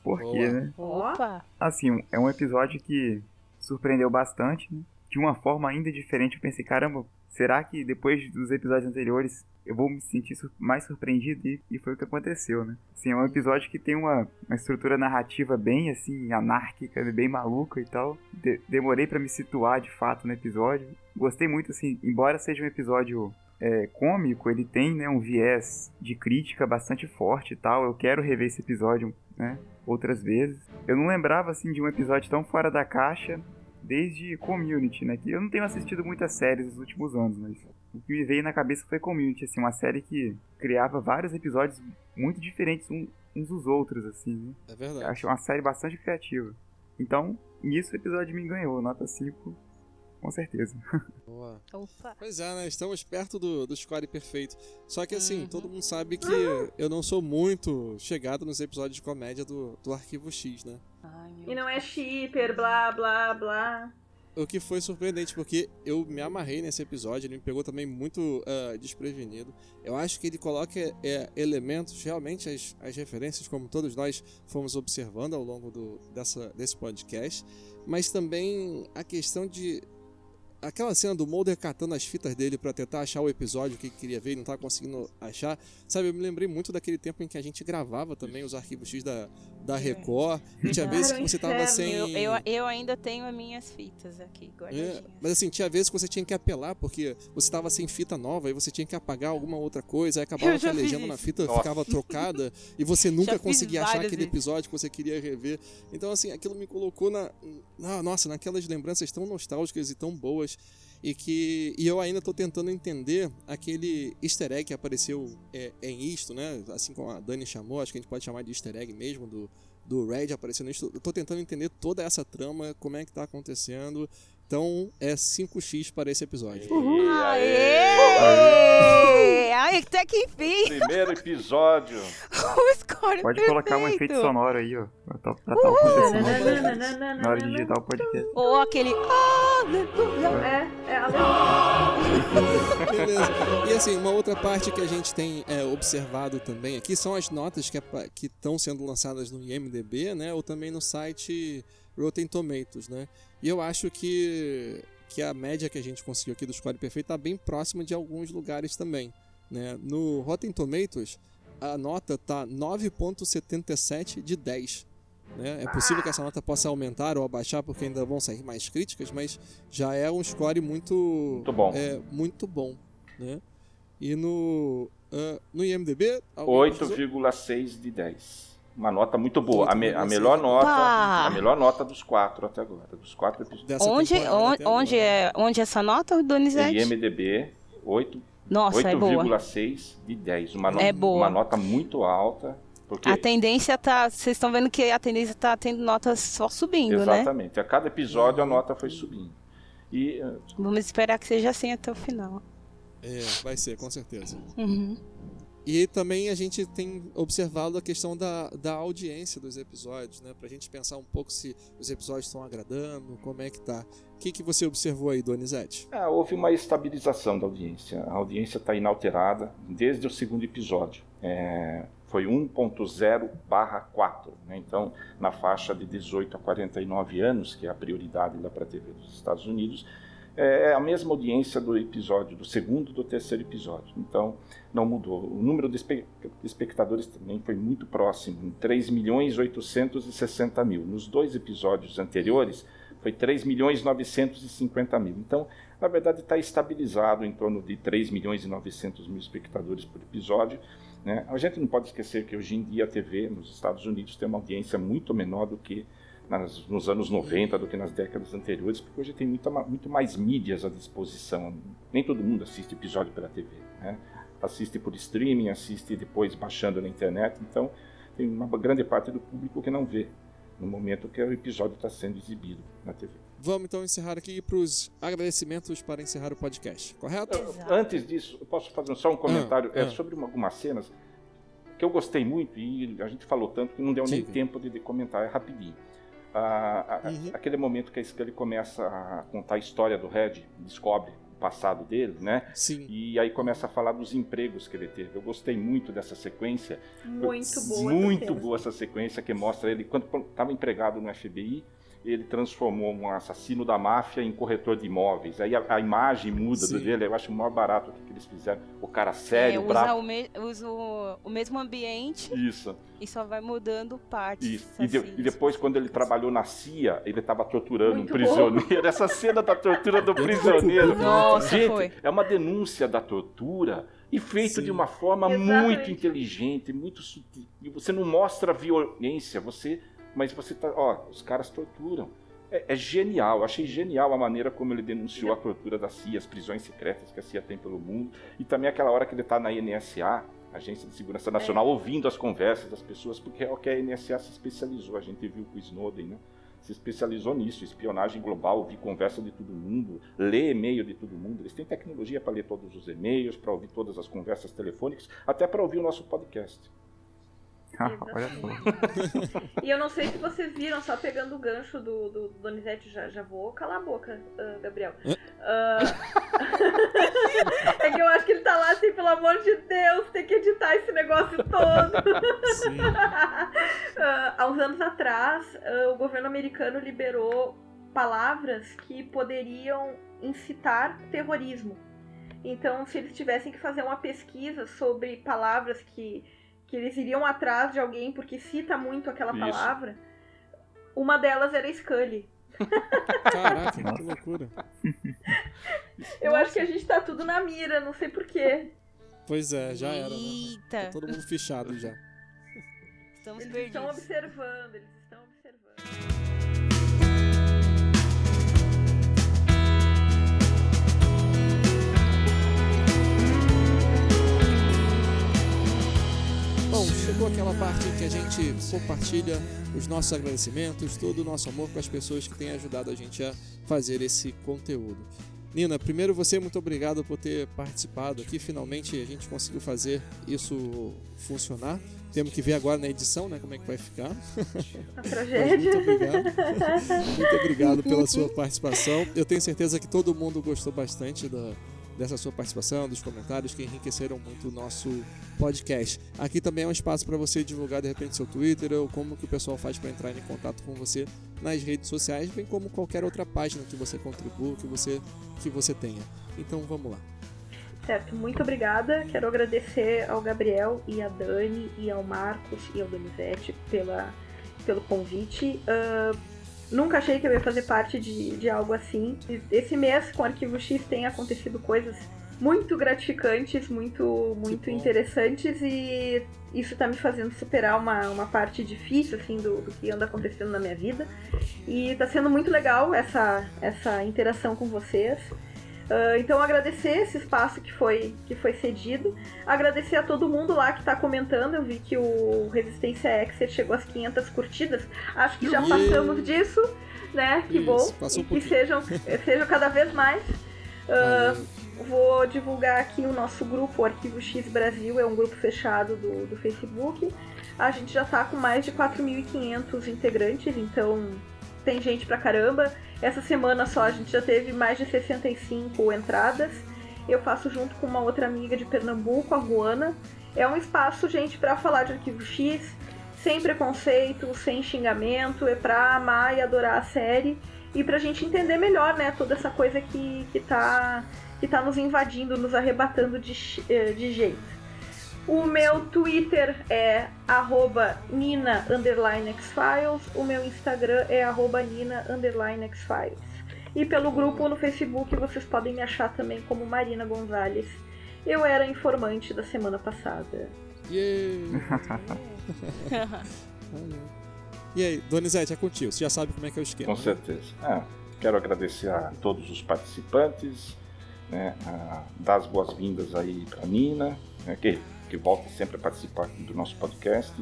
Por Boa. quê, né? Opa! Assim, é um episódio que surpreendeu bastante, né? De uma forma ainda diferente, eu pensei, caramba, será que depois dos episódios anteriores eu vou me sentir mais surpreendido? E, e foi o que aconteceu, né? Assim, é um episódio que tem uma, uma estrutura narrativa bem, assim, anárquica, bem maluca e tal. De, demorei para me situar, de fato, no episódio. Gostei muito, assim, embora seja um episódio é, cômico, ele tem né, um viés de crítica bastante forte e tal. Eu quero rever esse episódio né, outras vezes. Eu não lembrava assim de um episódio tão fora da caixa desde Community, né? Que eu não tenho assistido muitas séries nos últimos anos, mas o que me veio na cabeça foi Community, assim, uma série que criava vários episódios muito diferentes uns dos outros, assim. Né? É verdade. Eu achei uma série bastante criativa. Então, nisso o episódio me ganhou, nota 5 com certeza. Boa. Opa. Pois é, né? Estamos perto do, do score perfeito. Só que assim, uhum. todo mundo sabe que eu não sou muito chegado nos episódios de comédia do, do Arquivo X, né? Ai, e não é shipper, blá, blá, blá. O que foi surpreendente, porque eu me amarrei nesse episódio, ele me pegou também muito uh, desprevenido. Eu acho que ele coloca é, elementos, realmente, as, as referências, como todos nós fomos observando ao longo do, dessa, desse podcast, mas também a questão de aquela cena do Mulder catando as fitas dele para tentar achar o episódio que queria ver e não tava conseguindo achar. Sabe, eu me lembrei muito daquele tempo em que a gente gravava também os arquivos X da, da Record. E tinha vezes que você tava sem. Eu, eu, eu, ainda tenho as minhas fitas aqui guardadinhas. É, mas assim, tinha vezes que você tinha que apelar, porque você tava sem fita nova e você tinha que apagar alguma outra coisa, aí acabava que a legenda na fita Nossa. ficava trocada e você nunca conseguia achar aquele episódio que você queria rever. Então, assim, aquilo me colocou na. na nossa, naquelas lembranças tão nostálgicas e tão boas e que e eu ainda estou tentando entender aquele easter egg que apareceu é, em isto, né? Assim como a Dani chamou, acho que a gente pode chamar de easter egg mesmo do do Red aparecendo. Eu tô tentando entender toda essa trama, como é que tá acontecendo. Então é 5x para esse episódio. Uhum. Aê! Aê! Até que enfim! Primeiro episódio. o score Pode perfeito. colocar um efeito sonoro aí, ó. Pra tá acontecendo. Na hora de digitar o podcast. Ou aquele. É, é Beleza. E assim, uma outra parte que a gente tem é, observado também aqui são as notas que estão sendo lançadas no IMDB, né? Ou também no site Rotten Tomatoes, né? E eu acho que, que a média que a gente conseguiu aqui do score perfeito está bem próxima de alguns lugares também. Né? No Rotten Tomatoes, a nota tá 9.77 de 10. Né? É possível que essa nota possa aumentar ou abaixar, porque ainda vão sair mais críticas, mas já é um score muito, muito bom. É, muito bom né? E no, uh, no IMDB... 8,6 de 10 uma nota muito boa. A, me, a melhor nota, a melhor nota dos quatro até agora, dos quatro episódios. Onde, onde, onde é, onde é essa nota, Donizete? IMDb 8 Nossa, 8,6 é de 10, uma, no, é boa. uma nota muito alta. Porque... A tendência tá, vocês estão vendo que a tendência tá tendo notas só subindo, Exatamente. né? Exatamente. A cada episódio a nota foi subindo. E vamos esperar que seja assim até o final. É, vai ser, com certeza. Uhum. E também a gente tem observado a questão da, da audiência dos episódios, né? Pra gente pensar um pouco se os episódios estão agradando, como é que tá. O que, que você observou aí, Donizete? Ah, houve uma estabilização da audiência. A audiência está inalterada desde o segundo episódio. É, foi 1.0 barra 4. Né? Então, na faixa de 18 a 49 anos, que é a prioridade lá para a TV dos Estados Unidos, é, é a mesma audiência do episódio, do segundo e do terceiro episódio. Então, não mudou. O número de espectadores também foi muito próximo, 3 milhões 860 mil. Nos dois episódios anteriores, foi 3 milhões 950 mil. Então, na verdade, está estabilizado em torno de 3 milhões e 900 mil espectadores por episódio. Né? A gente não pode esquecer que hoje em dia a TV nos Estados Unidos tem uma audiência muito menor do que nas, nos anos 90 do que nas décadas anteriores, porque hoje tem muita, muito mais mídias à disposição. Nem todo mundo assiste episódio pela TV. Né? Assiste por streaming, assiste depois baixando na internet. Então, tem uma grande parte do público que não vê no momento que o episódio está sendo exibido na TV. Vamos então encerrar aqui para os agradecimentos para encerrar o podcast, correto? Exato. Antes disso, eu posso fazer só um comentário ah, é, ah. sobre uma, algumas cenas que eu gostei muito e a gente falou tanto que não deu Sim. nem tempo de, de comentar, é rapidinho. A, a, uhum. Aquele momento que a Scully começa a contar a história do Red, descobre o passado dele, né? Sim. E aí começa a falar dos empregos que ele teve. Eu gostei muito dessa sequência. Muito boa. Muito boa essa sequência que mostra ele quando estava empregado no FBI ele transformou um assassino da máfia em corretor de imóveis. Aí a, a imagem muda Sim. dele, eu acho o maior barato que eles fizeram. O cara sério, é, usa, bravo. o, me- usa o, o mesmo ambiente Isso, e só vai mudando partes. isso. E, de- e depois, quando ele trabalhou na CIA, ele estava torturando Muito um prisioneiro. Essa cena da tortura do prisioneiro. Nossa, Gente, foi. é uma denúncia da tortura e feito Sim. de uma forma Exatamente. muito inteligente, muito sutil. E você não mostra violência, você, mas você tá, ó, os caras torturam. É, é genial, achei genial a maneira como ele denunciou a tortura da CIA, as prisões secretas que a CIA tem pelo mundo, e também aquela hora que ele está na NSA, Agência de Segurança Nacional, ouvindo as conversas das pessoas, porque é o que a NSA se especializou, a gente viu com o Snowden, né? se especializou nisso, espionagem global, ouvir conversa de todo mundo, ler e-mail de todo mundo. Eles têm tecnologia para ler todos os e-mails, para ouvir todas as conversas telefônicas, até para ouvir o nosso podcast. Ah, Olha só. E eu não sei se vocês viram, só pegando o gancho do, do Donizete, já, já vou calar a boca, ah, Gabriel. Ah, é que eu acho que ele tá lá assim, pelo amor de Deus, tem que editar esse negócio todo. Sim. Ah, há uns anos atrás, o governo americano liberou palavras que poderiam incitar terrorismo. Então, se eles tivessem que fazer uma pesquisa sobre palavras que, que eles iriam atrás de alguém porque cita muito aquela Isso. palavra, uma delas era Scully. Caraca, que loucura. Eu acho que a gente tá tudo na mira, não sei porquê. Pois é, já era. Né? Eita, Tá todo mundo fichado já. estamos Eles perdidos. estão observando, eles estão observando. Bom, chegou aquela parte em que a gente compartilha os nossos agradecimentos, todo o nosso amor com as pessoas que têm ajudado a gente a fazer esse conteúdo. Nina, primeiro você, muito obrigado por ter participado aqui. Finalmente a gente conseguiu fazer isso funcionar. Temos que ver agora na edição, né, como é que vai ficar. A tragédia. muito obrigado. muito obrigado pela sua participação. Eu tenho certeza que todo mundo gostou bastante da, dessa sua participação, dos comentários que enriqueceram muito o nosso podcast. Aqui também é um espaço para você divulgar de repente seu Twitter ou como que o pessoal faz para entrar em contato com você nas redes sociais, bem como qualquer outra página que você contribua, que você que você tenha. Então vamos lá. Certo, muito obrigada. Quero agradecer ao Gabriel e à Dani e ao Marcos e ao Donizete pela, pelo convite. Ah, nunca achei que eu ia fazer parte de, de algo assim. Esse mês com o Arquivo X tem acontecido coisas muito gratificantes, muito, muito interessantes e isso tá me fazendo superar uma, uma parte difícil assim do, do que anda acontecendo na minha vida. E tá sendo muito legal essa, essa interação com vocês. Ah, então agradecer esse espaço que foi, que foi cedido, agradecer a todo mundo lá que está comentando, eu vi que o Resistência Exer chegou às 500 curtidas, acho que já Uhul. passamos disso, né, que Isso, bom, e um que sejam, sejam cada vez mais. Valeu. vou divulgar aqui o nosso grupo, o Arquivo X Brasil, é um grupo fechado do, do Facebook, a gente já está com mais de 4.500 integrantes, então tem gente pra caramba. Essa semana só a gente já teve mais de 65 entradas. Eu faço junto com uma outra amiga de Pernambuco, a Juana. É um espaço, gente, pra falar de arquivo X, sem preconceito, sem xingamento, é pra amar e adorar a série e pra gente entender melhor, né, toda essa coisa que, que, tá, que tá nos invadindo, nos arrebatando de, eh, de jeito. O meu Twitter é arroba Nina underline Xfiles. O meu Instagram é arroba Nina underline Xfiles. E pelo grupo no Facebook vocês podem me achar também como Marina Gonzalez. Eu era informante da semana passada. Yeah. E aí, Donizete, é contigo. Você já sabe como é que é o esquema. Com né? certeza. Ah, quero agradecer a todos os participantes, né, a dar as boas-vindas aí para Nina, né, que, que volta sempre a participar do nosso podcast.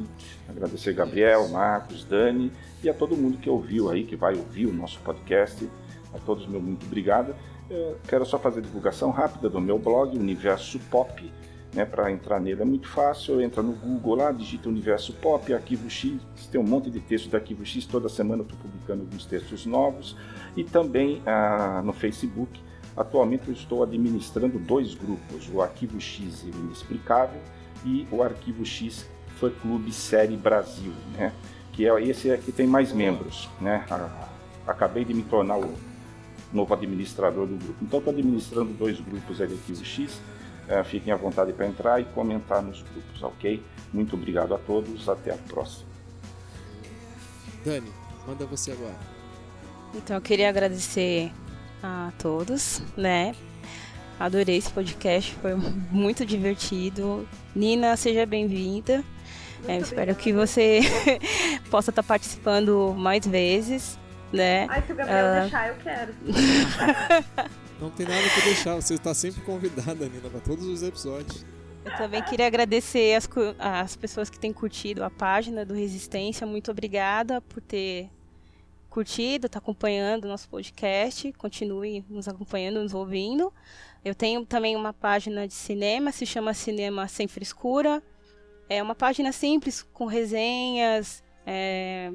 Agradecer Gabriel, Marcos, Dani e a todo mundo que ouviu aí, que vai ouvir o nosso podcast. A todos, meu muito obrigado. Eu quero só fazer divulgação rápida do meu blog, Universo Pop. Né, para entrar nele é muito fácil, entra no Google lá, digita Universo Pop, Arquivo X, tem um monte de textos do Arquivo X, toda semana estou publicando alguns textos novos, e também ah, no Facebook. Atualmente eu estou administrando dois grupos, o Arquivo X Inexplicável e o Arquivo X Fã Clube Série Brasil, né? que é esse é que tem mais membros. Né? Acabei de me tornar o novo administrador do grupo. Então estou administrando dois grupos ali aqui do X. É, fiquem à vontade para entrar e comentar nos grupos, ok? Muito obrigado a todos, até a próxima. Dani, manda você agora. Então eu queria agradecer a todos, né? Adorei esse podcast, foi muito divertido. Nina, seja bem-vinda. É, espero que você possa estar participando mais vezes, né? Ai, se o Gabriel Ah. deixar, eu quero. Não tem nada que deixar, você está sempre convidada, Nina, para todos os episódios. Eu também queria agradecer as, as pessoas que têm curtido a página do Resistência. Muito obrigada por ter curtido, tá acompanhando o nosso podcast. Continue nos acompanhando, nos ouvindo. Eu tenho também uma página de cinema, se chama Cinema Sem Frescura. É uma página simples, com resenhas, é,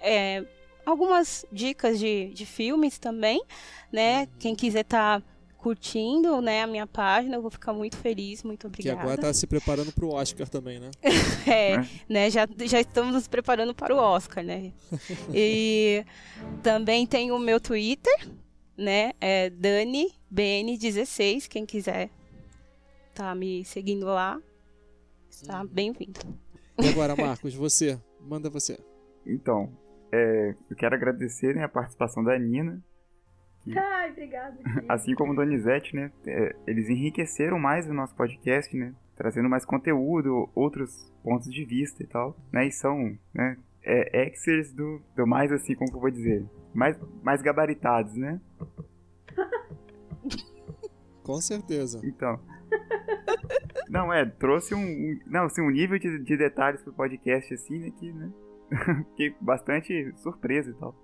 é, algumas dicas de, de filmes também, né? Quem quiser estar curtindo né, a minha página, eu vou ficar muito feliz, muito Que obrigada. agora tá se preparando pro Oscar também, né? É, né, já, já estamos nos preparando para o Oscar, né? E também tem o meu Twitter, né? É DaniBN16, quem quiser tá me seguindo lá, está bem-vindo. E agora, Marcos, você, manda você. Então, é, eu quero agradecer né, a participação da Nina, Ai, obrigada. assim como o Donizete, né? é, eles enriqueceram mais o nosso podcast, né? Trazendo mais conteúdo, outros pontos de vista e tal, né? E são, né? É, exers do, do mais assim, como que eu vou dizer? Mais, mais gabaritados, né? Com certeza. Então. Não, é, trouxe um. um- não, assim, um nível de, de detalhes pro podcast, assim, né? Que, né? Fiquei bastante surpreso e tal.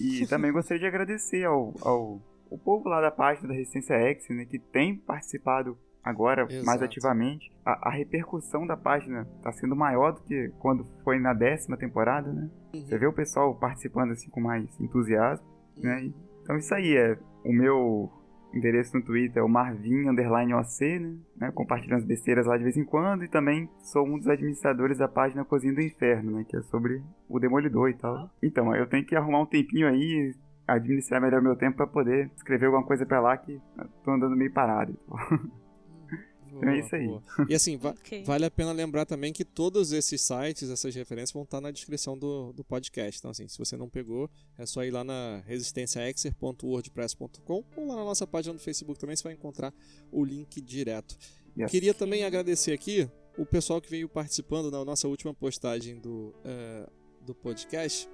E também gostaria de agradecer ao, ao, ao povo lá da página da Resistência X, né? Que tem participado agora mais Exato. ativamente. A, a repercussão da página tá sendo maior do que quando foi na décima temporada, né? Você vê o pessoal participando assim com mais entusiasmo, né? E- Então isso aí é o meu endereço no Twitter é o Marvin underline OC, né? né? Compartilhando as besteiras lá de vez em quando e também sou um dos administradores da página Cozinha do Inferno, né? Que é sobre o Demolidor e tal. Então, eu tenho que arrumar um tempinho aí, administrar melhor meu tempo pra poder escrever alguma coisa pra lá que tô andando meio parado. Boa, é isso aí. boa. E assim, va- Ok. vale a pena lembrar também que todos esses sites, essas referências vão estar na descrição do, do podcast. Então, assim, se você não pegou, é só ir lá na resistenciaexer.wordpress.com ou lá na nossa página do Facebook também, você vai encontrar o link direto. Yes. Queria também agradecer aqui o pessoal que veio participando na nossa última postagem do, eh, do podcast.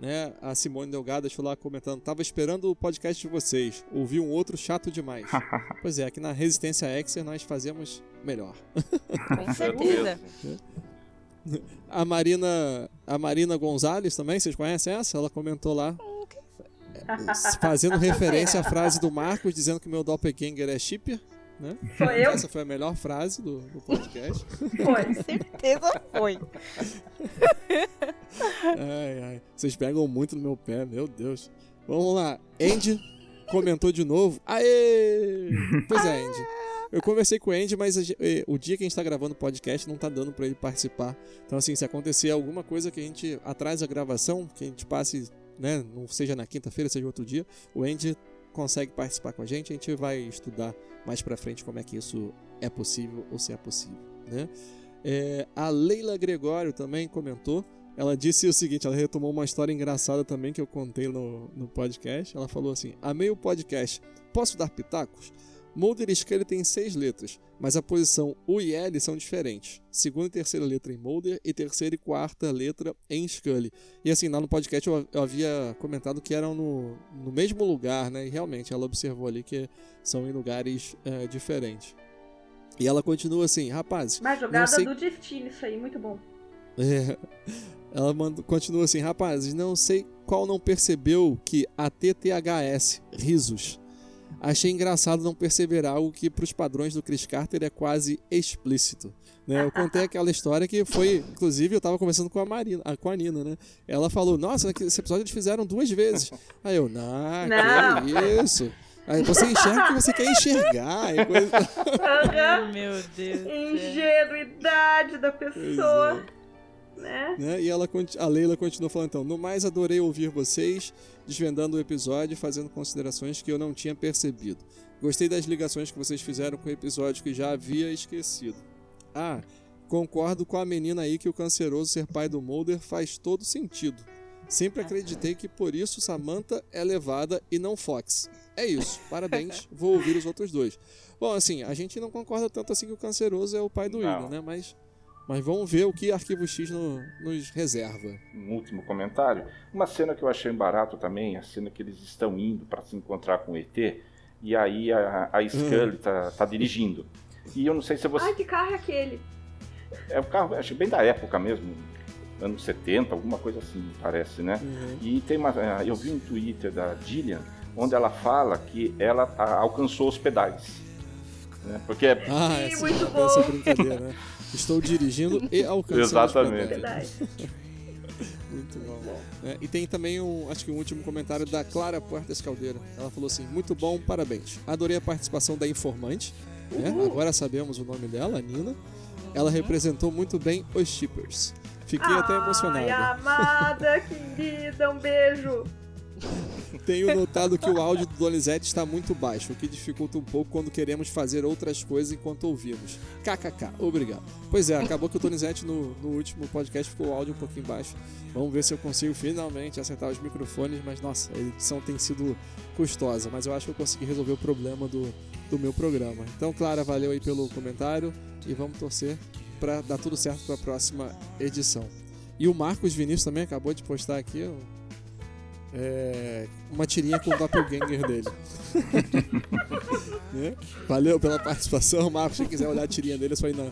Né? A Simone Delgado deixou lá comentando: tava esperando o podcast de vocês, ouvi um outro chato demais. pois é, aqui na Resistência Exer nós fazemos melhor. Com certeza. A Marina, a Marina Gonzalez também, vocês conhecem essa? Ela comentou lá, fazendo referência à frase do Marcos, dizendo que meu doppelganger é shipper. Né? Sou eu? Essa foi a melhor frase do, do podcast. Foi. certeza foi. Ai, ai. Vocês pegam muito no meu pé, meu Deus. Vamos lá. Andy comentou de novo. Aê! Pois é, Andy. Eu conversei com o Andy, mas eh, o dia que a gente tá gravando o podcast não tá dando pra ele participar. Então, assim, se acontecer alguma coisa que a gente atrasa a gravação, que a gente passe, né, não seja na quinta-feira, seja outro dia, o Andy consegue participar com a gente. A gente vai estudar mais pra frente como é que isso é possível ou se é possível, né? É, a Leila Gregório também comentou. Ela disse o seguinte: ela retomou uma história engraçada também que eu contei no, no podcast. Ela falou assim: Amei o podcast. Posso dar pitacos? Mulder e Scully têm seis letras, mas a posição U e L são diferentes. Segunda e terceira letra em Mulder e terceira e quarta letra em Scully. E assim, lá no podcast eu, eu havia comentado que eram no, no mesmo lugar, né? E realmente ela observou ali que são em lugares eh, diferentes. E ela continua assim, rapazes. Mas jogada sei do destino, isso aí, muito bom. é. Ela manda- continua assim, rapazes, não sei qual não percebeu que a TTHS, risos. Achei engraçado não perceber algo que para os padrões do Chris Carter é quase explícito. Né? Eu contei aquela história que foi, inclusive eu tava conversando com a Marina, ah, com a Nina, né? Ela falou, nossa, esse episódio eles fizeram duas vezes. Aí eu, não, Não. que isso? Aí você enxerga o que você quer enxergar. E coisa... Aham. Meu Deus. Ingenuidade da Pois pessoa. Né? né? E ela, a Leila continua falando então, no mais adorei ouvir vocês desvendando o episódio e fazendo considerações que eu não tinha percebido. Gostei das ligações que vocês fizeram com o episódio que já havia esquecido. Ah, concordo com a menina aí que o canceroso ser pai do Mulder faz todo sentido. Sempre acreditei que por isso Samantha é levada e não Fox. É isso, parabéns, vou ouvir os outros dois. Bom, assim, a gente não concorda tanto assim que o canceroso é o pai do Não. William, né? Mas, mas vamos ver o que Arquivo X no- nos reserva. um último comentário. Uma cena que eu achei barato também, a cena que eles estão indo para se encontrar com o ET, e aí a, a Scully tá, tá dirigindo. E eu não sei se você. Ai, que carro é aquele? É o carro, acho bem da época mesmo, anos 70, alguma coisa assim, parece, né? E tem uma. Eu vi um Twitter da Gillian, onde ela fala que ela alcançou os pedais. Né? Porque é Ah, Sim, essa, muito bom. essa brincadeira, né? Estou dirigindo e alcançando Exatamente. Muito bom. É, e tem também um, acho que um último comentário da Clara Puertas Caldeira. Ela falou assim: muito bom, parabéns. Adorei a participação da informante. né? Agora sabemos o nome dela, a Nina. Ela representou muito bem os shippers. Fiquei até Ai, emocionado. amada, querida, um beijo. Tenho notado que o áudio do Donizete está muito baixo, o que dificulta um pouco quando queremos fazer outras coisas enquanto ouvimos. KKK, obrigado. Pois é, acabou que o Donizete no, no último podcast ficou o áudio um pouquinho baixo. Vamos ver se eu consigo finalmente acertar os microfones, mas nossa, a edição tem sido custosa, mas eu acho que eu consegui resolver o problema do, do meu programa. Então, Clara, valeu aí pelo comentário e vamos torcer para dar tudo certo para a próxima edição. E o Marcos Vinícius também acabou de postar aqui é, uma tirinha com o doppelganger dele. Né? Valeu pela participação, Marcos. Se quiser olhar a tirinha dele, é só ir na,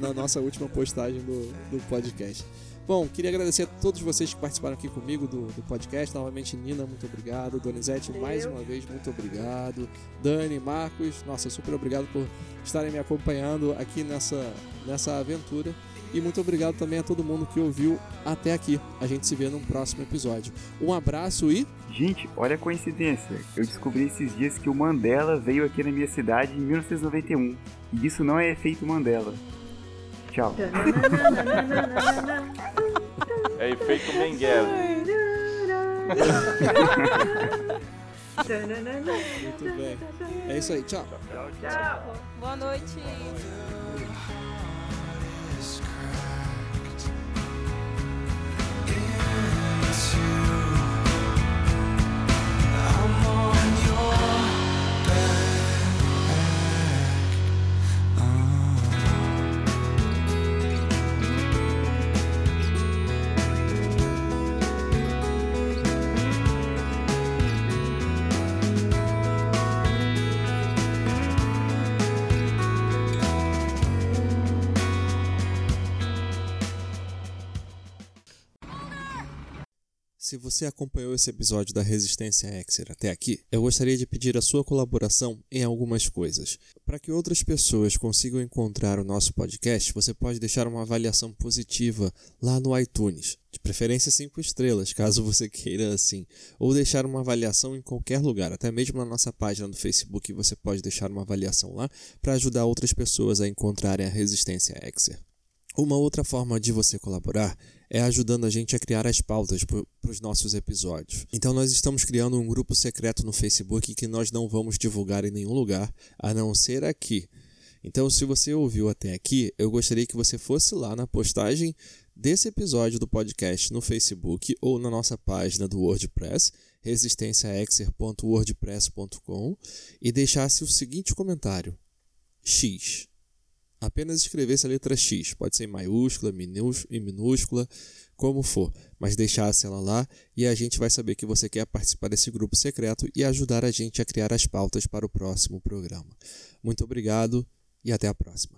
na nossa última postagem do, do podcast. Bom, queria agradecer a todos vocês que participaram aqui comigo do, do podcast. Novamente, Nina, muito obrigado. Donizete, mais uma vez, muito obrigado. Dani, Marcos, nossa, super obrigado por estarem me acompanhando aqui nessa, nessa aventura. E muito obrigado também a todo mundo que ouviu até aqui. A gente se vê num próximo episódio. Um abraço e. Gente, olha a coincidência. Eu descobri esses dias que o Mandela veio aqui na minha cidade em 1991. E isso não é efeito Mandela. Tchau. é efeito Mengele. Muito bem. É isso aí, tchau. Tchau. Boa noite. to Se você acompanhou esse episódio da Resistência Exer até aqui, eu gostaria de pedir a sua colaboração em algumas coisas. Para que outras pessoas consigam encontrar o nosso podcast, você pode deixar uma avaliação positiva lá no iTunes, de preferência 5 estrelas, caso você queira assim, ou deixar uma avaliação em qualquer lugar, até mesmo na nossa página do Facebook você pode deixar uma avaliação lá para ajudar outras pessoas a encontrarem a Resistência Exer. Uma outra forma de você colaborar é ajudando a gente a criar as pautas para os nossos episódios. Então, nós estamos criando um grupo secreto no Facebook que nós não vamos divulgar em nenhum lugar, a não ser aqui. Então, se você ouviu até aqui, eu gostaria que você fosse lá na postagem desse episódio do podcast no Facebook ou na nossa página do WordPress, resistenciaexer.wordpress.com, e deixasse o seguinte comentário: X. Apenas escrevesse a letra X, pode ser em maiúscula, em minúscula, como for, mas deixasse ela lá e a gente vai saber que você quer participar desse grupo secreto e ajudar a gente a criar as pautas para o próximo programa. Muito obrigado e até a próxima.